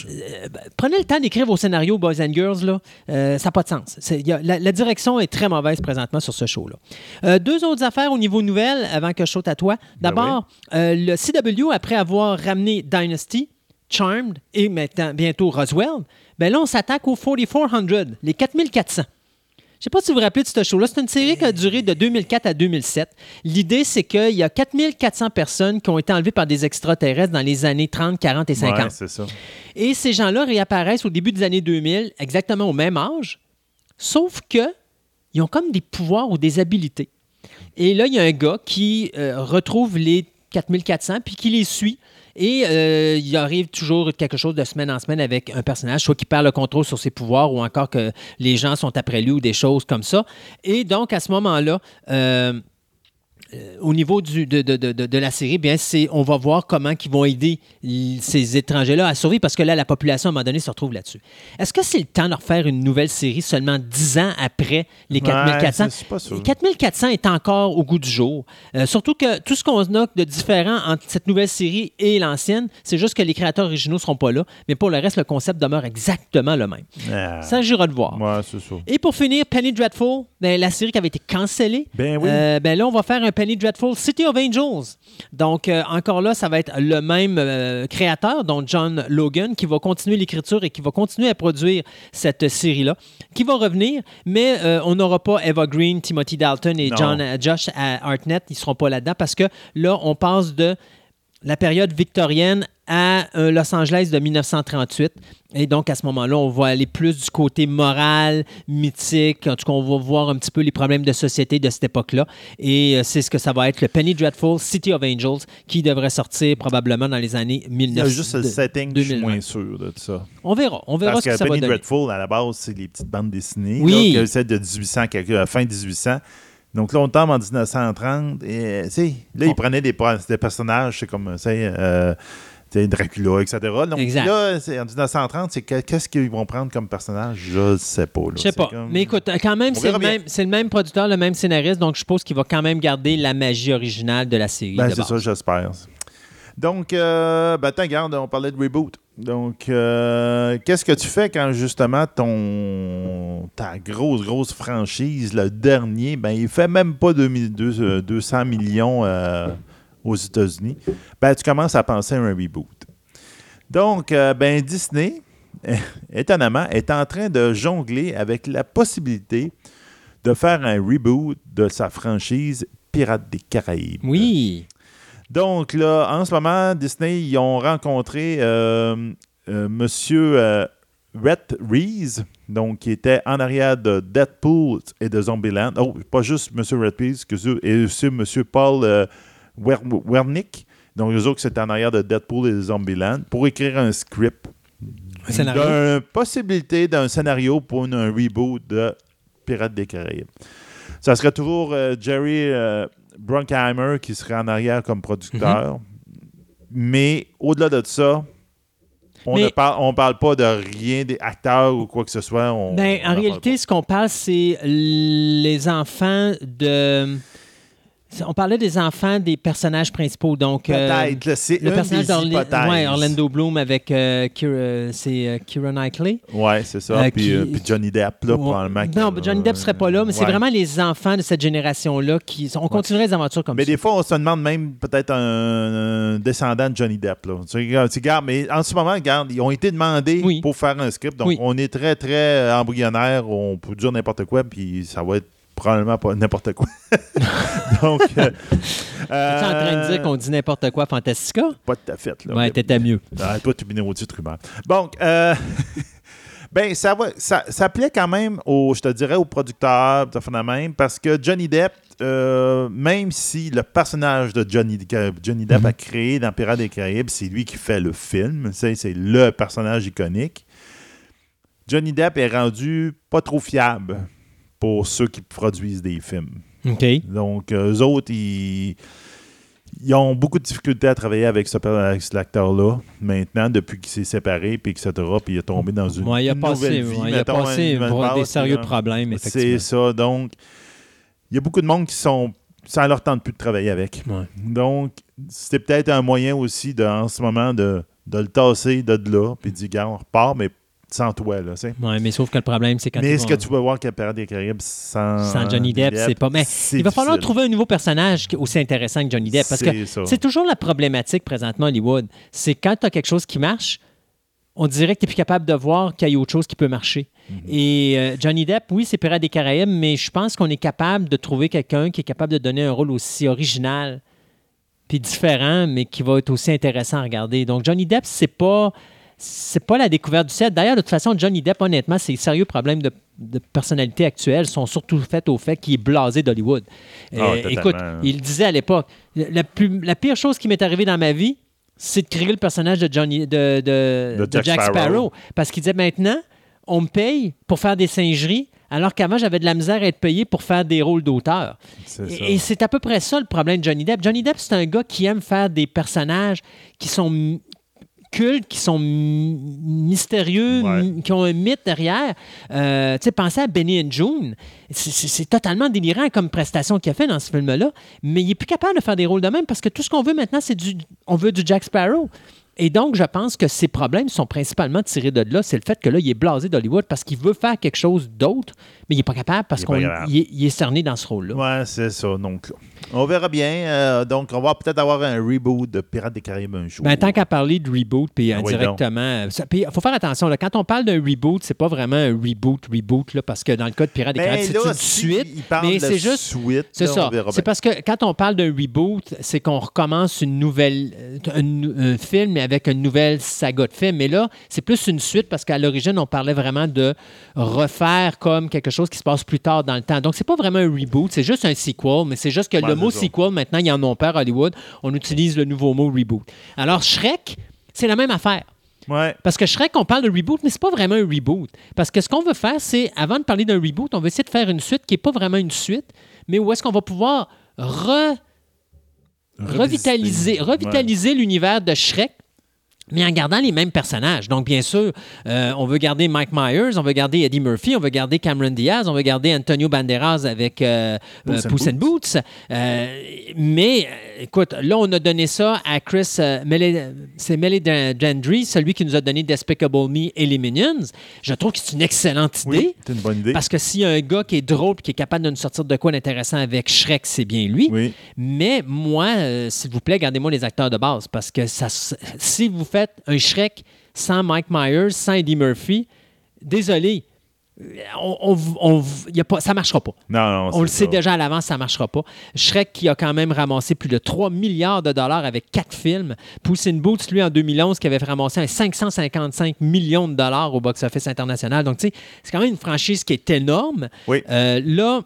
Euh, ben, prenez le temps d'écrire vos scénarios, Boys and Girls, là. Euh, ça n'a pas de sens. Y a- la, la direction est très mauvaise présentement sur ce show-là. Euh, deux autres affaires au niveau nouvelles avant que je saute à toi. D'abord, euh, le CW, après avoir ramené Dynasty, Charmed et maintenant bientôt Roswell, ben là, on s'attaque aux 4400, les 4400. Je sais pas si vous vous rappelez de ce show-là. C'est une série qui a duré de 2004 à 2007. L'idée, c'est qu'il y a 4400 personnes qui ont été enlevées par des extraterrestres dans les années 30, 40 et 50. Ouais, c'est ça. Et ces gens-là réapparaissent au début des années 2000, exactement au même âge, sauf que ils ont comme des pouvoirs ou des habilités. Et là, il y a un gars qui euh, retrouve les 4400 puis qui les suit. Et euh, il arrive toujours quelque chose de semaine en semaine avec un personnage, soit qui perd le contrôle sur ses pouvoirs ou encore que les gens sont après lui ou des choses comme ça. Et donc, à ce moment-là, euh, au niveau du- de, de- de- la série, bien, c'est, on va voir comment ils vont aider ces étrangers-là à survivre parce que là, la population, à un moment donné, se retrouve là-dessus. Est-ce que c'est le temps de refaire une nouvelle série seulement 10 ans après les 4400? Ouais, c'est- c'est pas sûr. 4400 est encore au goût du jour. Euh, surtout que tout ce qu'on a de différent entre cette nouvelle série et l'ancienne, c'est juste que les créateurs originaux ne seront pas là, mais pour le reste, le concept demeure exactement le même. Ah. Ça, j'irai de voir. Ouais, c'est ça. Et pour finir, Penny Dreadful, ben, la série qui avait été cancellée. Ben oui. Euh, ben là, on va faire un Penny Dreadful City of Angels. Donc, euh, encore là, ça va être le même euh, créateur, donc John Logan, qui va continuer l'écriture et qui va continuer à produire cette série-là, qui va revenir, mais on n'aura pas Eva Green, Timothy Dalton et Non. John, Josh à Hartnett. Ils ne seront pas là-dedans parce que là, on passe de la période victorienne à euh, Los Angeles de 1938. Et donc, à ce moment-là, on va aller plus du côté moral, mythique. En tout cas, on va voir un petit peu les problèmes de société de cette époque-là. Et euh, c'est ce que ça va être, le Penny Dreadful City of Angels, qui devrait sortir probablement dans les années Il y 1900. a juste le setting, je suis 2020. moins sûr de ça. On verra. On verra Parce ce que, que ça va Penny donner. Dreadful, à la base, c'est les petites bandes dessinées. Oui. Là, celle de 1800, quelque- euh, fin 1800. Donc là, on tombe en 1930. Et, là, ils prenaient des, per- des personnages, c'est comme, sais, euh, Dracula, etc. Donc Exact. là, en 1930, c'est que- qu'est-ce qu'ils vont prendre comme personnage? Je sais pas. Je sais pas. comme- Mais écoute, quand même, c'est le, même, c'est le même producteur, le même scénariste, donc je suppose qu'il va quand même garder la magie originale de la série. Ben, c'est ça, j'espère. Donc, euh, ben, regarde, on parlait de reboot. Donc, euh, qu'est-ce que tu fais quand justement ton ta grosse, grosse franchise, le dernier, ben, il fait même pas 2002, euh, 200 millions euh, aux États-Unis? Ben, tu commences à penser à un reboot. Donc, euh, ben, Disney, étonnamment, est en train de jongler avec la possibilité de faire un reboot de sa franchise Pirates des Caraïbes. Oui. Donc là, en ce moment, Disney, ils ont rencontré euh, euh, Monsieur euh, Rhett Reeves, donc qui était en arrière de Deadpool et de Zombieland. Oh, pas juste Monsieur Rhett excusez, et aussi Monsieur Paul euh, Wernick. Donc, eux autres, c'était en arrière de Deadpool et de Zombieland pour écrire un script Un scénario. d'une possibilité d'un scénario pour une- un reboot de Pirates des Caraïbes. Ça serait toujours euh, Jerry euh, Bruckheimer qui serait en arrière comme producteur. Mais au-delà de ça, on Mais- ne parle, on parle pas de rien des acteurs ou quoi que ce soit. On- Ben, on en en réalité, ce qu'on parle, c'est les enfants de. On parlait des enfants des personnages principaux. Donc, euh. Peut-être, c'est le personnage ouais, Orlando Bloom avec euh, Kira- c'est euh, Keira Knightley. Ouais, c'est ça. Euh, puis, qui- euh, puis Johnny Depp, là, Ouais. probablement. Non, ben, Johnny Depp serait pas là, mais c'est vraiment les enfants de cette génération-là qui. On continuerait les aventures comme Mais ça. des fois, on se demande même peut-être un, un descendant de Johnny Depp. Là. Tu regardes, tu regardes, mais en ce moment, regarde, ils ont été demandés Oui. pour faire un script. Donc, Oui. on est très, très embryonnaire. On peut dire n'importe quoi, puis ça va être probablement pas n'importe quoi. Donc, euh, Tu es en train de dire qu'on dit n'importe quoi, Fantastica? Pas tout à fait. Là, Ouais, t'étais mieux. Ah, toi, tu es au-dessus de rumeur. Donc, euh, Ben, ça, va, ça, ça plaît quand même, au, je te dirais, aux producteurs, de même, parce que Johnny Depp, euh, même si le personnage de Johnny, Johnny Depp a créé dans Pirates des Caraïbes, c'est lui qui fait le film, c'est le personnage iconique, Johnny Depp est rendu pas trop fiable pour ceux qui produisent des films. OK. Donc, eux autres, ils, ils ont beaucoup de difficultés à travailler avec, ce, avec cet acteur-là, maintenant, depuis qu'il s'est séparé, puis etc., puis il est tombé dans une, Ouais, il a une passé, nouvelle vie. ouais, il a mettons, passé une des sérieux puis, problèmes, C'est effectivement. ça. Donc, il y a beaucoup de monde qui sont. Ça leur tente plus de travailler avec. Ouais. Donc, c'était peut-être un moyen aussi, de, en ce moment, de, de le tasser de là, puis de dire, gars, on repart, mais sans toi, là. Ouais, mais sauf que le problème, c'est quand Mais est-ce que tu peux voir que Pirates des Caraïbes sans, Sans Johnny Depp, c'est pas- mais Il va falloir trouver un nouveau personnage aussi intéressant que Johnny Depp. Parce que C'est toujours la problématique présentement à Hollywood. C'est quand tu as quelque chose qui marche, on dirait que tu n'es plus capable de voir qu'il y a autre chose qui peut marcher. Mhm. Et euh, Johnny Depp, oui, c'est Pirates des Caraïbes, mais je pense qu'on est capable de trouver quelqu'un qui est capable de donner un rôle aussi original puis différent, mais qui va être aussi intéressant à regarder. Donc, Johnny Depp, c'est pas c'est pas la découverte du set. D'ailleurs, de toute façon, Johnny Depp, honnêtement, ses sérieux problèmes de, de personnalité actuelle sont surtout faits au fait qu'il est blasé d'Hollywood. Ah, Euh, écoute, il disait à l'époque, la, plus- la pire chose qui m'est arrivée dans ma vie, c'est de créer le personnage de, Johnny, de, de- De de Jack Jack, Sparrow. Sparrow. Parce qu'il disait maintenant, on me paye pour faire des singeries, alors qu'avant, j'avais de la misère à être payé pour faire des rôles d'auteur. Et, et c'est à peu près ça le problème de Johnny Depp. Johnny Depp, c'est un gars qui aime faire des personnages qui sont cultes, qui sont mystérieux, Ouais. qui ont un mythe derrière. Euh, tu sais, pensez à Benny and June. C'est- totalement délirant comme prestation qu'il a fait dans ce film-là, mais il est plus capable de faire des rôles de même parce que tout ce qu'on veut maintenant, c'est du, on veut du Jack Sparrow. Et donc, je pense que ses problèmes sont principalement tirés de là. C'est le fait que là, il est blasé d'Hollywood parce qu'il veut faire quelque chose d'autre, mais il n'est pas capable parce est qu'il est, il est cerné dans ce rôle-là. Ouais, c'est ça. Donc, on verra bien. Euh, donc, on va peut-être avoir un reboot de Pirates des Caraïbes un jour. Ben, tant qu'à parler de reboot, puis Ah oui, indirectement. Il faut faire attention. Là, quand on parle d'un reboot, c'est pas vraiment un reboot, reboot, là, parce que dans le cas de Pirates des Ben Caraïbes, c'est une suite. il parle mais de c'est juste. suite, C'est ça. C'est parce que quand on parle d'un reboot, c'est qu'on recommence une nouvelle, euh, un, un film mais avec une nouvelle saga de film. Mais là, c'est plus une suite parce qu'à l'origine, on parlait vraiment de refaire comme quelque chose qui se passe plus tard dans le temps. Donc, c'est pas vraiment un reboot, c'est juste un sequel, mais c'est juste que Ouais, le mot ça. sequel, maintenant, ils en ont peur à Hollywood. On utilise le nouveau mot reboot. Alors, Shrek, c'est la même affaire. Ouais. Parce que Shrek, on parle de reboot, mais c'est pas vraiment un reboot. Parce que ce qu'on veut faire, c'est, avant de parler d'un reboot, on veut essayer de faire une suite qui n'est pas vraiment une suite, mais où est-ce qu'on va pouvoir re- revitaliser, revitaliser l'univers de Shrek. Mais en gardant les mêmes personnages. Donc, bien sûr, euh, on veut garder Mike Myers, on veut garder Eddie Murphy, on veut garder Cameron Diaz, on veut garder Antonio Banderas avec euh, Puss euh, in Puss in Boots. Euh, mais, écoute, là, on a donné ça à Chris, c'est Melly Gendry, celui qui nous a donné Despicable Me et les Minions. Je trouve que c'est une excellente idée. Oui, c'est une bonne idée. Parce que s'il y a un gars qui est drôle et qui est capable de nous sortir de quoi d'intéressant avec Shrek, c'est bien lui. Oui. Mais moi, s'il vous plaît, gardez-moi les acteurs de base. Parce que ça, si vous faites un Shrek sans Mike Myers, sans Eddie Murphy, désolé. On, on, on- y a pas, ça ne marchera pas. Non, non, On le sait ça. déjà à l'avance, ça ne marchera pas. Shrek qui a quand même ramassé plus de 3 milliards de dollars avec quatre films. Puss in Boots, lui, en 2011, qui avait ramassé un 555 millions de dollars au box-office international. Donc, tu sais, c'est quand même une franchise qui est énorme. Oui. Euh, là,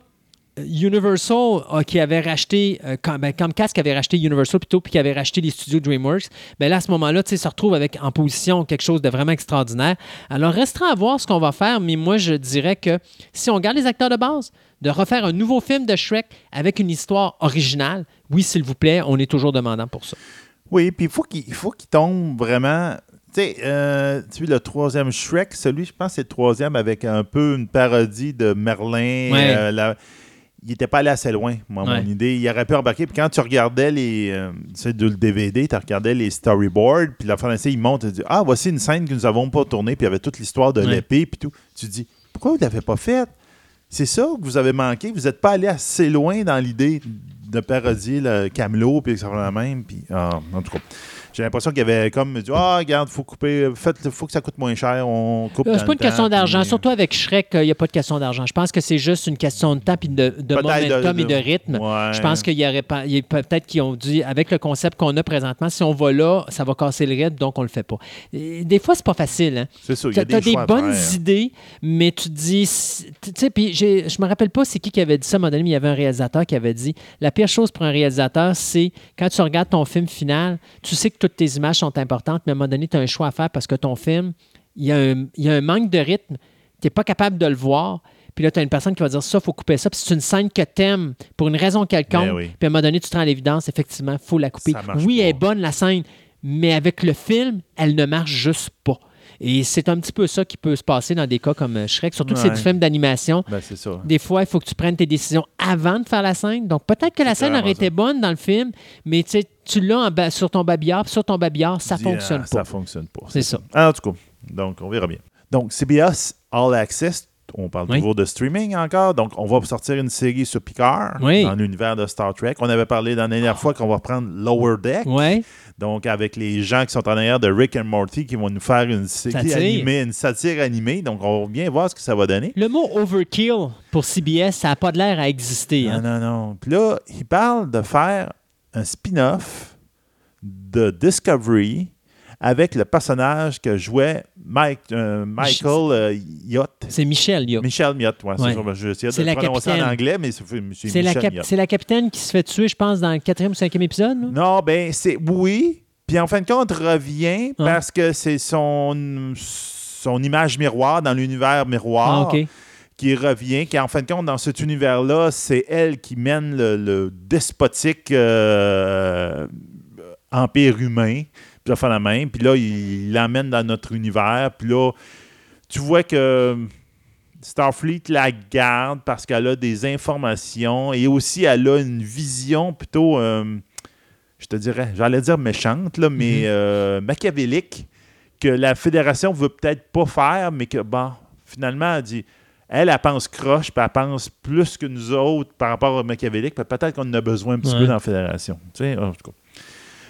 Universal, euh, qui avait racheté, euh, Com- ben, Comcast qui avait racheté Universal plutôt, puis qui avait racheté les studios DreamWorks, ben là, à ce moment-là, tu sais, se retrouve avec en position quelque chose de vraiment extraordinaire. Alors, restera à voir ce qu'on va faire, mais moi, je dirais que si on garde les acteurs de base, de refaire un nouveau film de Shrek avec une histoire originale, oui, s'il vous plaît, on est toujours demandant pour ça. Oui, puis il faut qu'il il faut qu'il tombe vraiment. Tu sais, euh, tu sais, le troisième Shrek, celui, je pense, c'est le troisième avec un peu une parodie de Merlin. Ouais. euh, la- il n'était pas allé assez loin, moi, Ouais. mon idée. Il aurait pu embarquer. Puis quand tu regardais les. euh, tu sais, le DVD, tu regardais les storyboards, puis la français, il monte et dit Ah, voici une scène que nous n'avons pas tournée, puis il y avait toute l'histoire de Ouais. l'épée, puis tout. Tu te dis Pourquoi vous ne l'avez pas faite? C'est ça que vous avez manqué. Vous n'êtes pas allé assez loin dans l'idée de parodie, le Camelot, puis ça la même. Puis, ah, en tout cas, j'ai l'impression qu'il y avait comme dit Ah, regarde, faut couper, faites, faut que ça coûte moins cher, on coupe. Euh, C'est pas une question d'argent. puis- Surtout avec Shrek, il n'y a pas de question d'argent. Je pense que c'est juste une question de temps puis de, de momentum de- et de rythme. Ouais. Je pense qu'il y aurait peut-être qu'ils ont dit, avec le concept qu'on a présentement, si on va là, ça va casser le rythme, donc on le fait pas. Et des fois, c'est pas facile. Hein? C'est ça, il y Tu as des, bonnes faire. idées, mais tu dis. Tu sais, puis je me rappelle pas c'est qui qui avait dit ça à un moment donné, mais il y avait un réalisateur qui avait dit la pire chose pour un réalisateur, c'est quand tu regardes ton film final, tu sais que toutes tes images sont importantes, mais à un moment donné, tu as un choix à faire parce que ton film, il y a un, il y a un manque de rythme, tu n'es pas capable de le voir. Puis là, tu as une personne qui va dire ça, il faut couper ça. Puis c'est une scène que tu aimes pour une raison quelconque. Ben oui. Puis à un moment donné, tu te rends à l'évidence, effectivement, il faut la couper. Oui, elle est bonne, la scène, mais avec le film, elle ne marche juste pas. Et c'est un petit peu ça qui peut se passer dans des cas comme euh, Shrek, surtout que c'est Ouais. du film d'animation. Ben, c'est ça. Des fois, il faut que tu prennes tes décisions avant de faire la scène. Donc, peut-être que la scène aurait été bonne dans le film, mais tu l'as sur ton babillard, sur ton babillard, ça fonctionne ah, pas. Ça fonctionne pas. C'est ça. Ah, En tout cas, donc on verra bien. Donc, CBS All Access, on parle Oui. toujours de streaming encore. Donc, on va sortir une série sur Picard Oui. dans l'univers de Star Trek. On avait parlé dans la dernière fois qu'on va reprendre Lower Deck. Donc, avec les gens qui sont en arrière de Rick and Morty qui vont nous faire une série Satire. animée, une satire animée. Donc, on va bien voir ce que ça va donner. Le mot overkill pour CBS, ça n'a pas de l'air à exister. Non, hein. non, non. Puis là, il parle de faire un spin-off de Discovery avec le personnage que jouait Mike, euh, Michael euh, Yacht. C'est Michel, là. Michel Yacht, ouais, Ouais. Je vais de la prononcer en capitaine. anglais, mais c'est la, Michel cap- Yacht. c'est la capitaine qui se fait tuer, je pense, dans le quatrième ou cinquième épisode. là? Non, ben, c'est oui. Puis en fin de compte, revient Ah. parce que c'est son, son image miroir dans l'univers miroir. Ah, qui revient, qui en fin de compte, dans cet univers-là, c'est elle qui mène le, le despotique euh, empire humain, la même, puis là, il l'amène dans notre univers, puis là, tu vois que Starfleet la garde parce qu'elle a des informations et aussi elle a une vision plutôt, euh, je te dirais, j'allais dire méchante, là, mais Mhm. euh, machiavélique, que la Fédération veut peut-être pas faire, mais que, bon, finalement, elle dit, elle, elle pense croche, puis elle pense plus que nous autres par rapport au machiavélique, peut-être qu'on en a besoin un petit Ouais. peu dans la Fédération. Tu sais, en tout cas.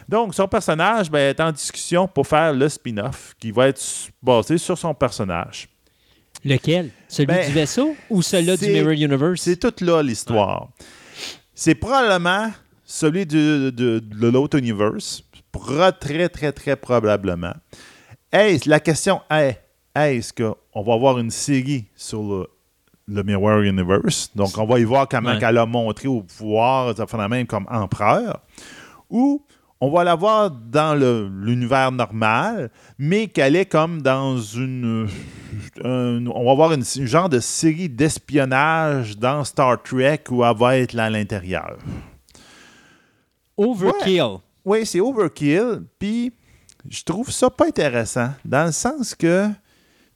Donc, son personnage ben, est en discussion pour faire le spin-off qui va être basé sur son personnage. Lequel? Celui Ben, du vaisseau ou celui-là du Mirror Universe? C'est toute là l'histoire. C'est probablement celui de, de l'autre universe. Très, très, très probablement. Est-ce, la question est, est-ce qu'on va avoir une série sur le, le Mirror Universe? Donc, on va y voir comment Ouais. elle a montré au pouvoir, ça fait la même comme empereur. Ou on va la voir dans l'univers normal, mais qu'elle est comme dans une. un- on va voir une, une genre de série d'espionnage dans Star Trek où elle va être là à l'intérieur. Overkill. Oui, c'est overkill. Puis, je trouve ça pas intéressant, dans le sens que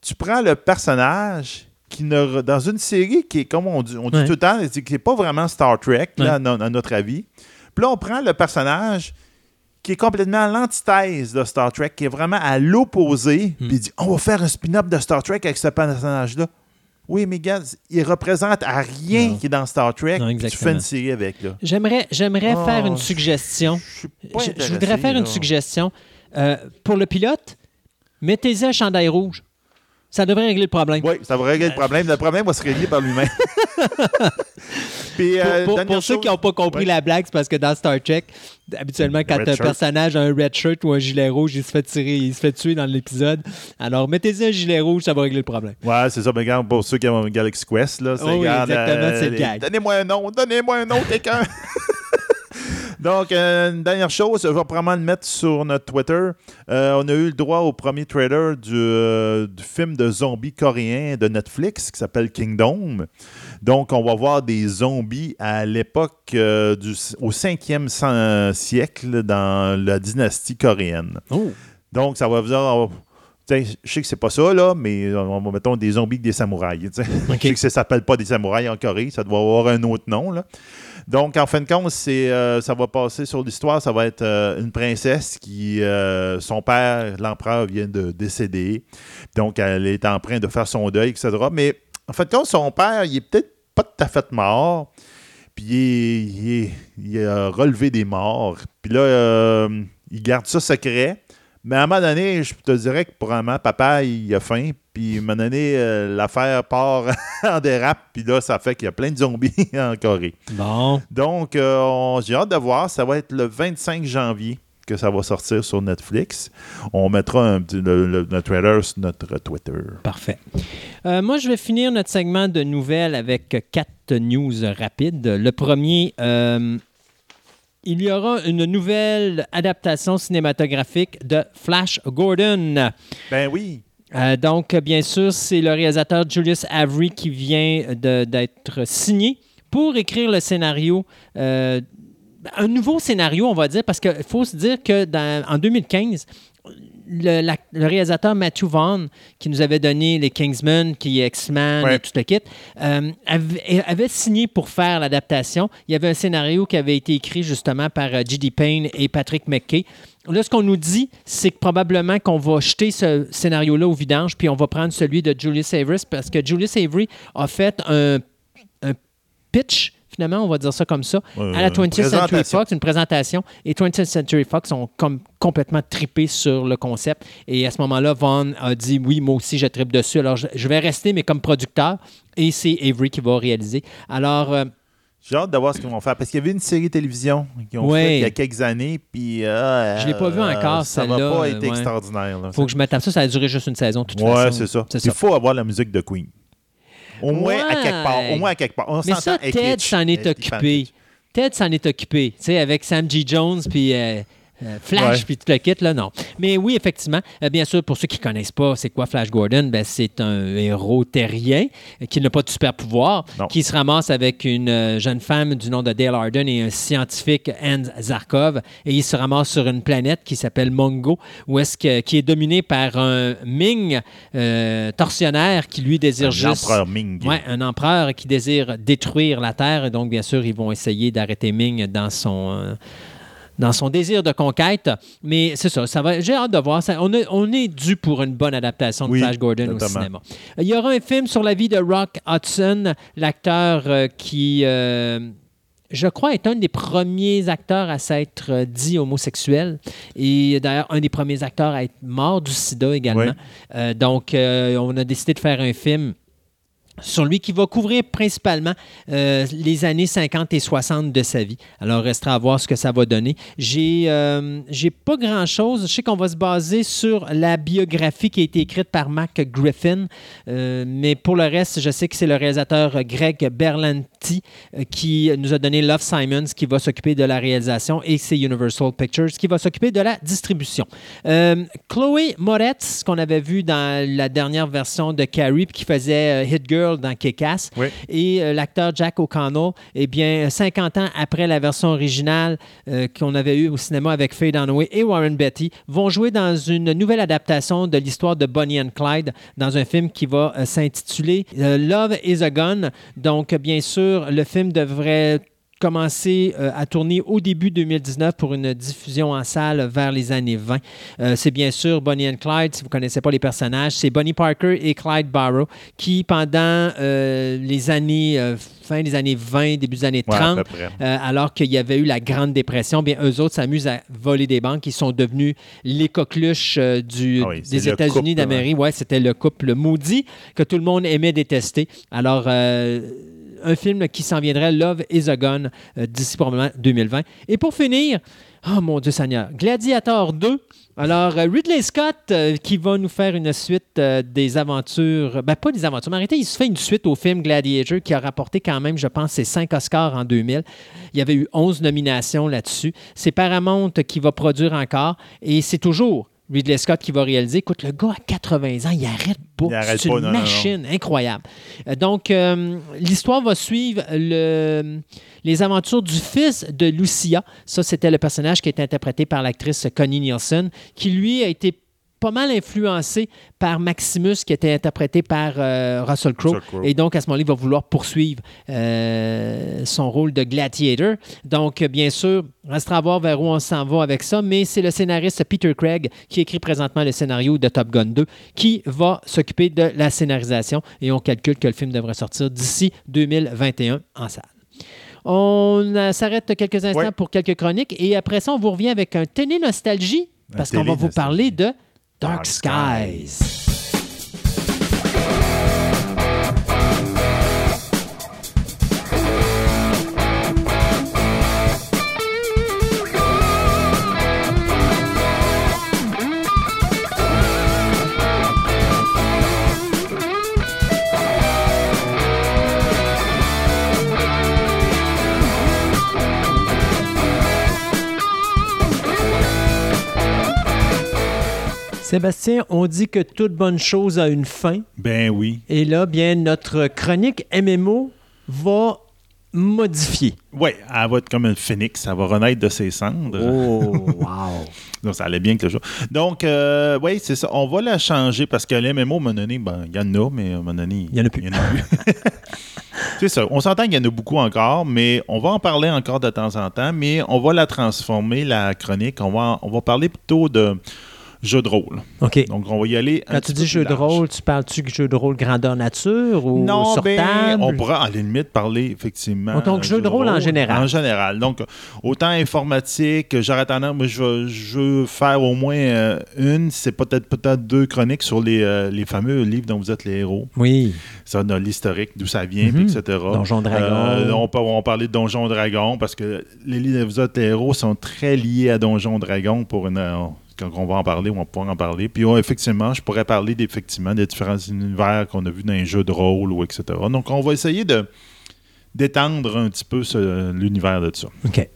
tu prends le personnage qui ne, dans une série qui est, comme on dit, on dit Ouais. tout le temps, qui n'est pas vraiment Star Trek, là, Ouais. à, à notre avis. Puis là, on prend le personnage qui est complètement à l'antithèse de Star Trek, qui est vraiment à l'opposé, Hmm. puis il dit on va faire un spin-off de Star Trek avec ce personnage-là. Oui, mais gars, il représente à rien Non. qui est dans Star Trek, Non, puis tu fais une série avec. J'aimerais, j'aimerais Oh, faire une suggestion. Je suis pas Je, voudrais faire une suggestion. Euh, pour le pilote, mettez-y un chandail rouge. Ça devrait régler le problème. Oui, ça va régler le problème. Le problème va se régler par lui-même. Puis, euh, pour- ceux qui n'ont pas compris Ouais. la blague, c'est parce que dans Star Trek, habituellement, quand un shirt. personnage a un red shirt ou un gilet rouge, il se fait tirer, il se fait tuer dans l'épisode. Alors, mettez-y un gilet rouge, ça va régler le problème. Ouais, c'est ça. Mais regarde, pour ceux qui ont Galaxy Quest, là, c'est Oh oui, exactement, c'est le gag. Donnez-moi un nom, donnez-moi un nom, quelqu'un. Donc, euh, une dernière chose, je vais probablement le mettre sur notre Twitter. Euh, on a eu le droit au premier trailer du, euh, du film de zombies coréen de Netflix qui s'appelle Kingdom. Donc, on va voir des zombies à l'époque du au 5e cent- siècle dans la dynastie coréenne. Oh. Donc, ça va vous dire. On Je sais que c'est pas ça, là, mais on va mettons des zombies avec des samouraïs. Je sais que ça s'appelle pas des samouraïs en Corée, ça doit avoir un autre nom. Là. Donc, en fin de compte, c'est, euh, ça va passer sur l'histoire. Ça va être euh, une princesse qui, euh, son père, l'empereur, vient de décéder. Donc, elle est en train de faire son deuil, etc. Mais en fin de compte, son père, il est peut-être pas tout à fait mort. puis il, est- il est- il a relevé des morts. Puis là, euh, il garde ça secret. Mais à un moment donné, je te dirais que probablement, papa, il a faim. Puis à un moment donné, euh, l'affaire part en dérape. Puis là, ça fait qu'il y a plein de zombies en Corée. Bon. Donc, euh, on- j'ai hâte de voir. Ça va être le 25 janvier que ça va sortir sur Netflix. On mettra un le, le- le trailer sur notre Twitter. Parfait. Euh, moi, je vais finir notre segment de nouvelles avec quatre news rapides. Le premier, euh, il y aura une nouvelle adaptation cinématographique de Flash Gordon. Ben oui. Euh, donc, bien sûr, c'est le réalisateur Julius Avery qui vient d'être signé pour écrire le scénario. euh, un nouveau scénario, on va dire, parce qu'il faut se dire que dans- en 2015, le, la- le réalisateur Matthew Vaughn, qui nous avait donné les Kingsmen, qui est X-Men Ouais. et tout le kit, euh, avait, avait signé pour faire l'adaptation. Il y avait un scénario qui avait été écrit justement par euh, G.D. Payne et Patrick McKay. Là, ce qu'on nous dit, c'est que probablement qu'on va jeter ce scénario-là au vidange, puis on va prendre celui de Julius Avery, parce que Julius Avery a fait un, un pitch, finalement, on va dire ça comme ça, Euh, à la 20th Century. Fox, une présentation, et 20th Century Fox ont comme complètement tripé sur le concept. Et à ce moment-là, Vaughn a dit oui, moi aussi, je tripe dessus. Alors, je, je vais rester, mais comme producteur, et c'est Avery qui va réaliser. Alors, euh, J'ai hâte de voir ce qu'ils vont faire. Parce qu'il y avait une série télévision qu'ils ont Ouais. fait il y a quelques années. Puis. euh, Je l'ai pas vu encore, Ça va celle-là, pas euh, ouais. extraordinaire. là. faut que je m'attende ça. Ça a duré juste une saison, de toute Ouais, façon. c'est ça. Il ça. faut avoir la musique de Queen. Au moins à quelque part. Au moins à quelque part. On Mais ça, Ted s'en est occupé. Ted s'en est occupé, tu sais, avec Sam G. Jones, puis euh, euh, Flash, Ouais. puis tout le kit, là, non. Mais oui, effectivement, euh, bien sûr, pour ceux qui ne connaissent pas, c'est quoi Flash Gordon? Ben, c'est un héros terrien euh, qui n'a pas de super pouvoir, Non. qui se ramasse avec une euh, jeune femme du nom de Dale Arden et un scientifique, Hans Zarkov, et il se ramasse sur une planète qui s'appelle Mongo, où est-ce que, qui est dominée par un Ming euh, tortionnaire qui lui désire juste... L'empereur Ming. Ouais, un empereur qui désire détruire la Terre. Et donc, bien sûr, ils vont essayer d'arrêter Ming dans son, euh, dans son désir de conquête. Mais c'est ça, ça va, j'ai hâte de voir. Ça, on, est- on est dû pour une bonne adaptation de Oui, Flash Gordon au cinéma. Il y aura un film sur la vie de Rock Hudson, l'acteur euh, qui... euh, je crois, est un des premiers acteurs à s'être euh, dit homosexuel et d'ailleurs un des premiers acteurs à être mort du sida également. Oui. Euh, donc, euh, on a décidé de faire un film sur lui qui va couvrir principalement euh, les années 50 et 60 de sa vie. Alors, restera à voir ce que ça va donner. J'ai euh, pas grand-chose. Je sais qu'on va se baser sur la biographie qui a été écrite par Mac Griffin, euh, mais pour le reste, je sais que c'est le réalisateur Greg Berlanti euh, qui nous a donné Love Simons qui va s'occuper de la réalisation et c'est Universal Pictures qui va s'occuper de la distribution. Chloé Moretz, qu'on avait vu dans la dernière version de Carrie, qui faisait Hit Girl dans Kick-Ass, Oui. et euh, l'acteur Jack O'Connell, eh bien, 50 ans après la version originale euh, qu'on avait eue au cinéma avec Faye Dunaway et Warren Beatty, vont jouer dans une nouvelle adaptation de l'histoire de Bonnie and Clyde dans un film qui va euh, s'intituler Love is a Gun. Donc, bien sûr, le film devrait commencer euh, à tourner au début 2019 pour une diffusion en salle vers les années 20. Euh, c'est bien sûr Bonnie and Clyde, si vous ne connaissez pas les personnages, c'est Bonnie Parker et Clyde Barrow qui, pendant euh, les années, fin des années 20, début des années Ouais, à 30, peu près. euh, alors qu'il y avait eu la Grande Dépression, bien, eux autres s'amusent à voler des banques. Ils sont devenus les coqueluches euh, du, Ah oui, des États-Unis couple, d'Amérique. Ouais, c'était le couple maudit que tout le monde aimait détester. Alors, euh, un film qui s'en viendrait, Love is a Gun, euh, d'ici probablement 2020. Et pour finir, oh mon Dieu Seigneur, Gladiator 2. Alors, euh, Ridley Scott euh, qui va nous faire une suite des aventures, ben pas des aventures, mais arrêtez, il se fait une suite au film Gladiator qui a rapporté quand même, je pense, ses 5 Oscars en 2000. Il y avait eu 11 nominations là-dessus. C'est Paramount qui va produire encore et c'est toujours Ridley Scott qui va réaliser. Écoute, le gars à 80 ans, il arrête pas. C'est une non, non, non. machine incroyable. Euh, Donc, euh, l'histoire va suivre le- les aventures du fils de Lucia. Ça, c'était le personnage qui est interprété par l'actrice Connie Nielsen, qui lui a été pas mal influencé par Maximus, qui était interprété par euh, Russell Crowe. Et donc, à ce moment-là, il va vouloir poursuivre euh, son rôle de gladiator. Donc, bien sûr, restera à voir vers où on s'en va avec ça, mais c'est le scénariste Peter Craig qui écrit présentement le scénario de Top Gun 2 qui va s'occuper de la scénarisation et on calcule que le film devrait sortir d'ici 2021 en salle. On euh, s'arrête quelques instants Ouais. pour quelques chroniques et après ça, on vous revient avec un télé nostalgie parce qu'on va vous parler de Dark Dark Skies. Sébastien, on dit que toute bonne chose a une fin. Ben oui. Et là, bien, notre chronique MMO va modifier. Oui, elle va être comme un phénix, ça va renaître de ses cendres. Oh, wow. Donc, ça allait bien que le jeu. Donc, euh, oui, c'est ça. On va la changer parce que les MMO, à un moment donné, ben, il y en a, mais à un moment donné, Il y en a plus. plus. c'est ça. On s'entend qu'il y en a beaucoup encore, mais on va en parler encore de temps en temps, mais on va la transformer, la chronique. On va, on va parler plutôt de jeu de rôle. OK. Donc, on va y aller. Quand tu dis jeu de rôle, tu parles-tu de jeu de rôle grandeur nature ou Non, sur ben, table? on pourra à la limite parler effectivement. Donc, jeu de rôle en général. En général. Donc, autant informatique, j'aurais tendance, moi, je veux, je veux faire au moins euh, une, c'est peut-être peut-être deux chroniques sur les, euh, les fameux livres dont vous êtes les héros. Oui. Ça, dans l'historique, d'où ça vient, puis etc. Donjon Dragon. Euh, on, peut, on parler de Donjon Dragon parce que les livres dont vous êtes les héros sont très liés à Donjon Dragon pour une. Quand on va en parler, on va pouvoir en parler. Puis oh, effectivement, je pourrais parler d'effectivement des différents univers qu'on a vus dans les jeux de rôle ou etc. Donc on va essayer de d'étendre un petit peu l'univers de ça. OK.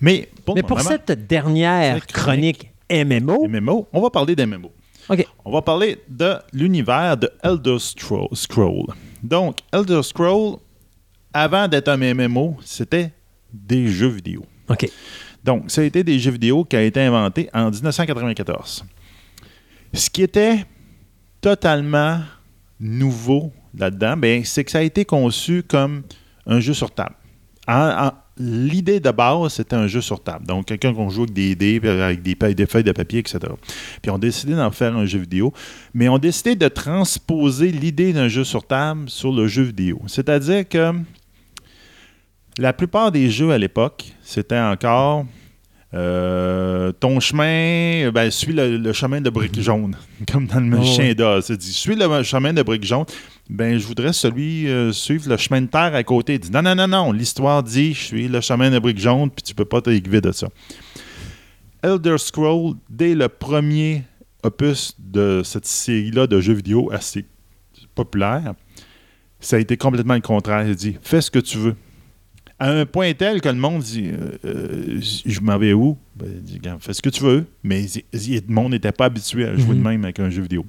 Mais pour, Mais cette dernière chronique MMO, MMO, on va parler d'MMO. OK. On va parler de l'univers de Elder Scroll. Scroll. Donc, Elder Scroll, avant d'être un MMO, c'était des jeux vidéo. OK. Donc, ça a été des jeux vidéo qui a été inventé en 1994. Ce qui était totalement nouveau là-dedans, ben, c'est que ça a été conçu comme un jeu sur table. L'idée de base, c'était un jeu sur table. Donc, quelqu'un qu'on joue avec des dés, avec des, des feuilles de papier, etc. Puis, on a décidé d'en faire un jeu vidéo. Mais on a décidé de transposer l'idée d'un jeu sur table sur le jeu vidéo. C'est-à-dire que la plupart des jeux à l'époque, c'était encore euh, ton chemin, ben, suis le, le chemin de briques jaunes, comme dans le Oh, chien ouais. d'Oz. Dit, suis le chemin de briques jaunes. Ben, je voudrais celui euh, suivre le chemin de terre à côté. Il dit, non, non, non, non, l'histoire dit, je suis le chemin de briques jaunes, puis tu peux pas t'élever de ça. Elder Scroll, dès le premier opus de cette série-là de jeux vidéo assez populaire, ça a été complètement le contraire. Il dit, fais ce que tu veux à un point tel que le monde dit euh, euh, Je m'en vais où? Ben, il dit, Fais ce que tu veux. Mais il- le monde n'était pas habitué à jouer Mhm. de même avec un jeu vidéo.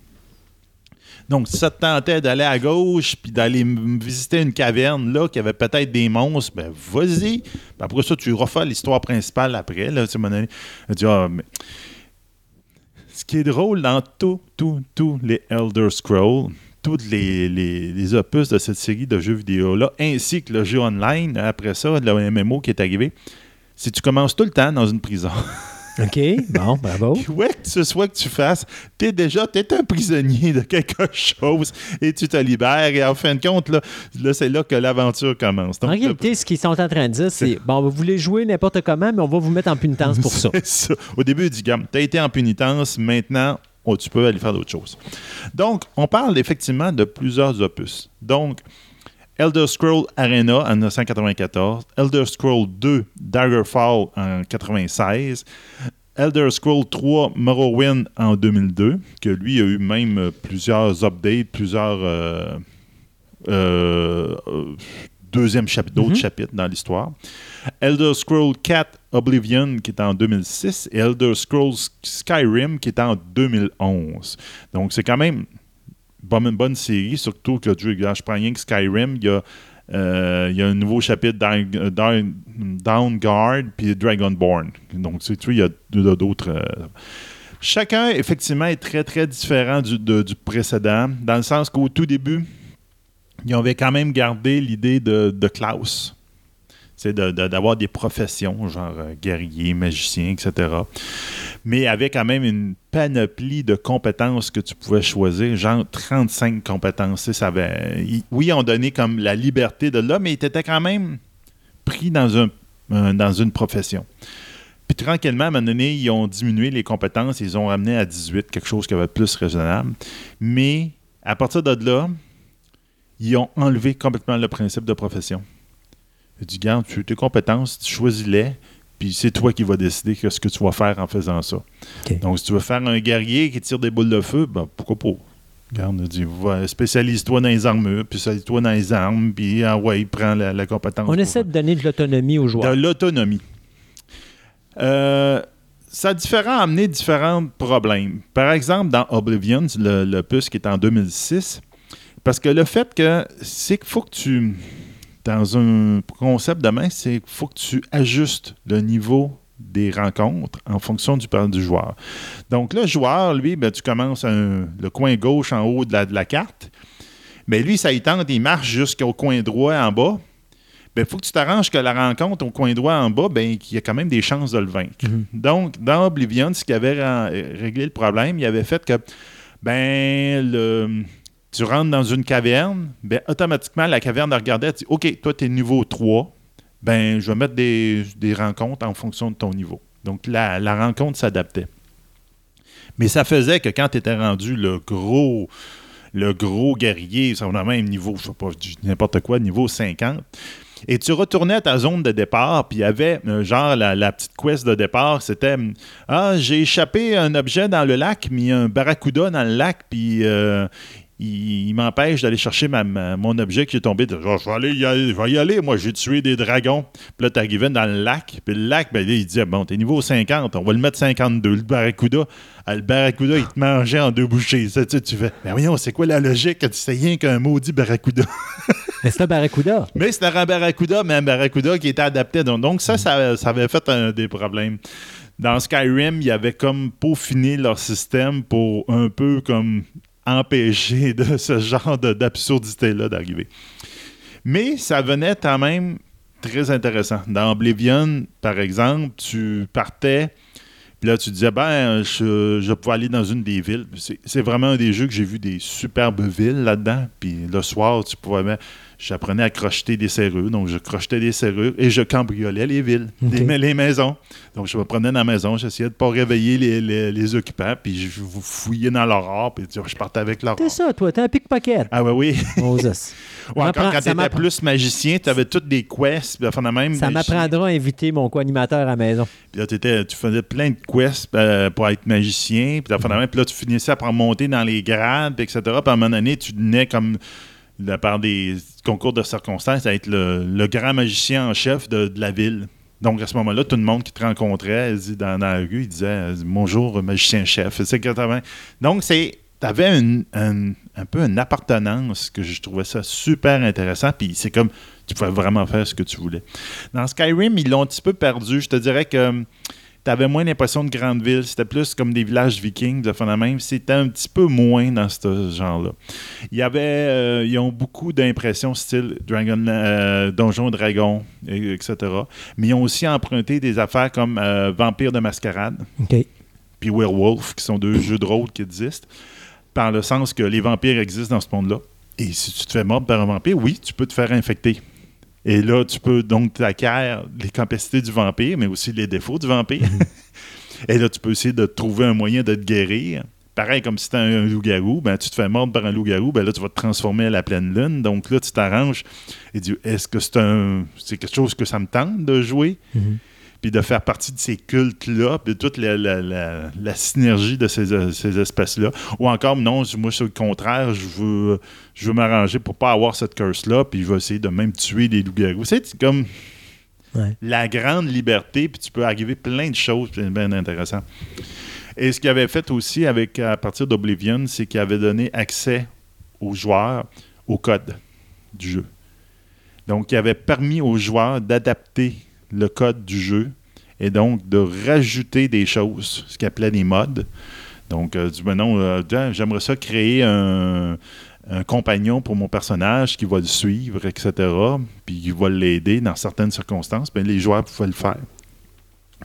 Donc, si ça te tentait d'aller à gauche puis d'aller visiter une caverne là qui avait peut-être des monstres, ben vas-y. Puis après ça, tu refais l'histoire principale après. Là, tu dit, Ah, mais- Ce qui est drôle dans tous, tous, tous les Elder Scrolls, tous les, les- les opus de cette série de jeux vidéo-là, ainsi que le jeu online, après ça, le MMO qui est arrivé, c'est que tu commences tout le temps dans une prison. OK. Bon, bravo. Ouais, que ce soit que tu fasses, t'es déjà t'es un prisonnier de quelque chose et tu te libères. Et en fin de compte, là, là, c'est là que l'aventure commence. En Donc, là, réalité, ce qu'ils sont en train de dire, c'est bon, vous voulez jouer n'importe comment, mais on va vous mettre en pénitence pour ça. Ça. Au début, il dit, Gam, t'as été en pénitence, maintenant, oh, tu peux aller faire d'autres choses. Donc, on parle effectivement de plusieurs opus. Donc, Elder Scroll Arena en 1994, Elder Scroll 2 Daggerfall en 96, Elder Scroll 3 Morrowind en 2002, que lui a eu même plusieurs updates, plusieurs euh, euh, euh, deuxième chapitre, d'autres Mhm. chapitres dans l'histoire. Elder Scroll 4 Oblivion qui est en 2006 et Elder Scrolls Skyrim qui est en 2011. Donc c'est quand même une bonne série, surtout que je prends rien que Skyrim, il y a, euh, un nouveau chapitre Down, Down, Downguard puis Dragonborn. Donc tu sais, il y a d'autres. euh, Chacun, effectivement, est très, très différent du, de- du précédent, dans le sens qu'au tout début, ils avaient quand même gardé l'idée de, classe. C'est de- de- d'avoir des professions, genre euh, guerrier, magicien, etc. Mais avec quand même une panoplie de compétences que tu pouvais choisir, genre 35 compétences. Ça avait, oui, on donnait comme la liberté de là, mais ils étaient quand même pris dans, un, dans une profession. Puis tranquillement, à un moment donné, ils ont diminué les compétences, ils ont ramené à 18, quelque chose qui va être plus raisonnable. Mais à partir de là, ils ont enlevé complètement le principe de profession. Ils dit, garde, tu tes compétences, tu choisis-les, puis c'est toi qui vas décider ce que tu vas faire en faisant ça. Donc, si tu veux faire un guerrier qui tire des boules de feu, ben, pourquoi pas? Regarde, on dit, spécialise-toi dans les armures, puis spécialise-toi dans les armes, puis ah ouais, prends la, la compétence. On essaie de donner de l'autonomie aux de joueurs. l'autonomie. Euh, ça a différent, amené différents problèmes. Par exemple, dans Oblivion, le, le puce qui est en 2006, parce que le fait que c'est qu'il faut que tu, dans un concept de main, c'est qu'il faut que tu ajustes le niveau des rencontres en fonction du, du joueur. Donc, le joueur, lui, ben, tu commences un- le coin gauche en haut de la, de la carte. Mais lui, ça y tente, il marche jusqu'au coin droit en bas. Il faut que tu t'arranges que la rencontre au coin droit en bas, ben, qu'il y a quand même des chances de le vaincre. Mhm. Donc, dans Oblivion, ce qui avait réglé le problème, il avait fait que ben le, tu rentres dans une caverne, ben, automatiquement, la caverne regardait, elle dit OK, toi, tu es niveau 3, ben, je vais mettre des, des rencontres en fonction de ton niveau. Donc, la, la rencontre s'adaptait. Mais ça faisait que quand tu étais rendu le gros, le gros guerrier, ça va même niveau, je sais pas, n'importe quoi, niveau 50, et tu retournais à ta zone de départ, puis il y avait euh, genre la, la petite quest de départ, c'était Ah, j'ai échappé un objet dans le lac, mais il y a un barracuda dans le lac, puis euh, il, il m'empêche d'aller chercher ma- ma- mon objet qui est tombé. Genre, je vais aller y aller, je vais y aller, moi j'ai tué des dragons. Puis là, t'arrivais dans le lac, puis le lac, ben, il disait Bon, t'es niveau 50, on va le mettre 52. Le barracuda, ah, le barracuda, il te mangeait en deux bouchées. Ça, tu, tu fais Mais voyons, c'est quoi la logique? Que tu sais rien qu'un maudit barracuda? Mais c'est un barracuda. mais c'était un barracuda, mais un barracuda qui était adapté. Donc, donc ça, ça, ça avait fait un des problèmes. Dans Skyrim, ils avaient comme peaufiné leur système pour un peu comme empêcher de ce genre d'absurdité-là d'arriver. Mais ça venait quand même très intéressant. Dans Oblivion, par exemple, tu partais, puis là, tu disais, ben, je, je pouvais aller dans une des villes. C'est vraiment un des jeux que j'ai vu des superbes villes là-dedans. Puis le soir, tu pouvais. J'apprenais à crocheter des serrures. Donc, je crochetais des serrures et je cambriolais les villes, les, les maisons. Donc, je me prenais dans la maison, j'essayais de ne pas réveiller les, les- les occupants, puis je fouillais dans leur or, puis je partais avec leur or. ça, toi, t'es un pickpocket. Ah, ouais, oui. Moses. Ou encore, quand tu ça étais m'apprend- plus magicien, tu avais toutes des quests, puis de même. Ça magicien. m'apprendra à inviter mon co-animateur à la maison. Puis là, t'étais- tu faisais plein de quests euh, pour être magicien. Puis, de même, puis là, tu finissais par monter dans les grades, puis etc. Puis à un moment donné, tu venais comme, de par des concours de circonstances, à être le, grand magicien en chef de, la ville. Donc, à ce moment-là, tout le monde qui te rencontrait dans, la rue, il disait Bonjour, magicien-chef. Donc, c'est. Tu avais un, un- un peu une appartenance que je trouvais ça super intéressant. Puis c'est comme tu pouvais vraiment faire ce que tu voulais. Dans Skyrim, ils l'ont un petit peu perdu. Je te dirais que tu avais moins l'impression de grande ville. C'était plus comme des villages vikings, de fond même. C'était un petit peu moins dans ce genre-là. Il y avait, euh, ils ont beaucoup d'impressions style Dragon, euh, Donjon Dragon, et- etc. Mais ils ont aussi emprunté des affaires comme euh, Vampire de Mascarade puis Werewolf, qui sont deux jeux de rôle qui existent, par le sens que les vampires existent dans ce monde-là. Et si tu te fais mordre par un vampire, oui, tu peux te faire infecter. Et là, tu peux donc t'acquérir les capacités du vampire, mais aussi les défauts du vampire. Et là, tu peux essayer de trouver un moyen de te guérir. Pareil, comme si tu un, un loup-garou, ben, tu te fais mordre par un loup-garou, ben là, tu vas te transformer à la pleine lune. Donc là, tu t'arranges et dis est-ce que c'est un c'est quelque chose que ça me tente de jouer? Mhm. Puis de faire partie de ces cultes-là, puis de toute la, la- la- la synergie de ces, ces espèces-là. Ou encore, non, moi, c'est le contraire, je veux, je veux m'arranger pour pas avoir cette curse-là, puis je vais essayer de même tuer des loups-garous. C'est comme Ouais. la grande liberté, puis tu peux arriver plein de choses, puis c'est bien intéressant. Et ce qu'il avait fait aussi avec à partir d'Oblivion, c'est qu'il avait donné accès aux joueurs au code du jeu. Donc, il avait permis aux joueurs d'adapter le code du jeu et donc de rajouter des choses, ce qu'il appelait des modes. Donc, euh, du ben non, euh, j'aimerais ça créer un, compagnon pour mon personnage qui va le suivre, etc., puis qui va l'aider dans certaines circonstances. Ben, les joueurs pouvaient le faire.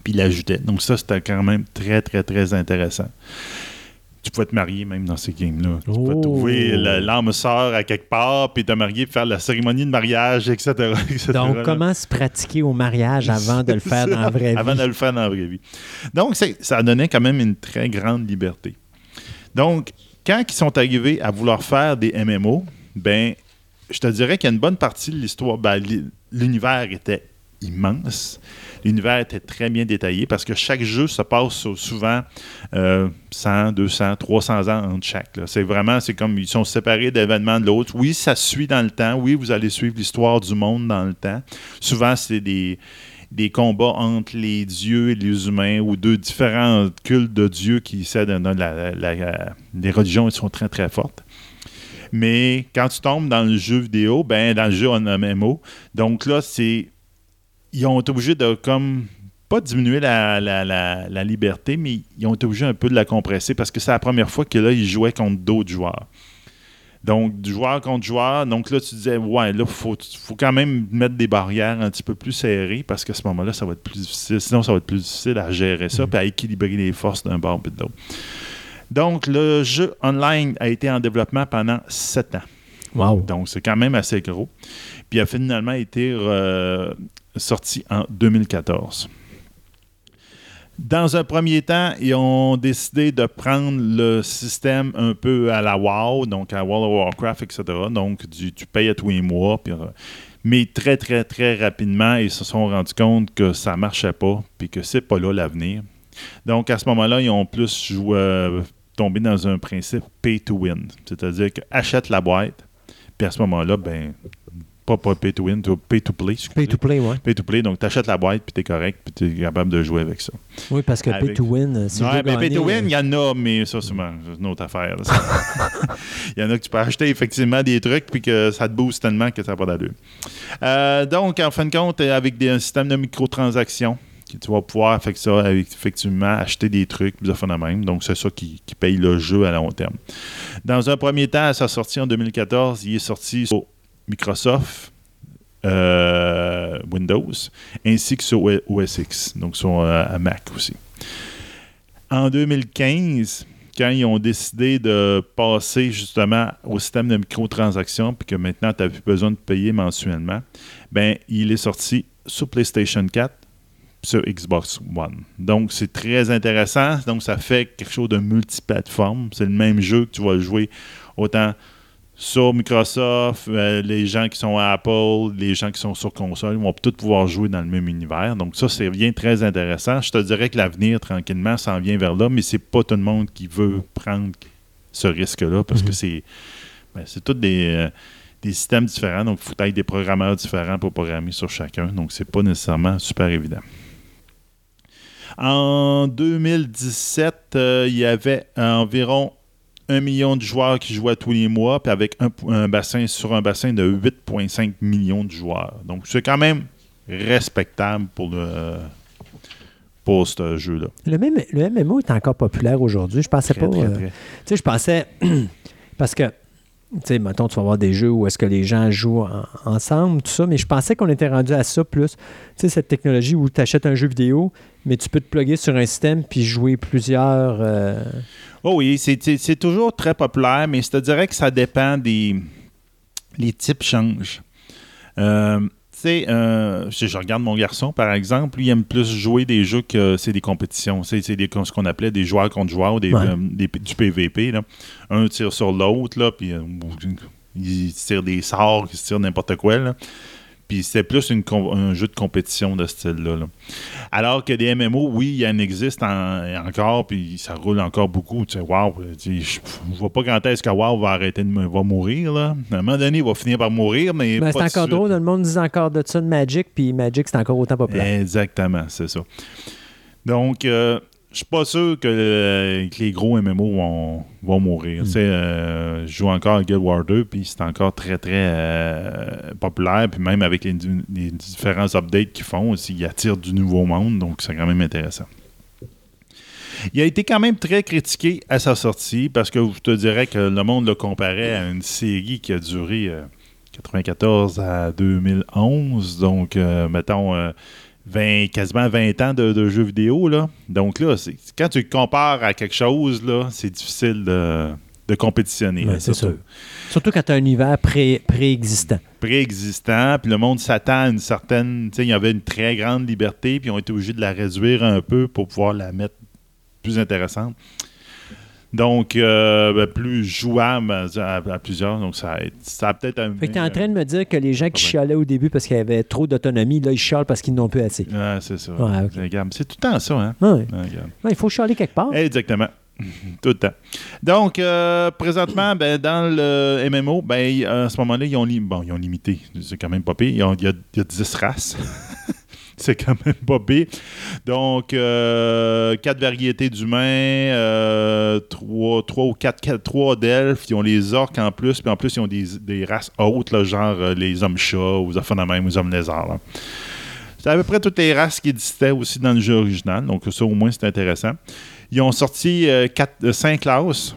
Puis il l'ajoutait. Donc, ça, c'était quand même très, très, très intéressant. Tu pouvais te marier même dans ces games-là. Tu Oh. pouvais trouver le- l'âme sœur à quelque part, puis te marier, puis faire la cérémonie de mariage, etc. etc., Donc, là. comment se pratiquer au mariage avant de le faire dans la vraie vie? Avant de le faire dans la vraie vie. Donc, ça donnait quand même une très grande liberté. Donc, quand ils sont arrivés à vouloir faire des MMO, ben, je te dirais qu'il y a une bonne partie de l'histoire. ben, l'univers était immense. L'univers était très bien détaillé parce que chaque jeu se passe souvent euh, 100, 200, 300 ans entre chaque. C'est vraiment, c'est comme ils sont séparés d'événements de l'autre. Oui, ça suit dans le temps. Oui, vous allez suivre l'histoire du monde dans le temps. Souvent, c'est des, des combats entre les dieux et les humains ou deux différents cultes de dieux qui cèdent. dans la- les religions elles sont très, très fortes. Mais quand tu tombes dans le jeu vidéo, ben dans le jeu en MMO, donc là, c'est. Ils ont été obligés de comme pas diminuer la, la- la- la liberté, mais ils ont été obligés un peu de la compresser parce que c'est la première fois que là, ils jouaient contre d'autres joueurs. Donc, du joueur contre joueur. Donc là, tu disais, ouais, là, il faut, faut quand même mettre des barrières un petit peu plus serrées parce qu'à ce moment-là, ça va être plus difficile. Sinon, ça va être plus difficile à gérer ça puis à équilibrer les forces d'un bord et de l'autre. Donc, le jeu online a été en développement pendant sept ans. Wow. Donc, c'est quand même assez gros. Puis, il a finalement été euh, sorti en 2014. Dans un premier temps, ils ont décidé de prendre le système un peu à la WoW, donc à World of Warcraft, etc. Donc, du, tu payes à tous les mois. euh, mais très, très, très rapidement, ils se sont rendus compte que ça ne marchait pas, puis que c'est pas là l'avenir. Donc, à ce moment-là, ils ont plus euh, tombé dans un principe pay to win. C'est-à-dire que achète la boîte, puis à ce moment-là, ben, pas, pas pay to win, pay to play. Pay to play, ouais. Pay to play, donc tu achètes la boîte, puis tu es correct, puis tu es capable de jouer avec ça. Oui, parce que pay to win, euh, si ouais, mais pay to win, il y en a, mais ça, c'est une autre affaire. Il y en a que tu peux acheter effectivement des trucs, puis que ça te booste tellement que ça n'a pas d'allure. Euh, donc, en fin de compte, euh, avec des, un système de microtransactions, que tu vas pouvoir fait que ça, avec- effectivement acheter des trucs, affaires de même. Donc, c'est ça qui, qui paye le jeu à long terme. Dans un premier temps, à sa sortie en 2014, il est sorti sur Microsoft, euh, Windows, ainsi que sur OS X, donc sur euh, Mac aussi. En 2015, quand ils ont décidé de passer justement au système de microtransactions, puis que maintenant, tu n'as plus besoin de payer mensuellement, ben, il est sorti sur PlayStation 4, sur Xbox One. Donc, c'est très intéressant. Donc, ça fait quelque chose de multiplateforme. C'est le même jeu que tu vas jouer autant sur Microsoft, euh, les gens qui sont à Apple, les gens qui sont sur console, ils vont tous pouvoir jouer dans le même univers. Donc ça, c'est bien très intéressant. Je te dirais que l'avenir, tranquillement, s'en vient vers là, mais c'est pas tout le monde qui veut prendre ce risque-là parce que c'est ben, c'est tous des, euh, des systèmes différents. Donc, il faut être des programmeurs différents pour programmer sur chacun. Donc, c'est pas nécessairement super évident. En 2017, euh, il y avait environ un million de joueurs qui jouaient tous les mois, puis avec un, un bassin sur un bassin de 8,5 millions de joueurs. Donc, c'est quand même respectable pour le pour ce jeu-là. Le, même, le MMO est encore populaire aujourd'hui. Je pensais Très, pas. euh. Tu sais, je pensais. parce que, tu sais, mettons, tu vas avoir des jeux où est-ce que les gens jouent en- ensemble, tout ça, mais je pensais qu'on était rendu à ça plus. Tu sais, cette technologie où tu achètes un jeu vidéo, mais tu peux te plugger sur un système puis jouer plusieurs. euh, Oh oui, c'est- toujours très populaire, mais je te dirais que ça dépend des. Les types changent. Euh, tu sais, euh, je, je regarde mon garçon, par exemple, lui, il aime plus jouer des jeux que c'est des compétitions. C'est ce qu'on appelait des joueurs contre joueurs, des, Ouais. euh, des- du PVP. là. Un tire sur l'autre, là, puis il tire des sorts, il se tire n'importe quoi. là. Puis c'est plus une un jeu de compétition de ce style-là. là. Alors que des MMO, oui, il y en existe en- encore, puis ça roule encore beaucoup. Tu sais, wow, je ne vois pas quand est-ce que WoW va arrêter de va mourir. Là. À un moment donné, il va finir par mourir, mais. Mais pas c'est encore drôle, le monde dit encore de ça de Magic, puis Magic, c'est encore autant populaire. Exactement, c'est ça. Donc, euh, je suis pas sûr que, euh, que les gros MMO vont, vont mourir. Tu sais, euh, je joue encore à Guild Wars 2, puis c'est encore très, très euh, populaire. Puis même avec les, les différents updates qu'ils font, aussi, ils attirent du nouveau monde, donc c'est quand même intéressant. Il a été quand même très critiqué à sa sortie parce que je te dirais que le monde le comparait à une série qui a duré euh, 94 à 2011. Donc, mettons, 20, quasiment 20 ans de, de jeux vidéo. Là. Donc là, quand tu compares à quelque chose, là, c'est difficile de, de compétitionner. Ouais, c'est surtout. sûr. Surtout quand tu as un univers pré- préexistant. préexistant, puis le monde s'attend à une certaine. Il y avait une très grande liberté, puis ils ont été obligés de la réduire un peu pour pouvoir la mettre plus intéressante. Donc, euh, ben, plus jouable à, plusieurs. Donc, ça a, ça a peut-être un. Fait que tu es en train de me dire que les gens qui chialaient au début parce qu'il y avait trop d'autonomie, là, ils chialent parce qu'ils n'ont plus assez. Ouais, c'est ça. Ouais. Regarde, C'est tout le temps ça, hein? Ouais. Ouais, il faut chialer quelque part. Exactement. Tout le temps. Donc, euh, présentement, ben, dans le MMO, ben, à ce moment-là, ils ont, bon, ils ont limité. C'est quand même pas pire. Ont- Il y, a, il y a 10 races. C'est quand même pas pire. Donc, euh, quatre variétés d'humains, euh, trois, trois ou quatre, trois d'elfes. Ils ont les orques en plus. Puis en plus, ils ont des, des races hautes, là, genre euh, les hommes chats, ou les même, ou les hommes lézards. là. C'est à peu près toutes les races qui existaient aussi dans le jeu original. Donc, ça, au moins, c'est intéressant. Ils ont sorti euh, quatre, euh, cinq classes.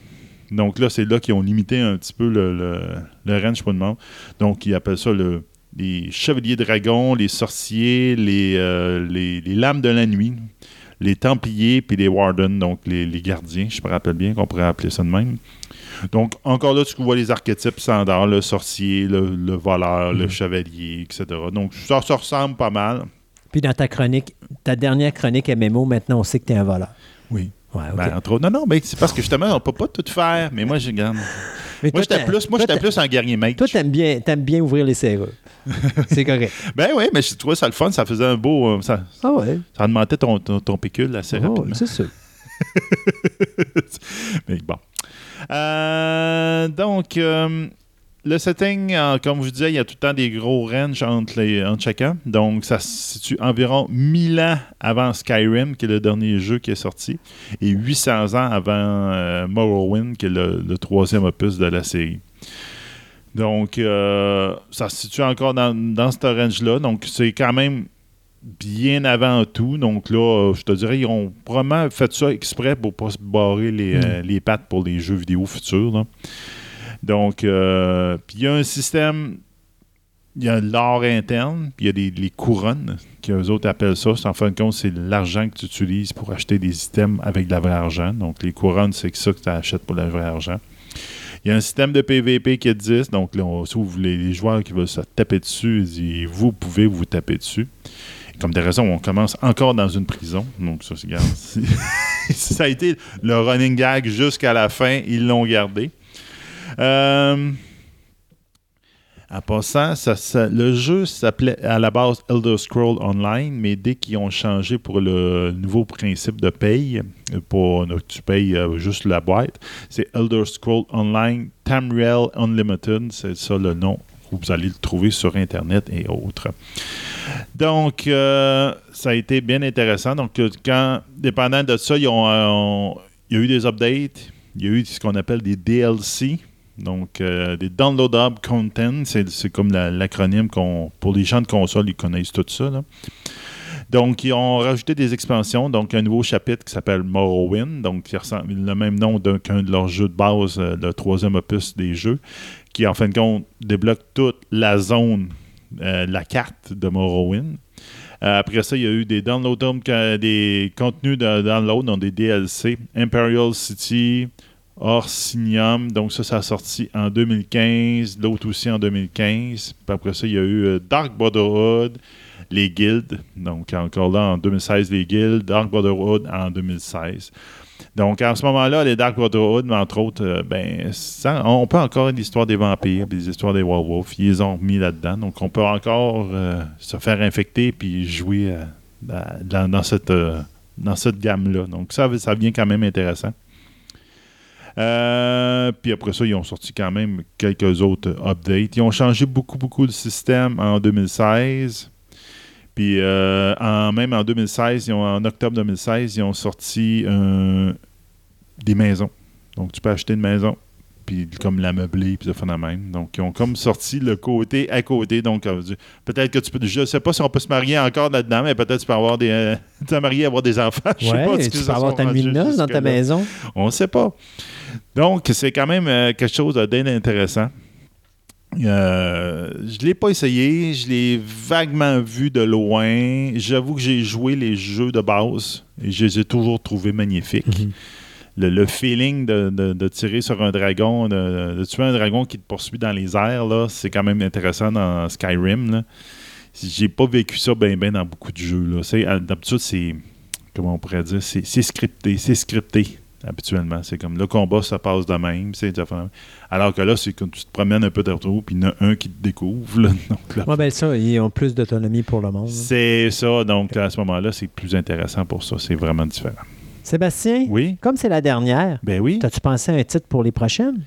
Donc là, c'est là qu'ils ont limité un petit peu le, le, le range pour le monde. Donc, ils appellent ça le, les chevaliers dragons, les sorciers, les, euh, les, les lames de la nuit, les templiers, puis les wardens, donc les, les gardiens, je me rappelle bien qu'on pourrait appeler ça de même. Donc, encore là, tu vois les archétypes standards, le sorcier, le, le voleur, le chevalier, etc. Donc, ça, ça ressemble pas mal. Puis dans ta chronique, ta dernière chronique MMO, maintenant, on sait que tu es un voleur. Oui. Ouais. Ben, entre autres. Non, non, mais c'est parce que justement, on peut pas tout faire. Mais moi, je regarde. Mais Moi, j'étais t'a- plus, moi, j'étais t'a- plus un guerrier mage. Toi, t'aimes bien, bien ouvrir les serrures. C'est correct. Ben oui, mais je trouvais ça le fun. Ça faisait un beau. euh, Ça, Ah ouais. ça augmentait ton, ton, ton pécule assez Oh, rapidement. c'est ça. Mais bon. Euh, donc, euh, le setting, euh, comme je vous disais, il y a tout le temps des gros ranges entre, les, entre chacun. Donc, ça se situe environ 1000 ans avant Skyrim, qui est le dernier jeu qui est sorti, et 800 ans avant euh, Morrowind, qui est le, le troisième opus de la série. Donc, euh, ça se situe encore dans, dans ce range-là. Donc, c'est quand même bien avant tout. Donc là, je te dirais, ils ont vraiment fait ça exprès pour pas se barrer les, euh, les pattes pour les jeux vidéo futurs. là. Donc, euh, puis il y a un système, il y a l'art interne, puis il y a des, les couronnes, qu'eux autres appellent ça. En fin de compte, c'est l'argent que tu utilises pour acheter des items avec de la vraie argent. Donc, les couronnes, c'est ça que tu achètes pour le vrai argent. Il y a un système de PVP qui existe. Donc, là, on, si les joueurs qui veulent se taper dessus, ils vous pouvez vous taper dessus. Comme des raisons, on commence encore dans une prison. Donc, ça, c'est- ça a été le running gag jusqu'à la fin. Ils l'ont gardé. Euh, en passant, le jeu s'appelait à la base Elder Scroll Online, mais dès qu'ils ont changé pour le nouveau principe de paye, euh, pour donc, tu payes euh, juste la boîte, c'est Elder Scroll Online Tamriel Unlimited, c'est ça le nom. Vous allez le trouver sur Internet et autres. Donc, euh, ça a été bien intéressant. Donc, euh, quand, dépendant de ça, euh, il y a eu des updates, il y a eu ce qu'on appelle des DLC, donc euh, des downloadable content. C'est comme la- l'acronyme qu'on, pour les gens de console, ils connaissent tout ça. Donc, ils ont rajouté des expansions. Donc, un nouveau chapitre qui s'appelle Morrowind, donc qui ressemble le même nom qu'un de leurs jeux de base, euh, le troisième opus des jeux, qui en fin de compte débloque toute la zone, euh, la carte de Morrowind. Euh, après ça, il y a eu des downloadables, que- des contenus de download, donc des DLC. Imperial City, Orsinium, donc ça, ça a sorti en 2015. L'autre aussi en 2015. Puis après ça, il y a eu euh, Dark Brotherhood, les guildes. Donc encore là, en 2016, les guildes. Dark Brotherhood en 2016. Donc, en ce moment-là, les Dark Brotherhood, entre autres, euh, ben, on peut encore l'histoire des vampires, des histoires des werewolves. Ils les ont mis là-dedans. Donc, on peut encore euh, se faire infecter puis jouer dans cette gamme-là. Donc, ça, ça devient quand même intéressant. Euh, puis après ça, ils ont sorti quand même quelques autres updates. Ils ont changé beaucoup, beaucoup le système en 2016. Puis euh, en, même en 2016, ils ont- en octobre 2016, ils ont sorti euh, des maisons. Donc tu peux acheter une maison, puis comme la meubler, puis ça fait la même. Donc ils ont comme sorti le côté à côté. Donc peut-être que tu peux, je sais pas si on peut se marier encore là-dedans, mais peut-être tu peux avoir des, euh, te marier, avoir des enfants. Je sais pas Ouais, tu peux avoir ta nuit de noces dans ta maison. On ne sait pas. Donc, c'est quand même euh, quelque chose de bien intéressant. Euh, je l'ai pas essayé, je l'ai vaguement vu de loin. J'avoue que j'ai joué les jeux de base et je les ai toujours trouvés magnifiques. Mhm. le, le feeling de, de- de tirer sur un dragon, de, de tuer un dragon qui te poursuit dans les airs, c'est quand même intéressant dans Skyrim. J'ai pas vécu ça bien ben dans beaucoup de jeux. D'habitude, c'est. Comment on pourrait dire c'est scripté. C'est scripté, habituellement. C'est comme le combat, ça passe de même. c'est de. Alors que là, c'est quand tu te promènes un peu partout, puis il y en a un qui te découvre. là. Donc, là, Ouais, ben ça, ils ont plus d'autonomie pour le monde. c'est ça. Donc, à ce moment-là, c'est plus intéressant pour ça. C'est vraiment différent. Sébastien, Oui? comme c'est la dernière, Ben oui. as-tu pensé à un titre pour les prochaines?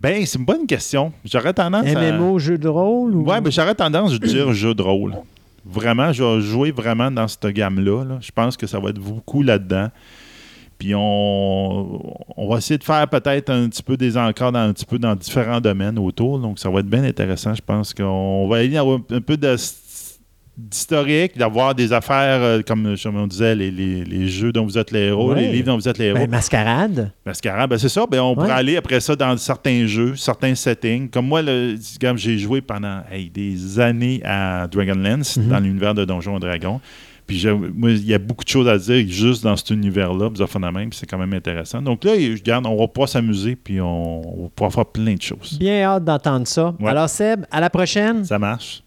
Ben, c'est une bonne question. J'aurais tendance à. MMO, jeu de rôle? Ou... Ouais, ben, j'aurais tendance à dire jeu de rôle. Vraiment, je vais jouer vraiment dans cette gamme-là. là. Je pense que ça va être beaucoup là-dedans. Puis on, on va essayer de faire peut-être un petit peu des encores dans un petit peu dans différents domaines autour. Donc ça va être bien intéressant. Je pense qu'on va aller avoir un peu de- d'historique, d'avoir des affaires euh, comme, comme on disait, les, les- les jeux dont vous êtes les héros, Ouais. les livres dont vous êtes les héros. Ben, mascarade. Mascarade, ben c'est ça. Ben on pourrait Ouais. aller après ça dans certains jeux, certains settings. Comme moi, le, j'ai joué pendant hey, des années à Dragonlance, Mhm. dans l'univers de Donjons et Dragons. Puis il y a beaucoup de choses à dire juste dans cet univers-là, même, puis c'est quand même intéressant. Donc là, je garde, on va pouvoir s'amuser, puis on, on va pouvoir faire plein de choses. Bien hâte d'entendre ça. Ouais. Alors, Seb, à la prochaine. Ça marche.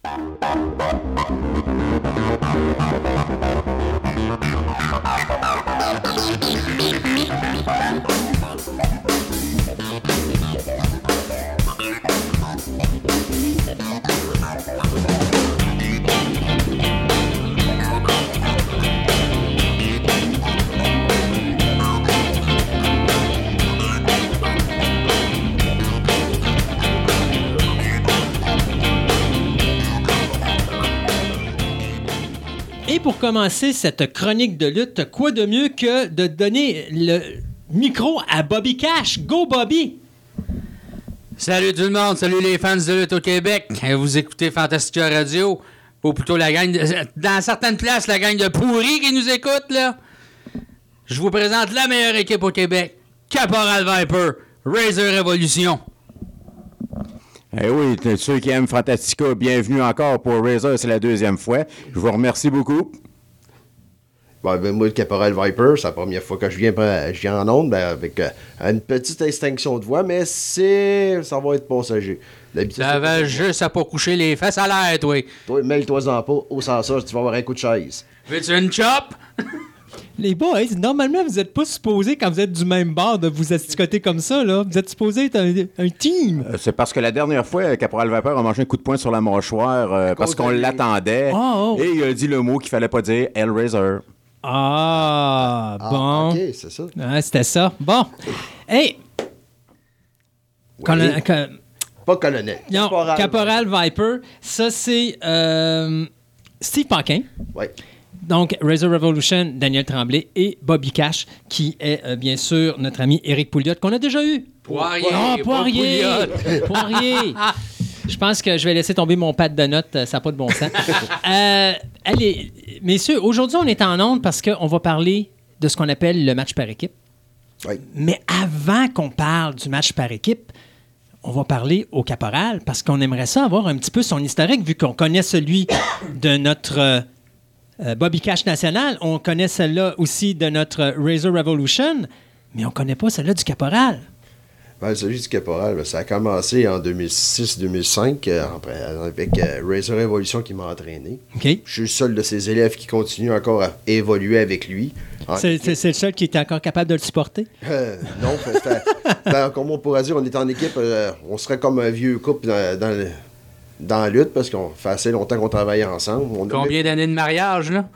Pour commencer cette chronique de lutte, quoi de mieux que de donner le micro à Bobby Cash? Go, Bobby! Salut tout le monde, salut les fans de lutte au Québec. Vous écoutez Fantastica Radio, ou plutôt la gang de, dans certaines places, la gang de pourris qui nous écoute là. Je vous présente la meilleure équipe au Québec, Caporal Viper, Razor Revolution. Eh oui, ceux qui aiment Fantastica, bienvenue encore pour Razor, c'est la deuxième fois. Je vous remercie beaucoup. Bon, ben, moi, le caporal Viper, c'est la première fois que je viens, je viens en onde, ben, avec euh, une petite extinction de voix, mais c'est ça va être passager. D'habitude, Ça va juste à pas coucher les fesses à l'air, toi. Toi, mêle-toi-en pas, au sens tu vas avoir un coup de chaise. Veux-tu une chop? Les boys, normalement, vous n'êtes pas supposés, quand vous êtes du même bord, de vous asticoter comme ça. Là. Vous êtes supposés être un, un team. Euh, C'est parce que la dernière fois, Caporal Viper a mangé un coup de poing sur la mâchoire euh, parce qu'on l'attendait. Oh, oh. Et il a dit le mot qu'il fallait pas dire, Hellraiser. Ah, Ah, bon. ok, c'est ça. C'était ça. Bon. Hey! Colon- Pas colonel. non, Caporal, Viper, ça c'est euh, Steve Paquin. Ouais. Donc, Razor Revolution, Daniel Tremblay et Bobby Cash, qui est euh, bien sûr notre ami Eric Pouliot, qu'on a déjà eu. Poirier. Ah, Poirier! Poirier! Je pense que je vais laisser tomber mon pad de notes, ça n'a pas de bon sens. Euh, allez, messieurs, aujourd'hui, on est en onde parce qu'on va parler de ce qu'on appelle le match par équipe. Mais avant qu'on parle du match par équipe, on va parler au caporal parce qu'on aimerait ça avoir un petit peu son historique, vu qu'on connaît celui de notre euh, Bobby Cash National, on connaît celle-là aussi de notre Razor Revolution, mais on connaît pas celle-là du caporal. Ben, celui du caporal, ben, ça a commencé en 2006-2005 euh, avec euh, Razor Evolution qui m'a entraîné. Je suis le seul de ses élèves qui continue encore à évoluer avec lui. En- C'est le seul qui était encore capable de le supporter? Euh, non, ben, comme on pourrait dire, on est en équipe, euh, on serait comme un vieux couple dans, dans, le- dans la lutte parce qu'on fait assez longtemps qu'on travaille ensemble. On Combien d'années de mariage, là?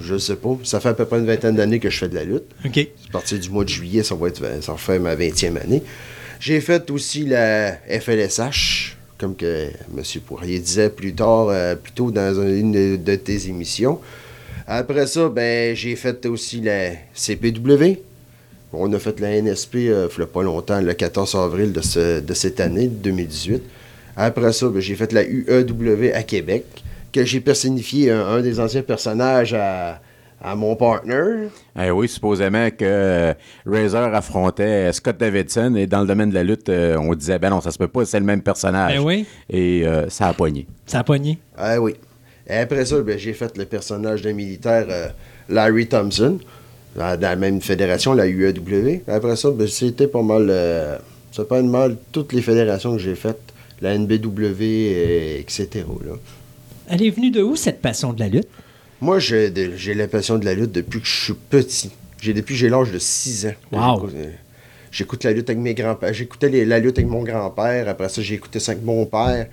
Je sais pas. Ça fait à peu près une vingtaine d'années que je fais de la lutte. OK. À partir du mois de juillet, ça va être ça va faire ma 20e année. J'ai fait aussi la FLSH, comme que M. Poirier disait plus tard, euh, plus tôt dans une de- tes émissions. Après ça, ben j'ai fait aussi la CPW. On a fait la NSP euh, il a pas longtemps, le 14 avril de, ce- de cette année, 2018. Après ça, ben, j'ai fait la UEW à Québec, que j'ai personnifié un, un des anciens personnages à- à mon partner. Eh oui, supposément que euh, Razor affrontait Scott Davidson et dans le domaine de la lutte, euh, on disait, ben non, ça se peut pas, c'est le même personnage. Ben oui. Et euh, ça a pogné. Ça a pogné. Ah oui. Et après ça, ben, j'ai fait le personnage d'un militaire, euh, Larry Thompson, dans la même fédération, la UAW. Après ça, ben, c'était pas mal, euh, c'est pas mal toutes les fédérations que j'ai faites, la NBW, et etc. là. Elle est venue de où, cette passion de la lutte? Moi, j'ai la passion de la lutte depuis que je suis petit. J'ai depuis que j'ai l'âge de 6 ans. Wow. J'écoute, euh, J'écoute la lutte avec mes grands-pères. J'écoutais la lutte avec mon grand-père. Après ça, j'ai écouté ça avec mon père.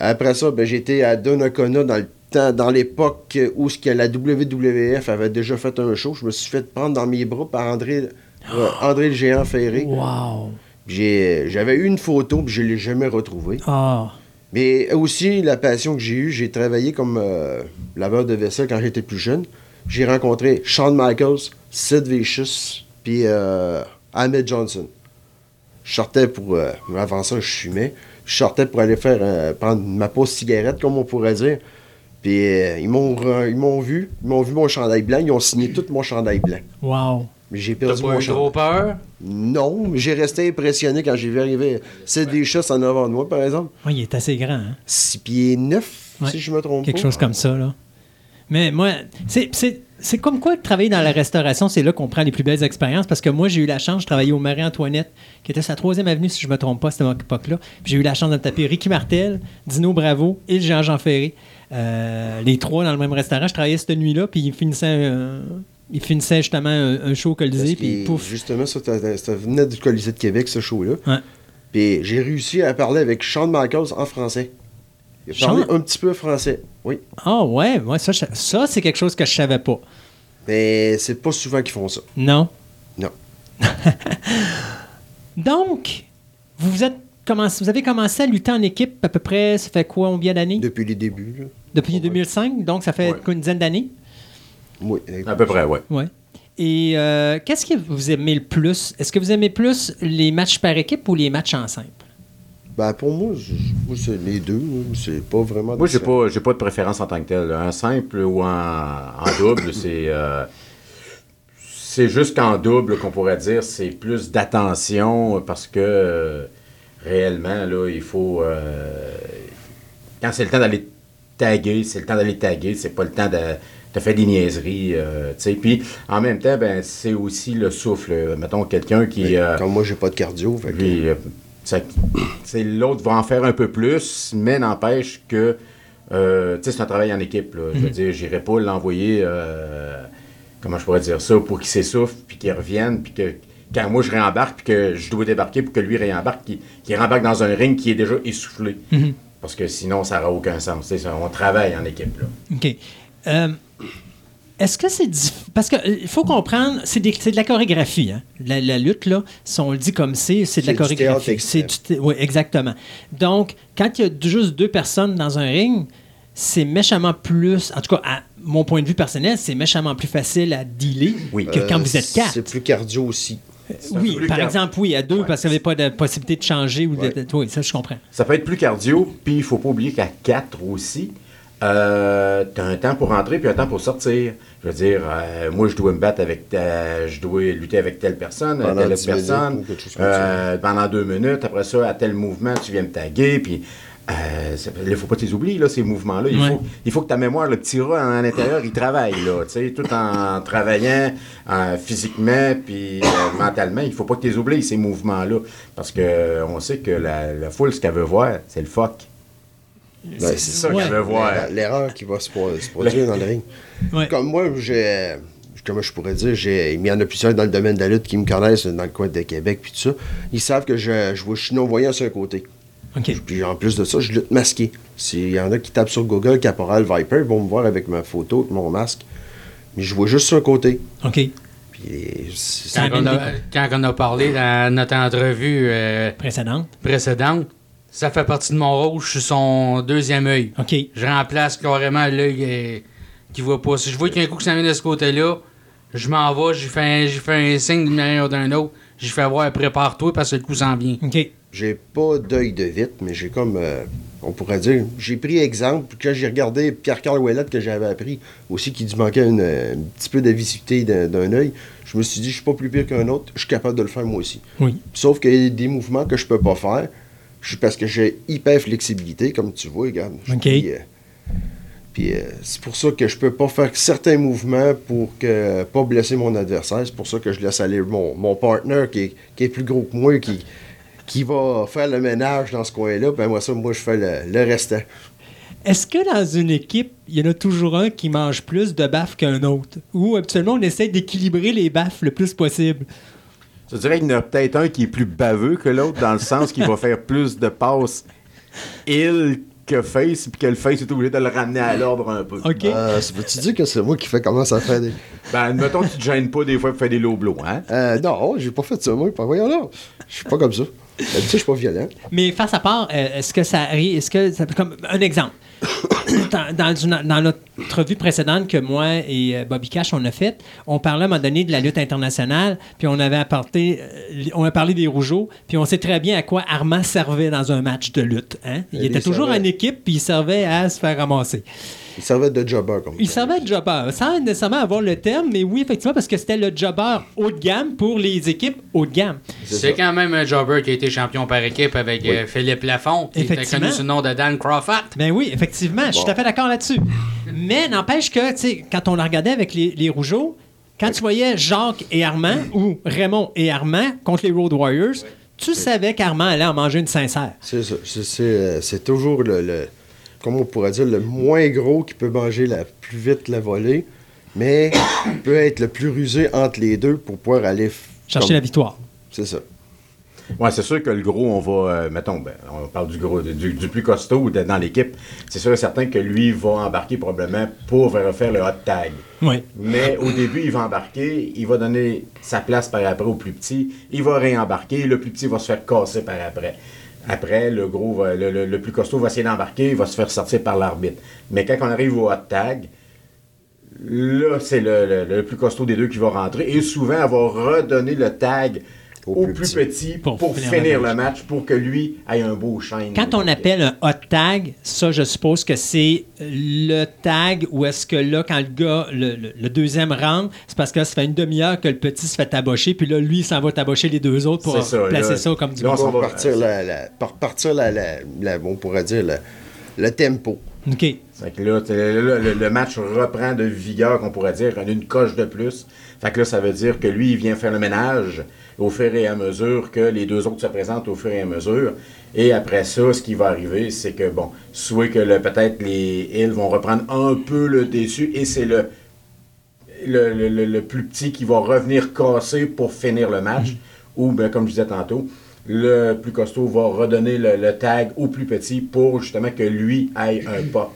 Après ça, ben, j'étais à Donnacona dans le temps, dans l'époque où ce que la WWF avait déjà fait un show. Je me suis fait prendre dans mes bras par André, euh, André le géant ferré. Wow! J'avais eu une photo, puis je ne l'ai jamais retrouvée. Ah! Mais aussi, la passion que j'ai eue, j'ai travaillé comme euh, laveur de vaisselle quand j'étais plus jeune. J'ai rencontré Shawn Michaels, Sid Vicious, puis euh, Ahmed Johnson. Je sortais pour... euh, avant ça, je fumais. Je sortais pour aller faire prendre ma pause cigarette, comme on pourrait dire. Puis ils m'ont re- ils m'ont vu, ils m'ont vu mon chandail blanc, ils ont signé tout mon chandail blanc. Wow! J'ai perdu pas mon eu trop peur? Non, mais j'ai resté impressionné quand j'ai vu arriver Sid Vicious en avant de moi, par exemple. Oui, il est assez grand, hein? 6 pieds 9, Ouais. si je me trompe Quelque pas. chose comme ça, là. Mais moi, c'est- c'est c'est comme quoi travailler dans la restauration, c'est là qu'on prend les plus belles expériences. Parce que moi, j'ai eu la chance, je travaillais au Marie-Antoinette, qui était sa troisième avenue, si je me trompe pas, à cette époque-là. Puis J'ai eu la chance de me taper Ricky Martel, Dino Bravo et Jean-Jean Ferré. Euh, les trois dans le même restaurant. Je travaillais cette nuit-là, puis ils finissaient, euh, ils finissaient justement un, un show au Colisée, puis pouf. Justement, ça, venait du Colisée de Québec, ce show-là. Ouais. Puis j'ai réussi à parler avec Shawn Michaels en français. Il a parlé Shawn? un petit peu français, oui. Ah ouais, ouais ça, ça c'est quelque chose que je savais pas. Mais c'est pas souvent qu'ils font ça. Non? Non. Donc, vous, vous êtes commencé, vous avez commencé à lutter en équipe à peu près, ça fait quoi, combien d'années? Depuis les débuts, là. Depuis Ouais. 2005, donc ça fait Ouais. une dizaine d'années? Oui. À peu près, oui. Ouais. Et euh, qu'est-ce que vous aimez le plus? Est-ce que vous aimez plus les matchs par équipe ou les matchs en simple? Ben, pour moi, c'est les deux. là. C'est pas vraiment... Moi, j'ai pas, j'ai pas de préférence en tant que tel. Un simple ou en, en double, c'est. euh, c'est juste qu'en double, qu'on pourrait dire, c'est plus d'attention parce que euh, réellement, là, il faut. euh, quand c'est le temps d'aller taguer, c'est le temps d'aller taguer, c'est pas le temps de, de faire des niaiseries. euh, tu sais. Puis en même temps, ben, c'est aussi le souffle. Mettons quelqu'un qui. Euh, Comme moi, j'ai pas de cardio. Fait puis, euh, l'autre va en faire un peu plus, mais n'empêche que euh, tu sais, c'est un travail en équipe. là. Je veux dire, j'irai pas l'envoyer, comment je pourrais dire ça, pour qu'il s'essouffle, puis qu'il revienne, puis que quand moi je réembarque, puis que je dois débarquer pour que lui réembarque, qu'il qu'il rembarque dans un ring qui est déjà essoufflé. Parce que sinon, ça n'aura aucun sens. On travaille en équipe. Là. OK. Euh, Est-ce que c'est diff- parce que euh, il faut comprendre, c'est de la chorégraphie. Hein? La, la lutte là, si on le dit comme c'est, c'est de la chorégraphie. C'est oui, exactement. Donc, quand il y a juste deux personnes dans un ring, c'est méchamment plus, en tout cas, à mon point de vue personnel, c'est méchamment plus facile à dealer Oui. que quand Euh, vous êtes quatre. C'est plus cardio aussi. Oui, par exemple, oui, à deux, Ouais, parce qu'il n'y avait pas de possibilité de changer ou de- Ouais. de, oui, ça je comprends. Ça peut être plus cardio, puis il faut pas oublier qu'à 4 aussi, euh, tu as un temps pour rentrer puis un temps pour sortir. Je veux dire, euh, moi, je dois me battre avec ta- je dois lutter avec telle personne, Pendant telle autre 10 minutes personne, euh, pendant deux minutes. Après ça, à tel mouvement, tu viens me taguer, puis euh, il ne faut pas les oublier, là, ces mouvements-là. Il, Ouais. faut, il faut que ta mémoire, le petit rat à l'intérieur, il travaille, là, tu sais, tout en travaillant euh, physiquement puis euh, mentalement. Il faut pas que tu les oublies, ces mouvements-là, parce que euh, on sait que la, la foule, ce qu'elle veut voir, c'est le fuck. Ben, c'est ça ouais. qu'elle veut voir. L'erreur- qui va se, pro- se produire dans le ring. Ouais. Comme moi, j'ai. Comment je pourrais dire, j'ai, il y en a plusieurs dans le domaine de la lutte qui me connaissent dans le coin de Québec puis tout ça. Ils savent que je, je, vois- je suis non-voyant sur un côté. OK. Puis en plus de ça, je lutte masqué. S'il y en a qui tapent sur Google Caporal Viper, ils vont me voir avec ma photo, avec mon masque. Mais je vois juste sur un côté. OK. Puis c'est- Quand Ça on, a, quand on a parlé dans notre entrevue euh, Précédente. précédente, ça fait partie de mon rôle. Je suis son deuxième œil. OK. Je remplace carrément l'œil euh, qui voit pas. Si je vois qu'il y a un coup qui s'en vient de ce côté-là, je m'en vais, j'ai fait, un- j'ai fait un signe d'une manière ou d'une autre. J'ai fait voir, prépare-toi parce que le coup s'en vient. OK. J'ai pas d'œil de vite, mais j'ai comme, euh, on pourrait dire, j'ai pris exemple, quand j'ai regardé Pierre-Carl Ouellette que j'avais appris aussi qu'il lui manquait une, un petit peu d'avisité d'un d'un œil, je me suis dit, je suis pas plus pire qu'un autre, je suis capable de le faire moi aussi. Oui. Sauf qu'il y a des mouvements que je peux pas faire, parce que j'ai hyper flexibilité, comme tu vois, regarde. OK. euh, Puis euh, c'est pour ça que je peux pas faire certains mouvements pour que pas blesser mon adversaire. C'est pour ça que je laisse aller mon, mon partner qui est, qui est plus gros que moi, qui, qui va faire le ménage dans ce coin-là. Ben moi ça, moi je fais le, le restant. Est-ce que dans une équipe, il y en a toujours un qui mange plus de baffes qu'un autre? Ou habituellement, on essaie d'équilibrer les baffes le plus possible? Je dirais qu'il y en a peut-être un qui est plus baveux que l'autre, dans le sens qu'il va faire plus de passes il que face, puis que le face est obligé de le ramener à l'ordre un peu. OK. Euh, ça veut-tu dire que c'est moi qui fais comment ça fait des. Ben, admettons que tu te gênes pas des fois pour faire des low blows, hein? Euh, non, j'ai pas fait ça, moi. Pas voyons là. Je suis pas comme ça. D'habitude, je suis pas violent. Mais face à part, euh, est-ce que ça arrive, est-ce que ça comme un exemple dans, dans une- dans notre revue précédente que moi et euh, Bobby Cash on a faite, on parlait à un moment donné de la lutte internationale, puis on avait apporté, euh, on a parlé des rougeaux, puis on sait très bien à quoi Armand servait dans un match de lutte. hein. Il Il était toujours servait. en équipe, puis il servait à se faire ramasser. Il servait de jobber comme Il servait de jobber, sans nécessairement avoir le terme, mais oui, effectivement, parce que c'était le jobber haut de gamme pour les équipes haut de gamme. C'est quand même un jobber qui a été champion par équipe avec euh, Philippe Lafont, qui était connu sous le nom de Dan Crawford. Ben oui, effectivement, je suis tout à fait d'accord là-dessus. Mais n'empêche que, tu sais, quand on le regardait avec les, les Rougeaux, quand tu voyais Jacques et Armand ou Raymond et Armand contre les Road Warriors, tu savais qu'Armand allait en manger une sincère. C'est ça. C'est- C'est euh, c'est toujours le, le- Comment on pourrait dire, le moins gros qui peut manger la plus vite la volée, mais peut être le plus rusé entre les deux pour pouvoir aller. Chercher comme- la victoire. C'est ça. Ouais, c'est sûr que le gros, on va, euh, mettons, ben, on parle du gros, du, du plus costaud de- dans l'équipe. C'est sûr et certain que lui va embarquer probablement pour refaire le hot tag. Oui. Mais au début, il va embarquer, il va donner sa place par après au plus petit, il va réembarquer, le plus petit va se faire casser par après. Après, le gros, le, plus costaud va essayer d'embarquer, il va se faire sortir par l'arbitre. Mais quand on arrive au hot tag, là, c'est le, le- le plus costaud des deux qui va rentrer. Et souvent, elle va redonner le tag Au au, plus plus petit. petit, Pour pour, finir finir, le le match, pour que lui ait un beau shine. Quand on appelle un hot tag, ça, je suppose que c'est le tag où est-ce que là, quand le gars, le, le- le deuxième rentre, c'est parce que là, ça fait une demi-heure que le petit se fait tabocher, puis là, lui, il s'en va tabocher les deux autres pour C'est ça, placer là. ça comme du Là, on va partir, la, la- par partir la, la- la- on pourrait dire le, le tempo. OK. Fait que là, le, le match reprend de vigueur, qu'on pourrait dire, une coche de plus. Fait que là, ça veut dire que lui, il vient faire le ménage au fur et à mesure que les deux autres se présentent au fur et à mesure. Et après ça, ce qui va arriver, c'est que, bon, soit que le- peut-être les Hills vont reprendre un peu le dessus et c'est le, le, le- le- le plus petit qui va revenir casser pour finir le match. Ou, ben, comme je disais tantôt, le plus costaud va redonner le, le tag au plus petit pour justement que lui ait un pop.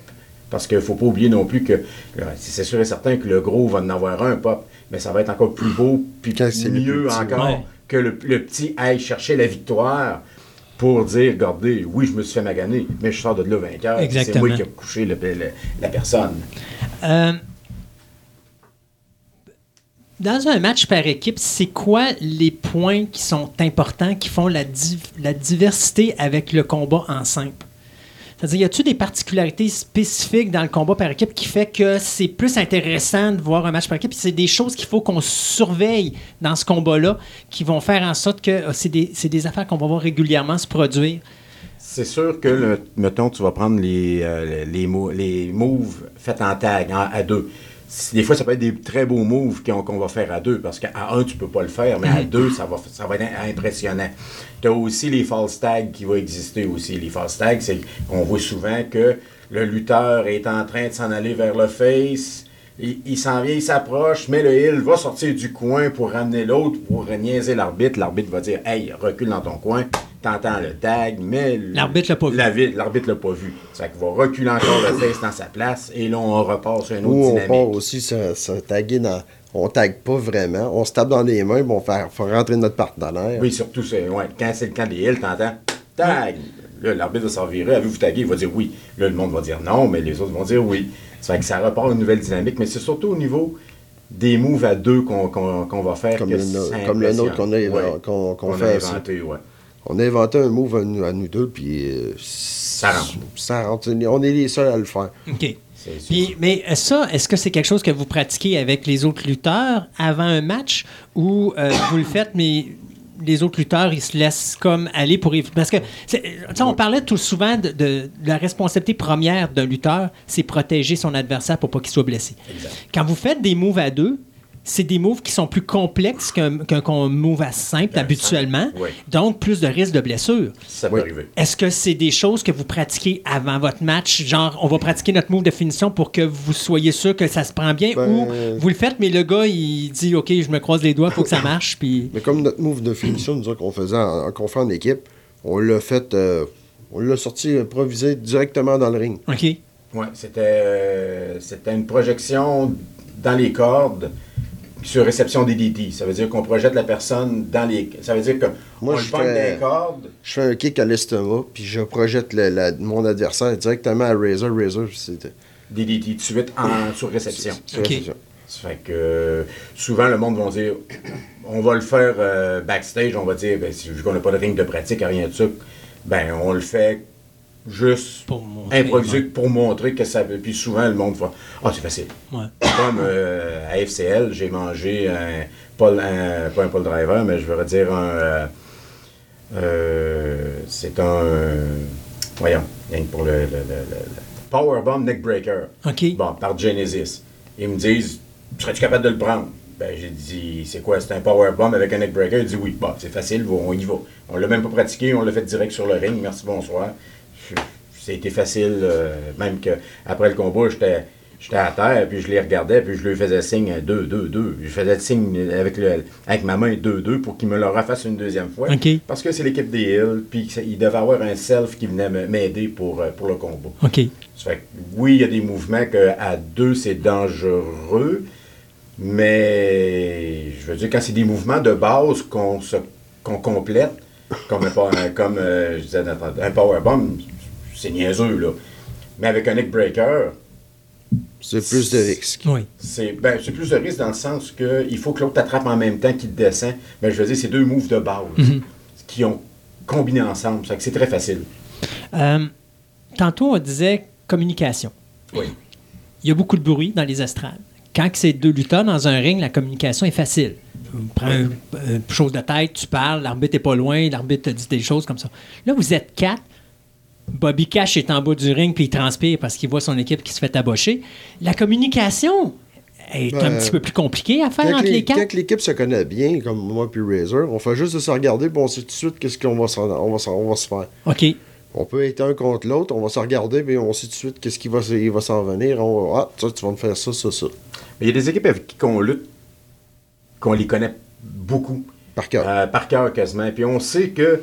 Parce qu'il ne faut pas oublier non plus que euh, c'est sûr et certain que le gros va en avoir un pop, mais ça va être encore plus beau, puis mieux petit, encore ouais. que le, le petit aille chercher la victoire pour dire, regardez, oui, je me suis fait maganer, mais je sors de là vainqueur. C'est Exactement. moi qui ai couché le- le- la personne. Euh, dans un match par équipe, c'est quoi les points qui sont importants, qui font la, div- la diversité avec le combat en simple? C'est-à-dire, y a-t-il des particularités spécifiques dans le combat par équipe qui fait que c'est plus intéressant de voir un match par équipe? C'est des choses qu'il faut qu'on surveille dans ce combat-là qui vont faire en sorte que euh, c'est des, affaires qu'on va voir régulièrement se produire. C'est sûr que, le- mettons, tu vas prendre les, euh, les, mo- les moves faits en tag, à deux. Des fois, ça peut être des très beaux moves qu'on qu'on va faire à deux, parce qu'à un, tu peux pas le faire, mais à deux, ça va, ça va être impressionnant. Tu as aussi les false tags qui vont exister aussi. Les false tags, c'est qu'on voit souvent que le lutteur est en train de s'en aller vers le face, il, il s'en vient, il s'approche, mais le heel va sortir du coin pour ramener l'autre, pour niaiser l'arbitre. L'arbitre va dire Hey, recule dans ton coin, t'entends le tag, mais. L'arbitre l'a pas vu. la vi- L'arbitre l'a pas vu. Ça qu'il va reculer encore le face dans sa place, et là, on repart sur une autre Ou on dynamique. part aussi se, se taguer dans. On tague pas vraiment. On se tape dans les mains, puis on faut rentrer notre partenaire. Oui, surtout, c'est, ouais, quand c'est le camp des hills, t'entends Tag Là, l'arbitre va s'en virer. Avez-vous tagué? Il va dire oui. Là, le monde va dire non, mais les autres vont dire oui. Ça fait que ça repart une nouvelle dynamique, mais c'est surtout au niveau des moves à deux qu'on qu'on- qu'on va faire. Comme que le comme le nôtre qu'on a- qu'on- qu'on fait inventé, ouais. On a inventé un move à nous, à nous deux, puis. euh, Ça rentre. Ça rentre. On est les seuls à le faire. OK. Puis, mais ça, est-ce que c'est quelque chose que vous pratiquez avec les autres lutteurs avant un match ou euh, vous le faites, mais les autres lutteurs, ils se laissent comme aller pour... Parce que, c'est- tu sais, on parlait tout souvent de, de- de la responsabilité première d'un lutteur, c'est protéger son adversaire pour pas qu'il soit blessé. Quand vous faites des moves à deux, c'est des moves qui sont plus complexes qu'un move à simple habituellement, simple, oui. donc plus de risques de blessure. Ça peut Oui. arriver. Est-ce que c'est des choses que vous pratiquez avant votre match? Genre, on va pratiquer notre move de finition pour que vous soyez sûr que ça se prend bien Ben- ou vous le faites, mais le gars, il dit OK, je me croise les doigts, faut que ça marche. Puis. Mais comme notre move de finition, nous autres, qu'on faisait en, en équipe, on l'a fait. euh, on l'a sorti improvisé directement dans le ring. OK. Ouais, c'était euh, c'était une projection dans les cordes sur réception DDT. Ça veut dire qu'on projette la personne dans les. Ça veut dire que Moi, on je fais- cordes. Je fais un kick à l'estomac, puis je projette le- la- mon adversaire directement à Razor. Razor, c'était. DDT tout de suite en, sur réception. sur Ok. réception. Ça fait que euh, souvent le monde va dire on va le faire euh, backstage, on va dire ben, si- vu qu'on n'a pas de ring de pratique, rien de ça, ben on le fait juste Pour montrer, improvisé ouais. pour montrer que ça puis souvent le monde va Ah c'est facile. Ouais. Comme euh, à FCL, j'ai mangé un Paul un, pas un Paul Driver, mais je veux dire un euh, euh, c'est un voyons, rien que pour le, le, le- Powerbomb Neckbreaker. OK. Bon, par Genesis. Ils me disent Serais-tu capable de le prendre Ben, j'ai dit C'est quoi? C'est un powerbomb avec un neckbreaker Il dit Oui. Bon, c'est facile, on y va. On l'a même pas pratiqué, on l'a fait direct sur le ring. Merci, bonsoir. C'était facile, euh, même que après le combat, j'étais. J'étais à terre, puis je les regardais, puis je lui faisais signe 2, 2, 2. Je faisais signe avec, le, avec ma main 2, 2 pour qu'il me le refasse une deuxième fois. Parce que c'est l'équipe des Hills, puis ça- il devait avoir un self qui venait me- m'aider pour, euh, pour le combat. OK. Ça fait que oui, il y a des mouvements qu'à deux, c'est dangereux, mais je veux dire, quand c'est des mouvements de base qu'on complète, comme, un, power- comme euh, je disais, un powerbomb, c'est niaiseux, là. Mais avec un neckbreaker, C'est plus de risques. Oui. c'est ben, c'est plus de risque dans le sens qu'il faut que l'autre t'attrape en même temps qu'il te descend. Mais je veux dire, c'est deux moves de base qui ont combiné ensemble. Ça fait que c'est très facile. Euh, tantôt, on disait communication. Oui. Il y a beaucoup de bruit dans les estrades. Quand c'est deux lutteurs dans un ring, la communication est facile. Tu prends une, une chose de tête, tu parles, l'arbitre n'est pas loin, l'arbitre te dit des choses comme ça. Là, vous êtes quatre. Bobby Cash est en bas du ring puis il transpire parce qu'il voit son équipe qui se fait tabocher. La communication est un Ben, petit peu plus compliquée à faire entre les- les quatre. quand l'équipe se connaît bien, comme moi puis Razor, on fait juste de se regarder, puis on sait tout de suite qu'est-ce qu'on va, s'en- on va, on va se faire. OK. On peut être un contre l'autre, on va se regarder, puis on sait tout de suite qu'est-ce qui va, il va s'en venir. On va, ah, toi, tu vas me faire ça, ça, ça. Mais il y a des équipes avec qui on lutte, qu'on les connaît beaucoup. Par cœur. Euh, par cœur quasiment. Puis on sait que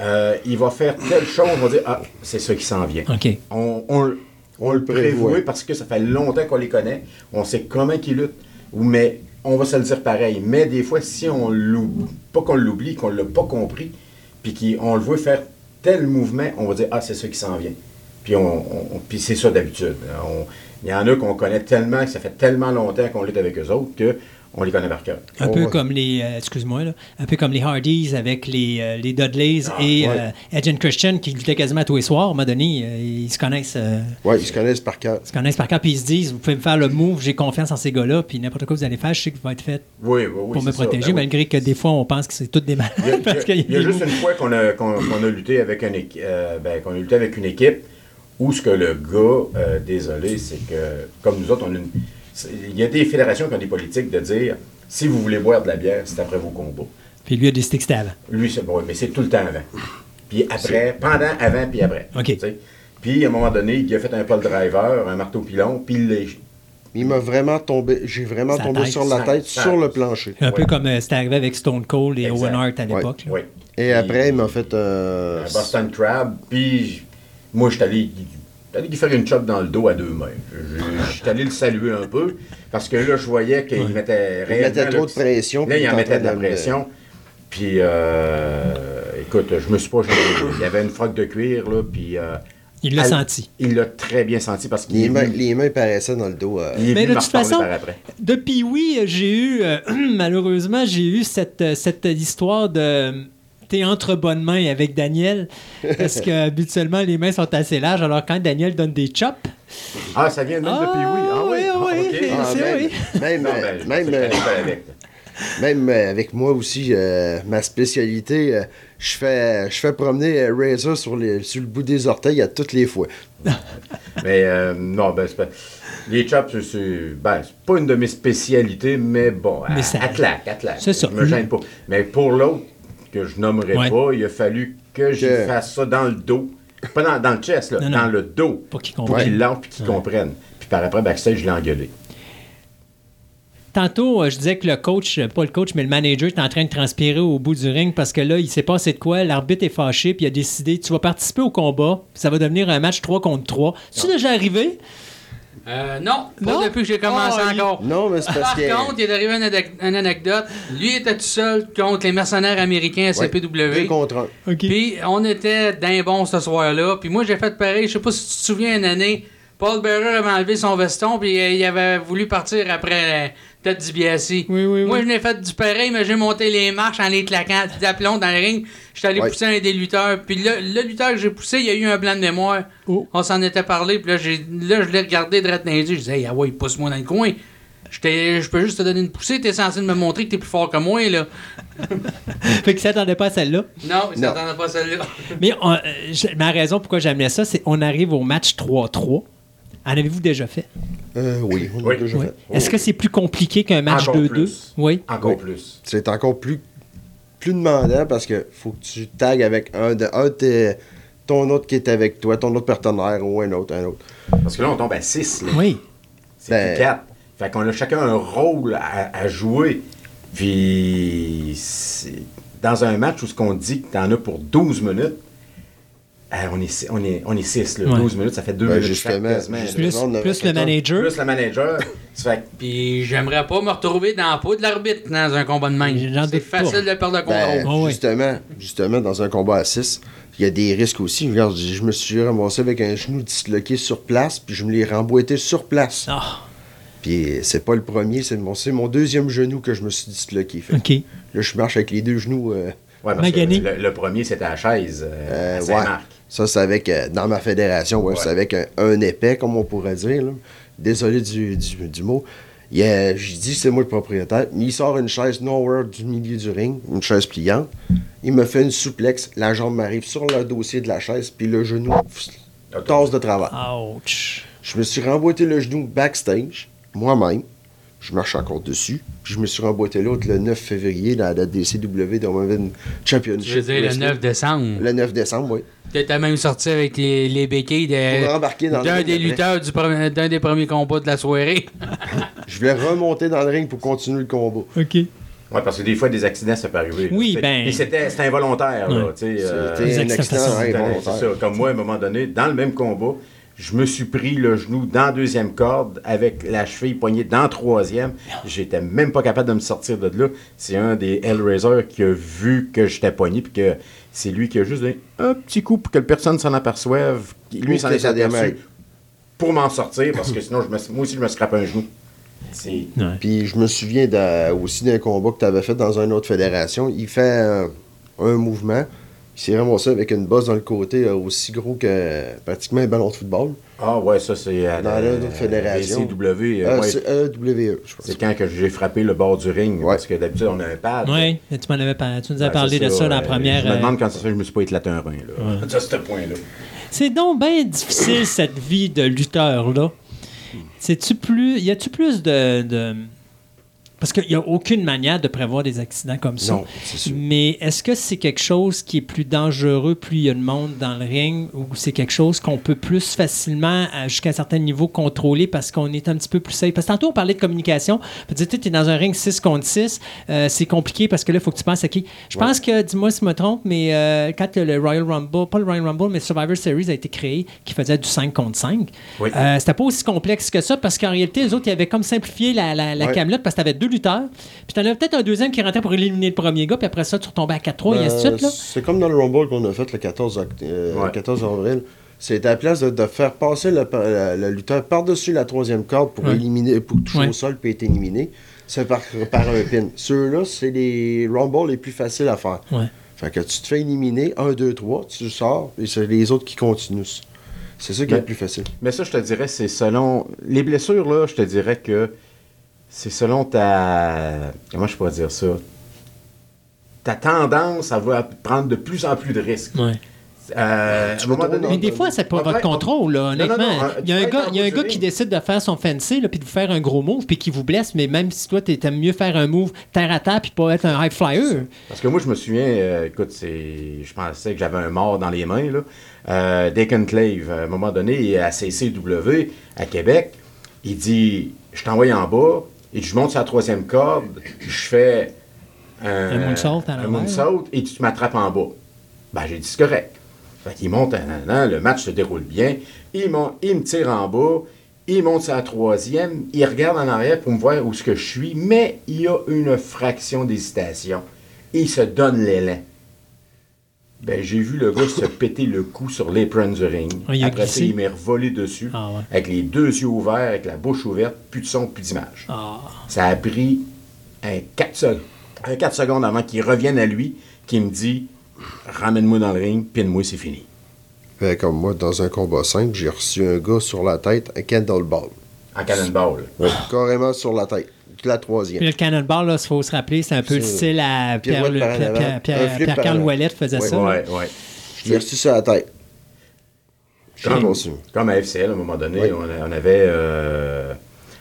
euh, il va faire telle chose, on va dire Ah, c'est ça qui s'en vient. On, on- on le prévoit. parce que ça fait longtemps qu'on les connaît. On sait comment ils luttent. Mais on va se le dire pareil. Mais des fois, si on l'oublie, pas qu'on l'oublie, qu'on l'a pas compris, puis qu'on le voit faire tel mouvement, on va dire Ah, c'est ça qui s'en vient. Puis, on, on- puis c'est ça d'habitude. Il y en a qu'on connaît tellement, que ça fait tellement longtemps qu'on lutte avec eux autres, qu'on les connaît par cœur. Un On peu comme les, euh, excuse-moi, là, un peu comme les Hardys avec les, euh, les Dudleys Ah, et ouais. euh, Edge and Christian qui luttaient quasiment tous les soirs. À un moment donné, euh, ils se connaissent, euh, Ouais, ils se connaissent par cœur. ils se connaissent par cœur, puis ils se disent, vous pouvez me faire le move, j'ai confiance en ces gars-là, puis n'importe quoi que vous allez faire, je sais qu'il va être fait Oui, oui, oui. pour me ça. protéger, Ben oui. malgré que des fois, on pense que c'est toutes des malades. Il y a, parce il y a- qu'il y a il y a des juste moves. une fois qu'on a, qu'on- qu'on a lutté avec une équipe, ben, qu'on a lutté avec une équipe où ce que le gars, euh, désolé, c'est que comme nous autres, on a une- il y a des fédérations qui ont des politiques de dire si vous voulez boire de la bière, c'est après vos combats. Puis lui a décidé que c'était avant. Lui, c'est bon, mais c'est tout le temps avant. Puis après, pendant, avant, puis après. OK. Puis à un moment donné, il a fait un pole driver, un marteau pilon, puis il l'a Il m'a vraiment tombé, j'ai vraiment Sa tombé tête. sur la tête, sur le plancher. Un peu Ouais. comme euh, c'était arrivé avec Stone Cold et Exact. Owen Hart à Ouais. l'époque. là. Oui. Et après, il m'a fait euh, un Boston Crab, puis moi, je suis allé, allé lui faire une chope dans le dos à deux mains. Je suis allé le saluer un peu, parce que là, je voyais qu'il Ouais. mettait il réellement, mettait là, trop de pression. Là, il en mettait de la pression. Puis, euh, écoute, je me suis pas. Il y avait une froc de cuir, là, puis euh, Il l'a Elle- senti. Il l'a très bien senti parce qu'il Les mains, venu- les mains paraissaient dans le dos. euh, il est Mais de toute façon, par après. Depuis oui, j'ai eu, euh, malheureusement, j'ai eu cette, cette histoire de. T'es entre bonnes mains avec Daniel, parce que habituellement les mains sont assez larges, alors quand Daniel donne des chops. Ah, ça vient même Ah, depuis oui. Ah oui, oui, ah, oui. ok. ah, c'est même, oui. même, Non, ben, même, euh, avec. même, euh, avec moi aussi, euh, ma spécialité, euh, je fais, je fais promener Razor sur, les, sur le bout des orteils à toutes les fois. Mais euh, non, ben, c'est pas... Les chops, c'est- ben, c'est pas une de mes spécialités, mais bon, Mais à, ça- à claque, à claque. C'est ça. Je me gêne pas. Mais pour l'autre, que je nommerai Ouais. pas, il a fallu que Que- fasse ça dans le dos. Pas dans, dans le chest, là, Non, non. dans le dos. Pour qu'ils Pour comprennent. qu'ils et qu'ils comprennent. Puis par après, backstage, je l'ai engueulé. Tantôt, euh, je disais que le coach, euh, pas le coach, mais le manager est en train de transpirer au bout du ring parce que là, il s'est passé de quoi. L'arbitre est fâché, puis il a décidé tu vas participer au combat. Ça va devenir un match 3 contre 3. C'est déjà arrivé? Euh, non, pas Non? depuis que j'ai commencé il- encore. Non, mais c'est parce Par que. contre, il est arrivé une, anec- une anecdote. Lui était tout seul contre les mercenaires américains à Ouais, CPW. deux contre un. Puis on était d'un bon ce soir-là. Puis moi, j'ai fait pareil. Je sais pas si tu te souviens, une année, Paul Bearer avait enlevé son veston. Puis euh, il avait voulu partir après euh, Ted DiBiase. Oui, oui, Moi, oui. je n'ai fait du pareil, mais j'ai monté les marches en les claquant d'aplomb dans le ring. J'étais allé Ouais. pousser un des lutteurs. Puis le, le lutteur que j'ai poussé, il y a eu un blanc de mémoire. Oh. On s'en était parlé. Puis là, j'ai, là je l'ai regardé direct dans les yeux. Je disais, hey, ah ouais, pousse-moi dans le coin. J'étais- Je peux juste te donner une poussée. T'es censé me montrer que t'es plus fort que moi, là. Fait ça s'attendait pas à celle-là? Non, il Non. s'attendait pas à celle-là. Mais on- euh, je- ma raison pourquoi j'amenais ça, c'est qu'on arrive au match 3-3. En avez-vous déjà fait? Euh, oui, on Oui. l'a déjà Oui. fait. Est-ce que c'est plus compliqué qu'un match Encore 2-2? plus. Oui. Encore Oui. plus. C'est encore plus, plus demandant parce que faut que tu tagues avec un de, un de ton autre qui est avec toi, ton autre partenaire ou un autre, un autre. Parce que là, on tombe à 6. Oui. C'est Ben- plus 4. Fait qu'on a chacun un rôle à, à jouer. Puis, c'est- dans un match où ce qu'on dit que t'en as pour 12 minutes, on est 6, on est, on est six, là. Ouais. 12 minutes, ça fait 2 Ben, minutes chaque justement, quasiment. là. justement. Plus, le 14. manager. Plus le manager. fait Puis j'aimerais pas me retrouver dans la peau de l'arbitre dans un combat de main. C'est pas. facile de perdre le contrôle. Ben, Oh, oui. justement, justement, dans un combat à 6, il y a des risques aussi. Regarde, je me suis ramassé avec un genou disloqué sur place, puis je me l'ai remboîté sur place. Ah, Puis c'est pas le premier, c'est mon, deuxième genou que je me suis disloqué. Fait. Là, je marche avec les deux genoux. euh, Ouais, parce Magané. que le, le premier, c'était à la chaise euh, euh, à ouais. Ça, c'est avec, euh, dans ma fédération, ouais, Ouais. c'est avec un, un épais, comme on pourrait dire. là. Désolé du, du, du mot. Il, J'ai dit c'est moi le propriétaire. Il sort une chaise nowhere du milieu du ring, une chaise pliante. Il me fait une souplexe. La jambe m'arrive sur le dossier de la chaise, puis le genou tasse de travers. Ouch. Je me suis remboîté le genou backstage, moi-même. Je marche encore dessus. Puis je me suis remboîté l'autre le 9 février dans la DCW de Women Championship. Je veux dire le Wrestling. 9 décembre? Le 9 décembre, oui. T'étais même sorti avec les, les béquilles dans d'un ring des lutteurs du premier- d'un des premiers combats de la soirée. Je voulais remonter dans le ring pour continuer le combat. OK. Ouais, parce que des fois, des accidents, ça peut arriver. Oui, ben- Et c'était c'était involontaire, là. Ouais. euh, C'était les un accidents accident ouais, involontaire. ça. Comme moi, à un moment donné, dans le même combat, je me suis pris le genou dans la deuxième corde avec la cheville poignée dans troisième. J'étais même pas capable de me sortir de là. C'est un des Hellraiser qui a vu que j'étais poigné puis que c'est lui qui a juste donné un petit coup pour que personne s'en aperçoive. Lui, s'en est aperçu pour m'en sortir parce que sinon, je me, moi aussi, je me scrape un genou. Ouais. Puis je me souviens aussi d'un combat que tu avais fait dans une autre fédération. Il fait un, un mouvement. Il s'est ramassé avec une bosse dans le côté euh, aussi gros que pratiquement un ballon de football. Ah ouais, ça c'est à Dans la- l'autre fédération. Euh, Euh, ouais. C'est EWE, je pense. C'est quand que j'ai frappé le bord du ring. Ouais. Parce que d'habitude, on a un pad. Oui, tu m'en avais par- tu nous as Ouais, parlé de ça dans la euh, première. Je me euh, demande quand ça fait, je me suis pas éclaté un rein. Là. À ce point-là. C'est donc bien difficile cette vie de lutteur-là. C'est-tu plus. Y a-tu plus de. de- Parce qu'il n'y a aucune manière de prévoir des accidents comme ça. Non, c'est sûr. Mais est-ce que c'est quelque chose qui est plus dangereux plus il y a de monde dans le ring ou c'est quelque chose qu'on peut plus facilement, à- jusqu'à un certain niveau, contrôler parce qu'on est un petit peu plus safe? Parce que tantôt, on parlait de communication. Tu es dans un ring 6 contre 6. euh, c'est compliqué parce que là, il faut que tu penses à qui? Je pense que, dis-moi si je me trompe, mais euh, quand le Royal Rumble, pas le Royal Rumble, mais Survivor Series a été créé, qui faisait du 5 contre 5, Oui. euh, c'était pas aussi complexe que ça parce qu'en réalité, les autres, ils avaient comme simplifié la, la, la Ouais. camelote parce que tu avais deux lutteurs. Puis tu en avais peut-être un deuxième qui rentrait pour éliminer le premier gars, puis après ça, tu retombais à 4-3 et ainsi de suite. Là. C'est comme dans le Rumble qu'on a fait le 14, oct- euh, Ouais. 14 avril. C'est à la place de, de faire passer le, le- le lutteur par-dessus la troisième corde pour Ouais. éliminer, pour toucher Ouais. au sol puis être éliminé. C'est par, par un pin. Ceux-là, c'est les rumbles les plus faciles à faire. Ouais. Fait que tu te fais éliminer, 1, 2, 3, tu sors, et c'est les autres qui continuent. C'est ça qui est le plus facile. Mais ça, je te dirais, c'est selon. Les blessures, là, je te dirais que c'est selon ta. Comment je pourrais dire ça? Ta tendance à vouloir prendre de plus en plus de risques. Ouais. Euh, à un moment donné- Mais des fois, c'est pas votre contrôle, là, Non, non, honnêtement. non, il y a un gars, il y a un gars qui décide de faire son fancy, là, puis de vous faire un gros move, puis qui vous blesse, mais même si toi, t'aimes mieux faire un move terre à terre, puis pas être un high flyer. Parce que moi, je me souviens, euh, écoute, c'est, je pensais que j'avais un mort dans les mains. Là. Euh, Deacon Clave, à un moment donné, à CCW, à Québec, il dit Je t'envoie en bas, et je monte sur la troisième corde, je fais un, Un moonsault à un moonsault, et tu m'attrapes en bas. Ben, j'ai dit C'est correct. Fait qu'il monte, le match se déroule bien. Il, mon- il me tire en bas. Il monte sur la troisième. Il regarde en arrière pour me voir où ce que je suis. Mais il y a une fraction d'hésitation. Il se donne l'élan. Ben, j'ai vu le gars se péter le cou sur l'apron du ring. Il a Après ça, il m'est revolé dessus. Ah ouais. Avec les deux yeux ouverts, avec la bouche ouverte, plus de son, plus d'image. Ah. Ça a pris un 4 secondes, un 4 secondes avant qu'il revienne à lui, qu'il me dit Ramène-moi dans le ring, pine-moi, c'est fini. Fait comme moi, dans un combat simple, j'ai reçu un gars sur la tête, un candleball. En cannonball. Ouais, carrément sur la tête. La troisième. Puis le cannonball, il faut se rappeler, c'est un peu le style à Pierre, Pierre, Pierre, Pierre, Pierre-Carl en Ouellet faisait ça. Ouais, ouais. Je l'ai reçu sur la tête. Je Comme, comme à FCL, à un moment donné, Oui. on avait euh,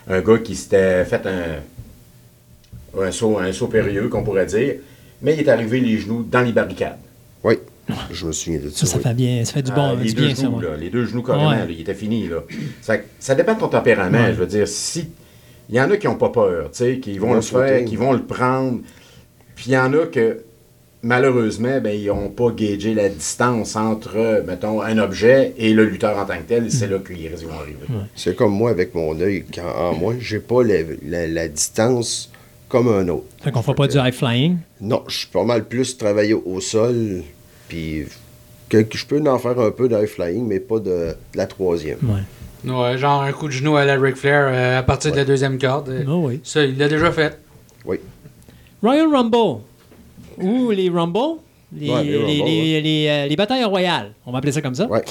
un gars qui s'était fait un, un, saut, un saut périlleux, qu'on pourrait dire, mais il est arrivé les genoux dans les barricades. Je me souviens de ça. Ça, ça oui. fait bien, ça fait du bon, Ah, les du deux bien, ça. genoux, ouais. là, les deux genoux carrément, Ouais. là, il était fini. Là. Ça, ça dépend de ton tempérament. Ouais. Je veux dire, si. Il y en a qui n'ont pas peur, tu sais, qui vont le faire, qui vont le prendre. Puis il y en a que, malheureusement, ben, ils n'ont pas gagé la distance entre, mettons, un objet et le lutteur en tant que tel. C'est là que les risques vont arriver. C'est comme moi avec mon œil. En moi, j'ai pas la, la- la distance comme un autre. Fait qu'on fera pas du high flying? Non, je suis pas mal plus travaillé au sol. Puis que, que je peux en faire un peu d'high flying, mais pas de, de la troisième. Ouais. Ouais, genre un coup de genou à la Ric Flair euh, à partir de la deuxième corde. Euh, Oh oui. Ça, il l'a déjà fait. Oui. Royal Rumble. Ou les Rumble. Les, Ouais, les les, Rumble, les- ouais. les, euh, les batailles royales. On va appeler ça comme ça. Ouais.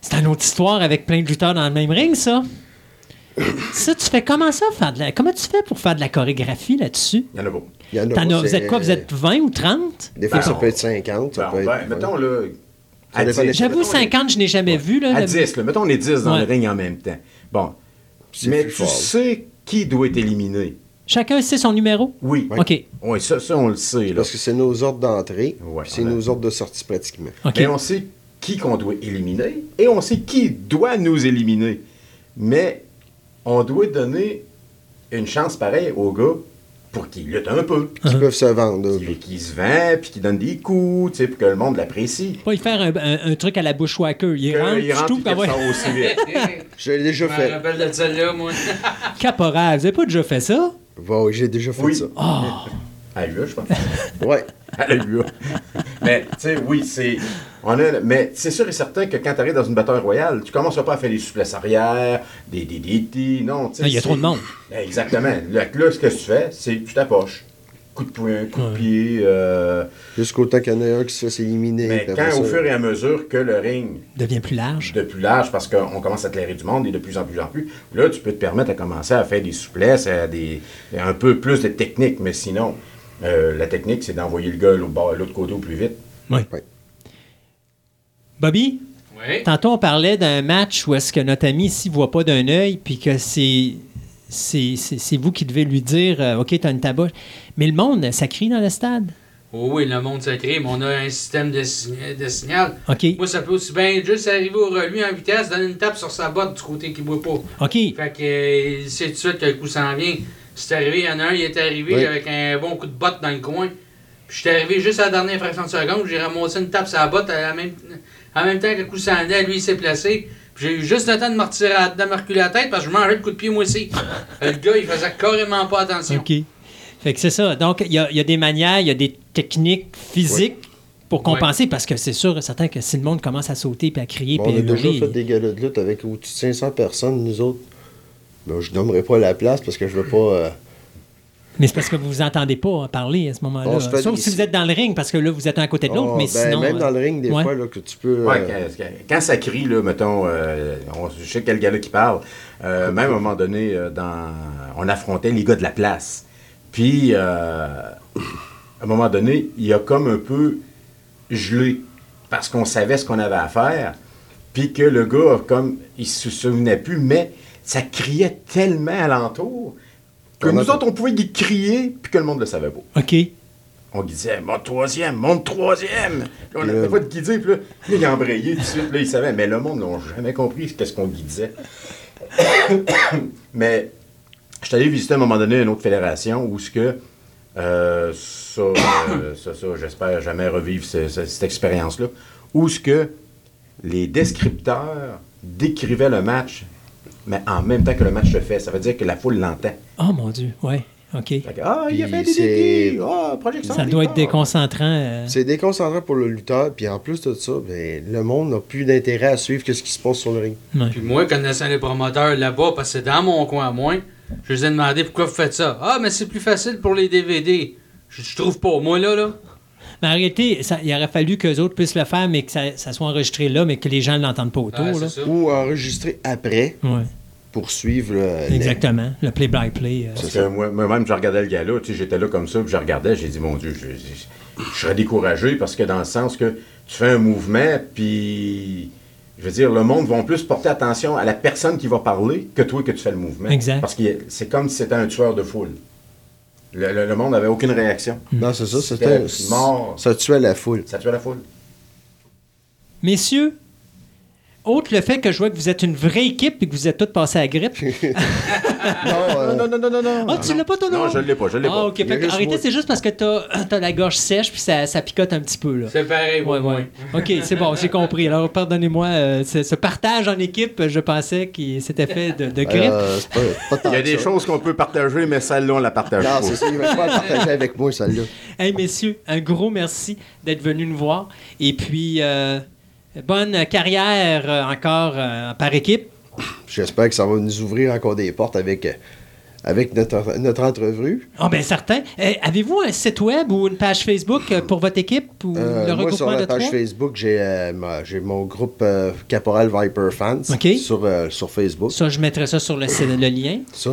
C'est une autre histoire avec plein de lutteurs dans le même ring, ça. ça, tu fais comment ça faire de la... Comment tu fais pour faire de la chorégraphie là-dessus? Il y en a beaucoup. Il y en a T'en pas, as- vous êtes quoi? Vous êtes 20 ou 30? Des fois, Ben, ça on- peut être 50. Ça Ben, peut ben, être, mettons, là. Ça à dépend 10, des- J'avoue, mettons, 50, je n'ai jamais vu. Là, À le- 10, là. Mettons, on est 10 dans Ouais. le ring en même temps. Bon. Mais tu fort. sais qui doit être éliminé. Chacun sait son numéro? Oui. OK. Oui, ça, ça, on le sait. Là. Parce que c'est nos ordres d'entrée, Ouais, c'est nos ordres de sortie pratiquement. OK. Mais on sait qui qu'on doit éliminer et on sait qui doit nous éliminer. Mais on doit donner une chance pareille au gars pour qu'il lutte un peu, Qui peuvent se vendre. qu'il qu'il se vend, puis qu'il donne des coups, tu sais, pour que le monde l'apprécie. Pas y faire un, un- un truc à la bushwhacker. Il rentre, il je rentre qu'elle qu'il va aussi vite. Je l'ai déjà Je me fait. rappelle de celle-là, moi. Caporal. Vous avez pas déjà fait ça? Va, j'ai déjà fait Oui. ça. À lui, je pense. Ouais. À. Mais, tu sais, oui, c'est. On a, mais c'est sûr et certain que quand tu arrives dans une bataille royale, tu commences pas à faire des souplesses arrière, des des DT, non. tu sais, il y a c'est- trop de monde. Exactement. Là, là, ce que tu fais, c'est que tu t'approches. Coup de poing, coup de pied. euh, Jusqu'au temps qu'il y en a un qui se fasse éliminer. mais quand, au fur et à mesure que le ring Devient plus large. de plus large, parce qu'on commence à éclairer du monde et de plus en plus en plus, là, tu peux te permettre de commencer à faire des souplesses, à des, un peu plus de technique. Mais sinon, euh, la technique, c'est d'envoyer le gars l'autre côté au plus vite. Oui. Bobby, Oui. tantôt on parlait d'un match où est-ce que notre ami ici voit pas d'un œil, puis que c'est c'est c'est- c'est vous qui devez lui dire euh, OK, t'as une tabac. Mais le monde, ça crie dans le stade. Oh oui, le monde sacré, mais on a un système de, signa- de signal. OK. Moi, ça peut aussi bien juste arriver au relu en vitesse, donner une tape sur sa botte du côté qui ne boit pas. OK. Fait que euh, il sait tout de suite que le coup s'en vient. C'est arrivé, il y en a un, il est arrivé Oui. avec un bon coup de botte dans le coin. Puis je suis arrivé juste à la dernière fraction de seconde, j'ai ramassé une tape sur la botte à la même, en même temps que le coup s'en allait, lui il s'est placé. Puis j'ai eu juste le temps de me retirer à- de me reculer la tête parce que je mangeais le coup de pied moi aussi. le gars, il faisait carrément pas attention. OK. Fait que c'est ça. Donc, il y a, il y a des manières, il y a des techniques physiques pour compenser, parce que c'est sûr et certain que si le monde commence à sauter puis à crier Bon, puis on à a déjà fait des galas de lutte avec au-dessus de 500 personnes, nous autres. Ben, je nommerai pas la place parce que je veux pas. euh, Mais c'est parce que vous vous entendez pas parler à ce moment-là. Fait Sauf des- si vous êtes dans le ring, parce que là, vous êtes un à côté de l'autre, oh, mais ben, sinon... Même euh, dans le ring, des ouais. fois, là, que tu peux. Ouais, euh, quand, quand ça crie, là, mettons, euh, on, je sais quel gars-là qui parle, euh, même à un moment donné, euh, dans, on affrontait les gars de la place. Puis, euh, à un moment donné, il a comme un peu gelé parce qu'on savait ce qu'on avait à faire. Puis que le gars, comme, il se souvenait plus, mais ça criait tellement alentour que On nous autres, on pouvait y crier, puis que le monde ne le savait pas. OK. On disait, monte troisième, monte troisième. Là, on n'avait pas de guider, puis là, il a embrayé tout de suite, là, il savait. Mais le monde n'a jamais compris qu'est-ce qu'on guidait. mais je suis allé visiter à un moment donné une autre fédération où ce que, euh, ça, euh, ça, ça, j'espère jamais revivre ce- ce- cette expérience-là, où ce que les descripteurs décrivaient le match, mais en même temps que le match se fait. Ça veut dire que la foule l'entend. Oh mon Dieu, ouais. OK. Fait que, ah, il a Puis fait des! Ah, projection Ça doit être déconcentrant. euh, C'est déconcentrant pour le lutteur, puis en plus de ça, ben, le monde n'a plus d'intérêt à suivre ce qui se passe sur le ring. ouais. Puis moi, connaissant les promoteurs là-bas, parce que c'est dans mon coin à moi, je les ai demandé pourquoi vous faites ça? Ah, mais c'est plus facile pour les DVD. Je, je trouve pas. Moi, là, là. Mais en réalité, ça- il aurait fallu qu'eux autres puissent le faire, mais que ça, ça soit enregistré là, mais que les gens ne l'entendent pas autour. Là. Ou enregistrer après Ouais, pour suivre le. exactement. Le play-by-play. euh. Parce que moi- moi-même, je regardais le gars-là, tu sais, j'étais là comme ça, puis je regardais, j'ai dit, mon Dieu, je, je- je serais découragé parce que dans le sens que tu fais un mouvement, puis, je veux dire, le monde va plus porter attention à la personne qui va parler que toi que tu fais le mouvement. Exact. Parce que c'est comme si c'était un tueur de foule. Le, le- le monde n'avait aucune réaction. Non, c'est ça, C'était c'était. mort. Ça tuait la foule. Ça tuait la foule. Messieurs, autre le fait que je vois que vous êtes une vraie équipe et que vous êtes tous passés à la grippe. non, euh, non, non, non, non, non. Ah, tu l'as pas, toi, non? Non, je l'ai pas, je l'ai Ah, pas. OK. Il y a Fait que, arrêtez, c'est juste parce que t'as as la gorge sèche puis ça, ça picote un petit peu, là. C'est pareil, Ouais, ouais. OK, c'est bon, j'ai compris. Alors, pardonnez-moi, euh, ce, partage en équipe, je pensais qu'il s'était fait de, de grippe. euh, pas, pas Il y a que des ça. choses qu'on peut partager, mais celle-là, on la partage Non, pas. c'est ça, il va pas le partager avec moi, celle-là. Hey, messieurs, un gros merci d'être venus nous voir. Et puis, euh, bonne carrière euh, encore euh, par équipe. J'espère que ça va nous ouvrir encore des portes avec, euh, avec notre, notre entrevue. Ah, bien, certain. Euh, Avez-vous un site web ou une page Facebook pour votre équipe ou Euh, le moi, sur regroupement la de page? Facebook, j'ai euh, mon groupe euh, Caporal Viper Fans sur, euh, sur Facebook. Ça, je mettrai ça sur le, lien. Ça,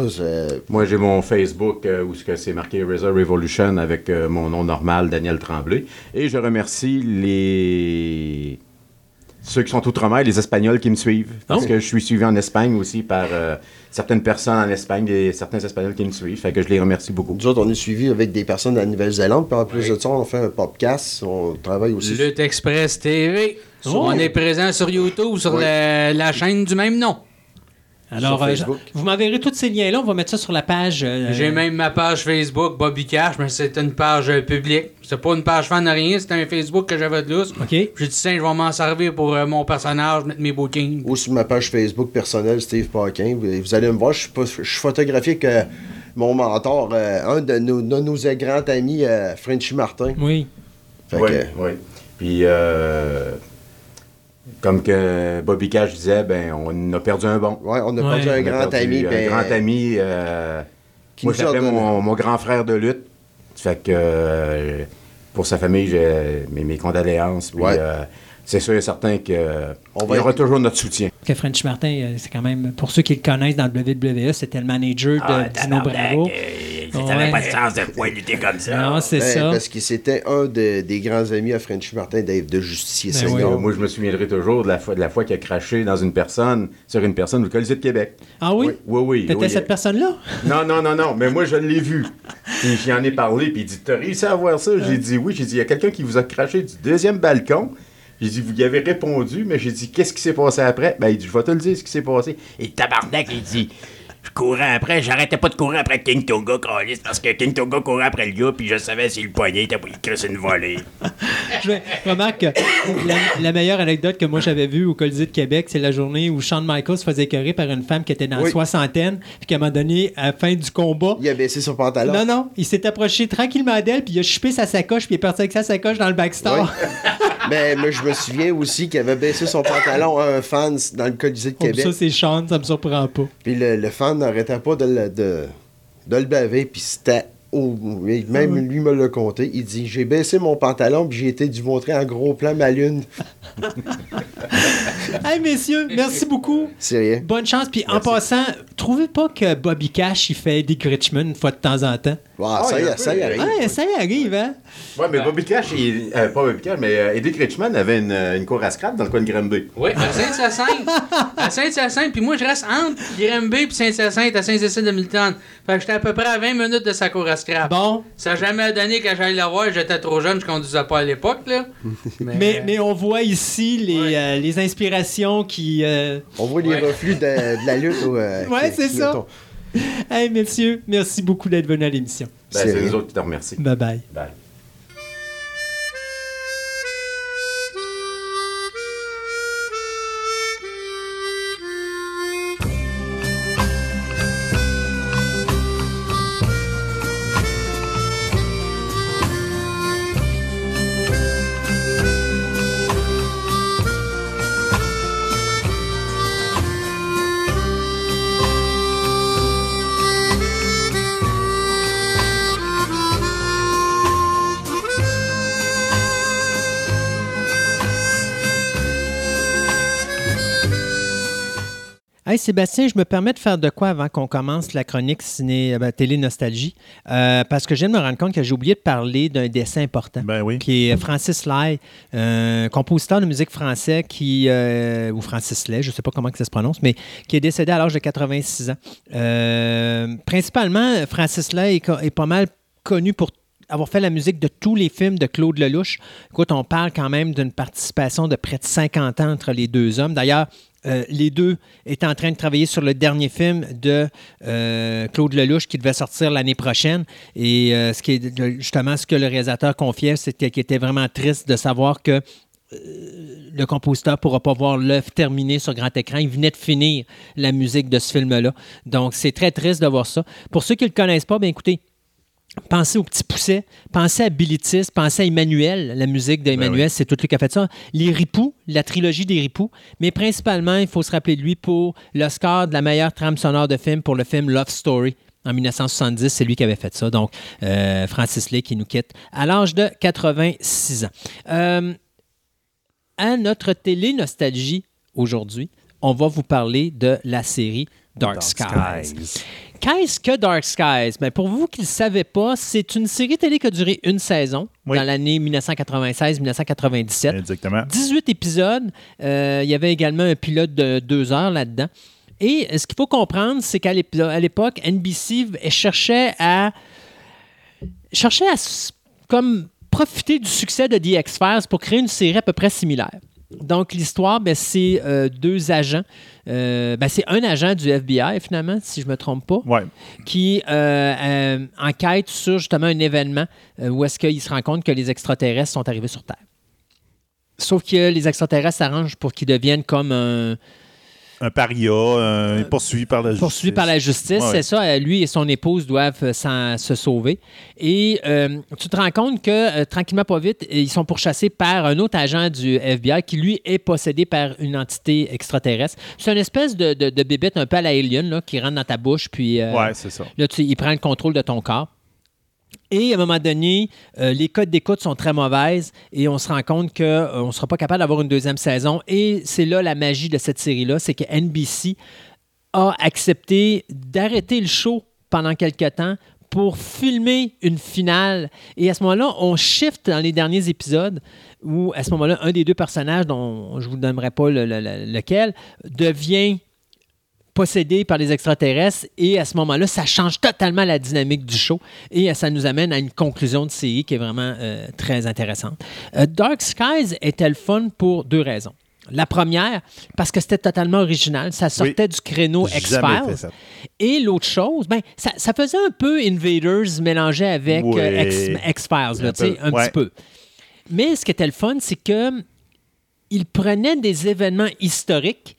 Moi, j'ai mon Facebook euh, où ce que c'est marqué Razor Revolution avec euh, mon nom normal, Daniel Tremblay. Et je remercie les ceux qui sont outre-mer, les Espagnols qui me suivent. Parce Oh. que je suis suivi en Espagne aussi par euh, certaines personnes en Espagne et certains Espagnols qui me suivent. Fait que je les remercie beaucoup. nous autres, on est suivis avec des personnes de la Nouvelle-Zélande. Puis en plus Oui. de ça, on fait un podcast. On travaille aussi. Lutte Express TV. Oh. On est présent sur YouTube, sur Oui. la, la chaîne du même nom. Alors, Sur euh, Facebook. vous m'enverrez tous ces liens-là. On va mettre ça sur la page. euh, J'ai même ma page Facebook, Bobby Cash, mais c'est une page euh, publique. C'est pas une page fan de rien, c'est un Facebook que j'avais de lousse. OK. J'ai dit, tiens, je vais m'en servir pour euh, mon personnage, mettre mes bookings. Ou sur ma page Facebook personnelle, Steve Parkin. Vous, vous allez me voir, je suis, pas- je suis photographié avec euh, mon mentor, euh, un de nos, de nos grands amis, euh, Frenchy Martin. Oui. Fait Oui, que, oui. Puis, euh, comme que Bobby Cash disait, ben, on a perdu un bon. ouais, on a Ouais. perdu On un a grand perdu ami. Un ben, grand ami. euh, qui moi, j'appelais mon, mon grand frère de lutte. Fait que euh, pour sa famille, j'ai mes, mes condoléances. Puis, Ouais. euh, c'est sûr et certain que On il va y aura être- toujours notre soutien. Que French Martin, euh, c'est quand même, pour ceux qui le connaissent dans le WWE, c'était le manager de Dino Bravo. Ça Ouais. n'avait pas de sens de pouvoir lutter comme ça. Non, c'est Ben, ça. Parce que c'était un de- des grands amis à Frenchy Martin, Dave de Justicier Ben. Euh, Moi, je me souviendrai toujours de la fois, de la fois qu'il a craché dans une personne, sur une personne au Colisée de Québec. Ah oui? Oui, oui. T'étais oui. cette personne-là? Non, non, non, non, mais moi, je l'ai vu. Puis j'y en ai parlé, puis il dit T'as réussi à voir ça J'ai dit Oui. J'ai dit Il y a quelqu'un qui vous a craché du deuxième balcon. J'ai dit Vous y avez répondu, mais j'ai dit Qu'est-ce qui s'est passé après? Ben, il dit Je vais te le dire ce qui s'est passé. Et tabarnak, il dit Je courais après, j'arrêtais pas de courir après King Tonga, Carlis, parce que King Tonga courait après le gars, puis je savais si le poignet était pas écrit une volée. Je remarque que la, la meilleure anecdote que moi j'avais vue au Colisée de Québec, c'est la journée où Shawn Michaels se faisait écœurer par une femme qui était dans la soixantaine, puis qu'à un moment donné, à la fin du combat, Il a baissé son pantalon. non, non, il s'est approché tranquillement d'elle, puis il a chupé sa sacoche, puis il est parti avec sa sacoche dans le backstore. Mais, mais je me souviens aussi qu'il avait baissé son pantalon à un fan dans le Colisée de Comme Québec. ça, c'est Sean, ça me surprend pas. Puis le, le fan n'arrêtait pas de le, de, de le baver, puis c'était. au- même Ah lui me l'a compté. Il dit J'ai baissé mon pantalon, puis j'ai été dû montrer en gros plan ma lune. Hey, messieurs, merci beaucoup. C'est rien. Bonne chance. Puis en passant, trouvez pas que Bobby Cash, il fait Dick Richmond une fois de temps en temps? Ah, ça, y a ça y arrive. Ouais, ça y arrive, hein? Ouais, mais Bobby Cash, il- euh, pas Bobby Cash, mais euh, Eddie Richmond avait une, une cour à scrap dans le coin de Granby. Oui, à Saint-Hyacinthe. à Saint-Hyacinthe, puis moi, je reste entre Grimby et Saint-Hyacinthe à Saint-Cécile de Milton. Fait que j'étais à peu près à 20 minutes de sa cour à scrap. Bon, Ça n'a jamais donné quand j'allais la voir, j'étais trop jeune, je conduisais pas à l'époque, là. mais, mais on voit ici les, Ouais. euh, les inspirations qui... euh, On voit les Ouais. reflux de, de la lutte. euh, Ouais, c'est ça. mettons. Hey, messieurs, merci beaucoup d'être venus à l'émission. Ben, C'est nous autres qui te remercions. Bye-bye. Bye. Hey Sébastien, je me permets de faire de quoi avant qu'on commence la chronique ciné, euh, ben, télé nostalgie, Euh, parce que je viens de me rendre compte que j'ai oublié de parler d'un dessin important. Ben oui. qui est Francis Lai, un compositeur de musique français qui, euh, ou Francis Lai, je ne sais pas comment que ça se prononce, mais qui est décédé à l'âge de 86 ans. Euh, principalement, Francis Lai est, est pas mal connu pour avoir fait la musique de tous les films de Claude Lelouch. Écoute, on parle quand même d'une participation de près de 50 ans entre les deux hommes. D'ailleurs, euh, les deux étaient en train de travailler sur le dernier film de euh, Claude Lelouch qui devait sortir l'année prochaine. Et euh, ce justement ce que le réalisateur confiait, c'était qu'il était vraiment triste de savoir que le compositeur ne pourra pas voir l'œuvre terminée sur grand écran. Il venait de finir la musique de ce film-là. Donc, c'est très triste de voir ça. Pour ceux qui ne le connaissent pas, bien écoutez, Pensez au Petit Pousset, pensez à Bilitis, pensez à Emmanuel, la musique d'Emmanuel, oui. c'est tout lui qui a fait ça. Les Ripoux, la trilogie des Ripoux, mais principalement, il faut se rappeler de lui pour l'Oscar de la meilleure trame sonore de film pour le film Love Story. En 1970, c'est lui qui avait fait ça. Donc, euh, Francis Lay qui nous quitte à l'âge de 86 ans. Euh, à notre télé nostalgie aujourd'hui, on va vous parler de la série Dark, Skies. Qu'est-ce que Dark Skies? Ben, pour vous qui ne le savez pas, c'est une série télé qui a duré une saison Oui. dans l'année 1996-1997. Exactement. 18 épisodes. Euh, il y avait également un pilote de deux heures là-dedans. Et ce qu'il faut comprendre, c'est qu'à l'époque, NBC cherchait à cherchait à comme profiter du succès de The X-Files pour créer une série à peu près similaire. Donc, l'histoire, ben, c'est euh, deux agents. Euh, ben, c'est un agent du FBI, finalement, si je ne me trompe pas Ouais. qui euh, enquête sur justement un événement où est-ce qu'il se rend compte que les extraterrestres sont arrivés sur Terre. Sauf que les extraterrestres s'arrangent pour qu'ils deviennent comme un Un paria, un poursuivi par la justice. poursuivi par la justice. Ouais, C'est ça, euh, lui et son épouse doivent euh, se sauver. Et euh, tu te rends compte que euh, tranquillement, pas vite, ils sont pourchassés par un autre agent du FBI qui, lui, est possédé par une entité extraterrestre. C'est une espèce de, de, de bébête un peu à la Alien là, qui rentre dans ta bouche, puis euh, Ouais, ça. Là, tu, il prend le contrôle de ton corps. Et à un moment donné, euh, les codes d'écoute sont très mauvaises et on se rend compte qu'on ne sera pas capable d'avoir une deuxième saison. Et c'est là la magie de cette série-là, c'est que NBC a accepté d'arrêter le show pendant quelques temps pour filmer une finale. Et à ce moment-là, on shift dans les derniers épisodes où, à ce moment-là, un des deux personnages, dont je ne vous donnerai pas le- le- le- lequel, devient possédé par les extraterrestres et à ce moment-là, ça change totalement la dynamique du show et euh, ça nous amène à une conclusion de série qui est vraiment euh, très intéressante. Euh, Dark Skies était le fun pour deux raisons. La première, parce que c'était totalement original, ça sortait du créneau X-Files. Et l'autre chose, ben, ça, ça faisait un peu Invaders mélangé avec euh, X-Files, Un peu, un ouais. petit peu. Mais ce qui était le fun, c'est que il prenait des événements historiques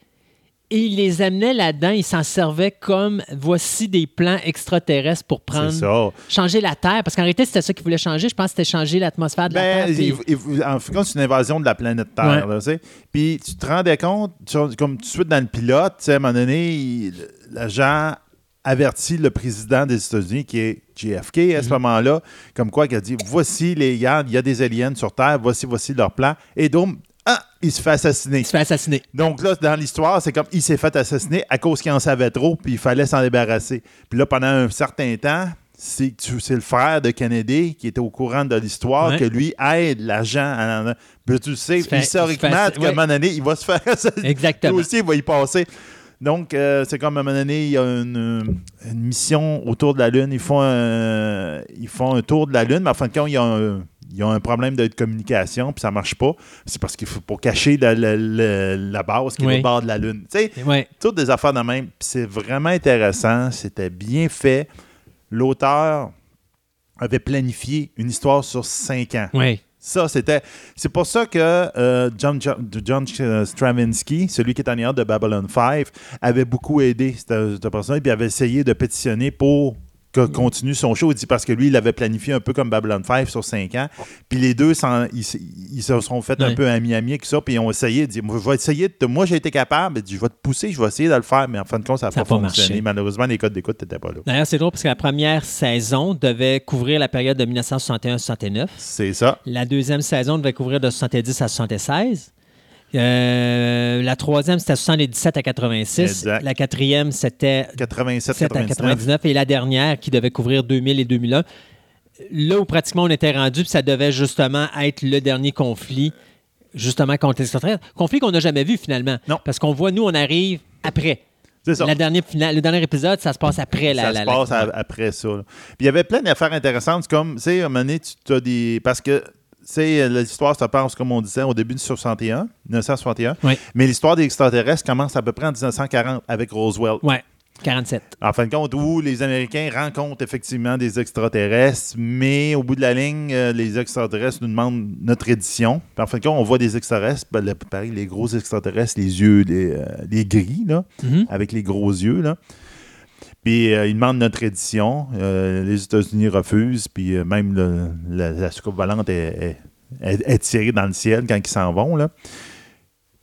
et il les amenait là-dedans. Il s'en servait comme voici des plans extraterrestres pour prendre, changer la Terre. Parce qu'en réalité, c'était ça qu'il voulait changer. Je pense que c'était changer l'atmosphère de la Ben, Terre. puis- il- il- en fin de compte, c'est une invasion de la planète Terre. Ouais. là, tu sais. Puis tu te rendais compte, comme tout de suite dans le pilote, tu sais, à un moment donné, il- l'agent avertit le président des États-Unis, qui est JFK à ce Mhm. moment-là, comme quoi il a dit Voici les gars, il y a des aliens sur Terre, voici, voici leur plan. Et donc, ah, il se fait assassiner. il se fait assassiner. Donc là, dans l'histoire, c'est comme il s'est fait assassiner à cause qu'il en savait trop, puis il fallait s'en débarrasser. Puis là, pendant un certain temps, c'est le frère de Kennedy qui était au courant de l'histoire, Ouais. que lui aide l'agent. à- Puis tu sais, fait- historiquement, qu'à un moment donné, il va se faire assassiner. Exactement. Lui aussi, il va y passer. Donc, euh, c'est comme à un moment donné, il y a une, une mission autour de la Lune. Ils font, un, ils font un tour de la Lune, mais en fin de compte, il y a un, il y a un problème de communication, puis ça marche pas. C'est parce qu'il faut pour cacher la, la- la- la base qui est Oui. au bord de la Lune. Tu sais, toutes des affaires de même. C'est vraiment intéressant. C'était bien fait. L'auteur avait planifié une histoire sur cinq ans. Ouais. Ça, c'était. C'est pour ça que euh, John, John, John Stravinsky, celui qui est en arrière de Babylon 5, avait beaucoup aidé cette, cette personne, puis avait essayé de pétitionner pour que continue son show. Il dit parce que lui, il avait planifié un peu comme Babylon 5 sur 5 ans. Puis les deux, ils, se sont fait un peu ami-ami avec ça, puis ils ont essayé de dire Moi, je vais essayer de. Moi, j'ai été capable, je vais te pousser, je vais essayer de le faire, mais en fin de compte, ça n'a pas, fonctionné. marché. Malheureusement, les codes d'écoute n'étaient pas là. D'ailleurs, c'est drôle parce que la première saison devait couvrir la période de 1961-69. C'est ça. La deuxième saison devait couvrir de 70 à 76. Euh, la troisième, c'était 77 à 86. Exact. La quatrième, c'était 87, 7 à 99. 99. Et la dernière, qui devait couvrir 2000 et 2001. Là où pratiquement on était rendu, puis ça devait justement être le dernier conflit, justement contre les extraterrestres. Conflit qu'on n'a jamais vu finalement. Non. Parce qu'on voit, nous, on arrive après. C'est ça. La dernière finale, le dernier épisode, ça se passe après la. ça la- se passe après ça. Puis il y avait plein d'affaires intéressantes, comme, tu sais, à un moment donné, tu as des. Parce que, sais, l'histoire se passe, comme on disait, au début de 61, 1961. Oui. Mais l'histoire des extraterrestres commence à peu près en 1940 avec Roswell. Ouais, 47. En fin de compte, où les Américains rencontrent effectivement des extraterrestres, mais au bout de la ligne, euh, les extraterrestres nous demandent notre édition. Puis en fin de compte, on voit des extraterrestres, ben, le- pareil, les gros extraterrestres, les yeux, les, euh, les gris, là, Mhm. avec les gros yeux. Là. Puis euh, ils demandent notre édition. Euh, les États-Unis refusent, puis euh, même le- la, la soucoupe volante est, est- est- est tirée dans le ciel quand ils s'en vont. Là.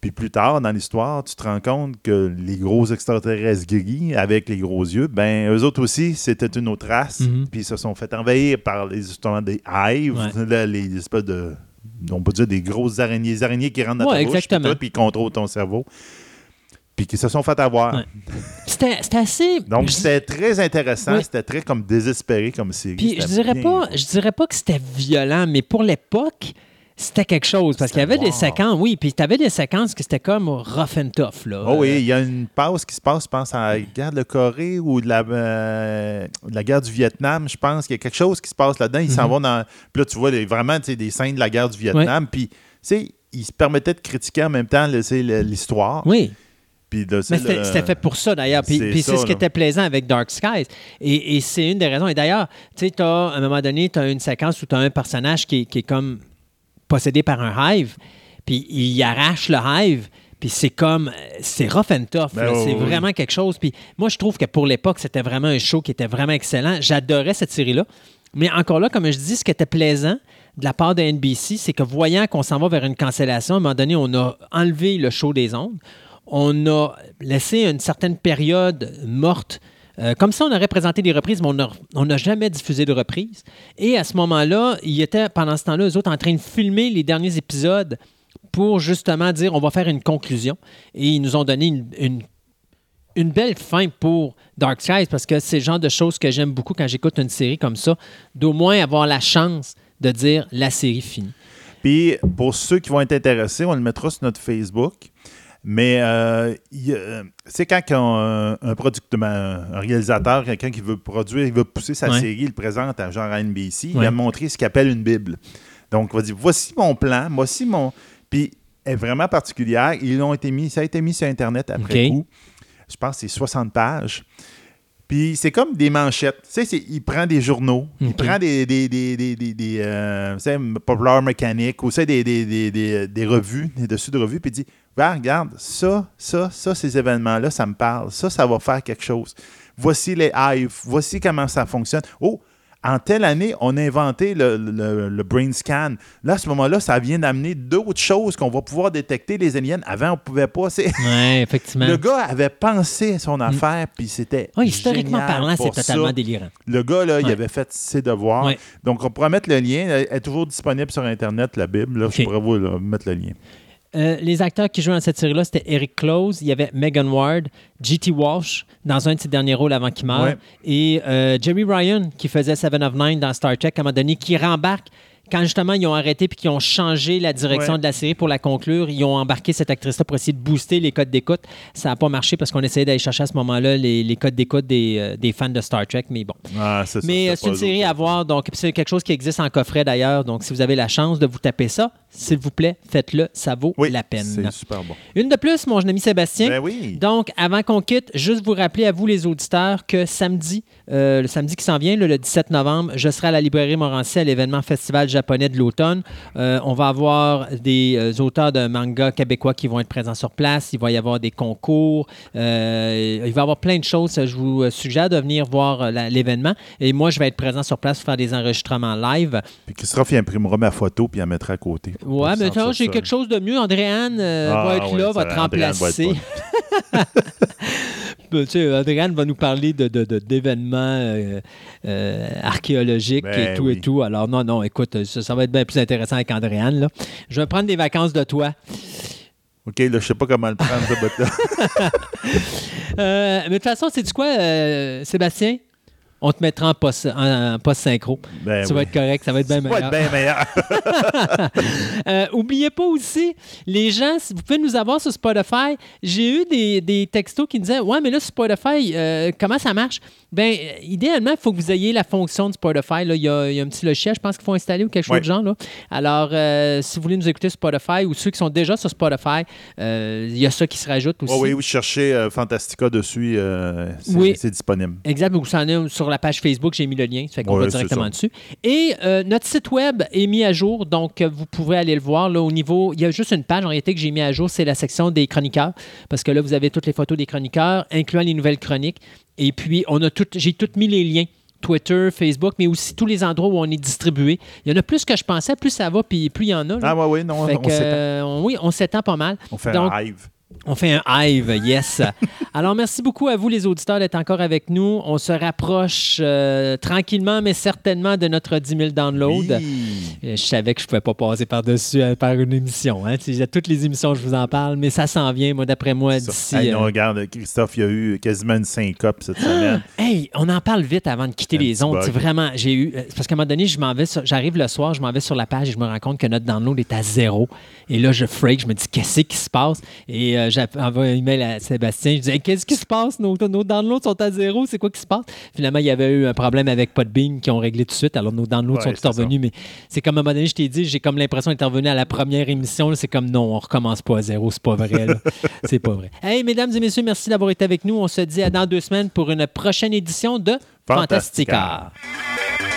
Puis plus tard dans l'histoire, tu te rends compte que les gros extraterrestres gris avec les gros yeux, ben eux autres aussi, c'était une autre race. Mhm. Puis ils se sont fait envahir par les, justement des hives, Ouais. là, les espèces de. On peut dire des grosses araignées, des araignées qui rentrent dans Ouais, ta bouche, puis tout, puis ils contrôlent ton cerveau. Puis qui se sont fait avoir. Ouais. C'était assez. Donc c'était très intéressant, Oui. c'était très comme désespéré comme série. Puis je dirais bien pas, je dirais pas que c'était violent, mais pour l'époque, c'était quelque chose. Parce qu'il y avait des séquences, oui, puis tu avais des séquences que c'était comme rough and tough. Là. Oh oui, il y a une pause qui se passe, je pense, à la guerre de Corée ou de la, euh, de la guerre du Vietnam, je pense qu'il y a quelque chose qui se passe là-dedans. Ils s'en Mhm. vont dans. Puis là, tu vois les- vraiment tu sais, des scènes de la guerre du Vietnam. Puis, tu sais, ils se permettaient de critiquer en même temps l'histoire. Oui, Puis de- mais c'était le- c'était fait pour ça d'ailleurs. Puis c'est puis c'est ça, ce qui était plaisant avec Dark Skies. Et, et c'est une des raisons. Et d'ailleurs, tu sais, à un moment donné, tu as une séquence où tu as un personnage qui, est- qui est comme possédé par un hive, puis il arrache le hive. Puis c'est comme, c'est rough and tough. Ben là. c'est oui. vraiment quelque chose. Puis moi, je trouve que pour l'époque, c'était vraiment un show qui était vraiment excellent. J'adorais cette série-là. Mais encore là, comme je dis, ce qui était plaisant de la part de NBC, c'est que voyant qu'on s'en va vers une cancellation, à un moment donné, on a enlevé le show des ondes. On a laissé une certaine période morte. Euh, comme ça, on aurait présenté des reprises, mais on n'a jamais diffusé de reprises. Et à ce moment-là, ils étaient, pendant ce temps-là, eux autres, en train de filmer les derniers épisodes pour justement dire on va faire une conclusion. Et ils nous ont donné une belle fin pour Dark Skies parce que c'est le genre de choses que j'aime beaucoup quand j'écoute une série comme ça, d'au moins avoir la chance de dire la série finie. Puis pour ceux qui vont être intéressés, on le mettra sur notre Facebook. Mais euh, euh, c'est quand un, un producteur, ben, un réalisateur, quelqu'un qui veut produire, il veut pousser sa Ouais. série, il le présente à genre à NBC, il Ouais. a montré ce qu'il appelle une Bible. Donc, il va dire voici mon plan, voici mon. Puis, elle est vraiment particulière. Ils l'ont été mis, ça a été mis sur Internet après coup. Je pense que c'est 60 pages. Puis c'est comme des manchettes. Tu sais, il prend des journaux, il prend des, des, des, des, des, des, euh, Popular Mechanic ou des, des, des, des, des revues, des dessus de revues, puis il dit regarde, ça, ça, ça, ces événements-là, ça me parle. Ça, ça va faire quelque chose. Voici les hives, voici comment ça fonctionne. Oh, en telle année, on a inventé le, le- le brain scan. Là, à ce moment-là, ça vient d'amener d'autres choses qu'on va pouvoir détecter les aliens. Avant, on ne pouvait pas. Oui, effectivement. Le gars avait pensé à son affaire, puis c'était. Oui, historiquement parlant, c'est totalement ça. délirant. Le gars, là, il avait fait ses devoirs. Ouais. Donc, on pourra mettre le lien. Elle est toujours disponible sur Internet, la Bible. Là. Je pourrais vous là, mettre le lien. Euh, les acteurs qui jouaient dans cette série-là, c'était Eric Close, il y avait Megan Ward, G.T. Walsh dans un de ses derniers rôles avant qu'il meure, Ouais. et euh, Jerry Ryan qui faisait Seven of Nine dans Star Trek à un moment donné, qui rembarque quand justement ils ont arrêté puis qu'ils ont changé la direction Ouais. de la série pour la conclure, ils ont embarqué cette actrice-là pour essayer de booster les codes d'écoute. Ça n'a pas marché parce qu'on essayait d'aller chercher à ce moment-là les, les codes d'écoute des, euh, des fans de Star Trek, mais bon. Ah, Mais c'est une série autres. à voir, donc c'est quelque chose qui existe en coffret d'ailleurs. Donc si vous avez la chance de vous taper ça, s'il vous plaît, faites-le, ça vaut Oui, la peine. C'est super bon. Une de plus, mon ami Sébastien. Ben oui. Donc, avant qu'on quitte, juste vous rappeler à vous, les auditeurs, que samedi, euh, le samedi qui s'en vient, le, le 17 novembre, je serai à la librairie Montrancy à l'événement Festival japonais de l'automne. Euh, on va avoir des euh, auteurs de manga québécois qui vont être présents sur place. Il va y avoir des concours. Il va y avoir plein de choses. Je vous suggère de venir voir l'événement. Et moi, je vais être présent sur place pour faire des enregistrements live. Puis Christophe, il imprimera ma photo puis il la mettra à côté. Ouais, mais attends, j'ai quelque chose de mieux. Andréane euh, Ah, va être là, va te remplacer. Ben, tu sais, Adrienne va nous parler de, d'événements euh, euh, archéologiques Ben et tout et tout. Alors, non, non, écoute, ça, ça va être bien plus intéressant avec Andréane. Là. Je vais prendre des vacances de toi. OK, là, je sais pas comment le prendre, ce bout-là. Euh, mais de toute façon, c'est du quoi, euh, Sébastien? On te mettra en post, en, en post-synchro. Ben ça va être correct, ça va être bien Ça va meilleur. être bien meilleur. Euh, oubliez pas aussi, les gens, vous pouvez nous avoir sur Spotify. J'ai eu des, des textos qui me disaient Ouais, mais là, sur Spotify, euh, comment ça marche? Bien, euh, idéalement, il faut que vous ayez la fonction de Spotify. Là. Il, y a, il y a un petit logiciel, je pense qu'il faut installer ou quelque chose de genre. Là. Alors, euh, si vous voulez nous écouter sur Spotify ou ceux qui sont déjà sur Spotify, euh, il y a ça qui se rajoute aussi. Oh oui, oui, cherchez euh, Fantastica dessus. c'est, Oui. disponible. Exact, vous en êtes sur la page Facebook, j'ai mis le lien, ça fait qu'on Ouais, va directement dessus. Et notre site web est mis à jour, donc vous pouvez aller le voir. Là, au niveau, il y a juste une page en réalité que j'ai mis à jour, c'est la section des chroniqueurs, parce que là, vous avez toutes les photos des chroniqueurs, incluant les nouvelles chroniques. Et puis, on a tout, j'ai tout mis les liens. Twitter, Facebook, mais aussi tous les endroits où on est distribué. Il y en a plus que je pensais, plus ça va, puis plus il y en a. là. Ah, ouais, oui, non, Fait on que, s'étend. euh, oui, on s'étend pas mal. On fait Donc, un hive. On fait un hive, yes. Alors, merci beaucoup à vous, les auditeurs, d'être encore avec nous. On se rapproche euh, tranquillement, mais certainement de notre 10 000 downloads. Oui. Je savais que je ne pouvais pas passer par-dessus euh, par une émission. Hein. Toutes les émissions, je vous en parle, mais ça s'en vient, moi, d'après moi, d'ici. Hey, euh, regarde, Christophe, il y a eu quasiment une syncope cette semaine. Hey, on en parle vite avant de quitter Un les ondes. vraiment, j'ai eu, euh, parce qu'à un moment donné, je m'en vais, sur- j'arrive le soir, je m'en vais sur la page et je me rends compte que notre download est à zéro. Et là, je freak, je me dis qu'est-ce qui se passe? Et euh, j'envoie un email à Sébastien, je dis Hey, qu'est-ce qui se passe? Nos, nos downloads sont à zéro, c'est quoi qui se passe? Finalement, il y avait eu un problème avec Podbean qui ont réglé tout de suite. Alors nos downloads Ouais, sont revenus, mais c'est comme à un moment donné, je t'ai dit, j'ai comme l'impression d'être revenu à la première émission. C'est comme non, on recommence pas à zéro, c'est pas vrai. c'est pas vrai. Hey, mesdames et messieurs, merci d'avoir été avec nous. On se dit à dans deux semaines pour une prochaine édition de Fantastica. Fantastica.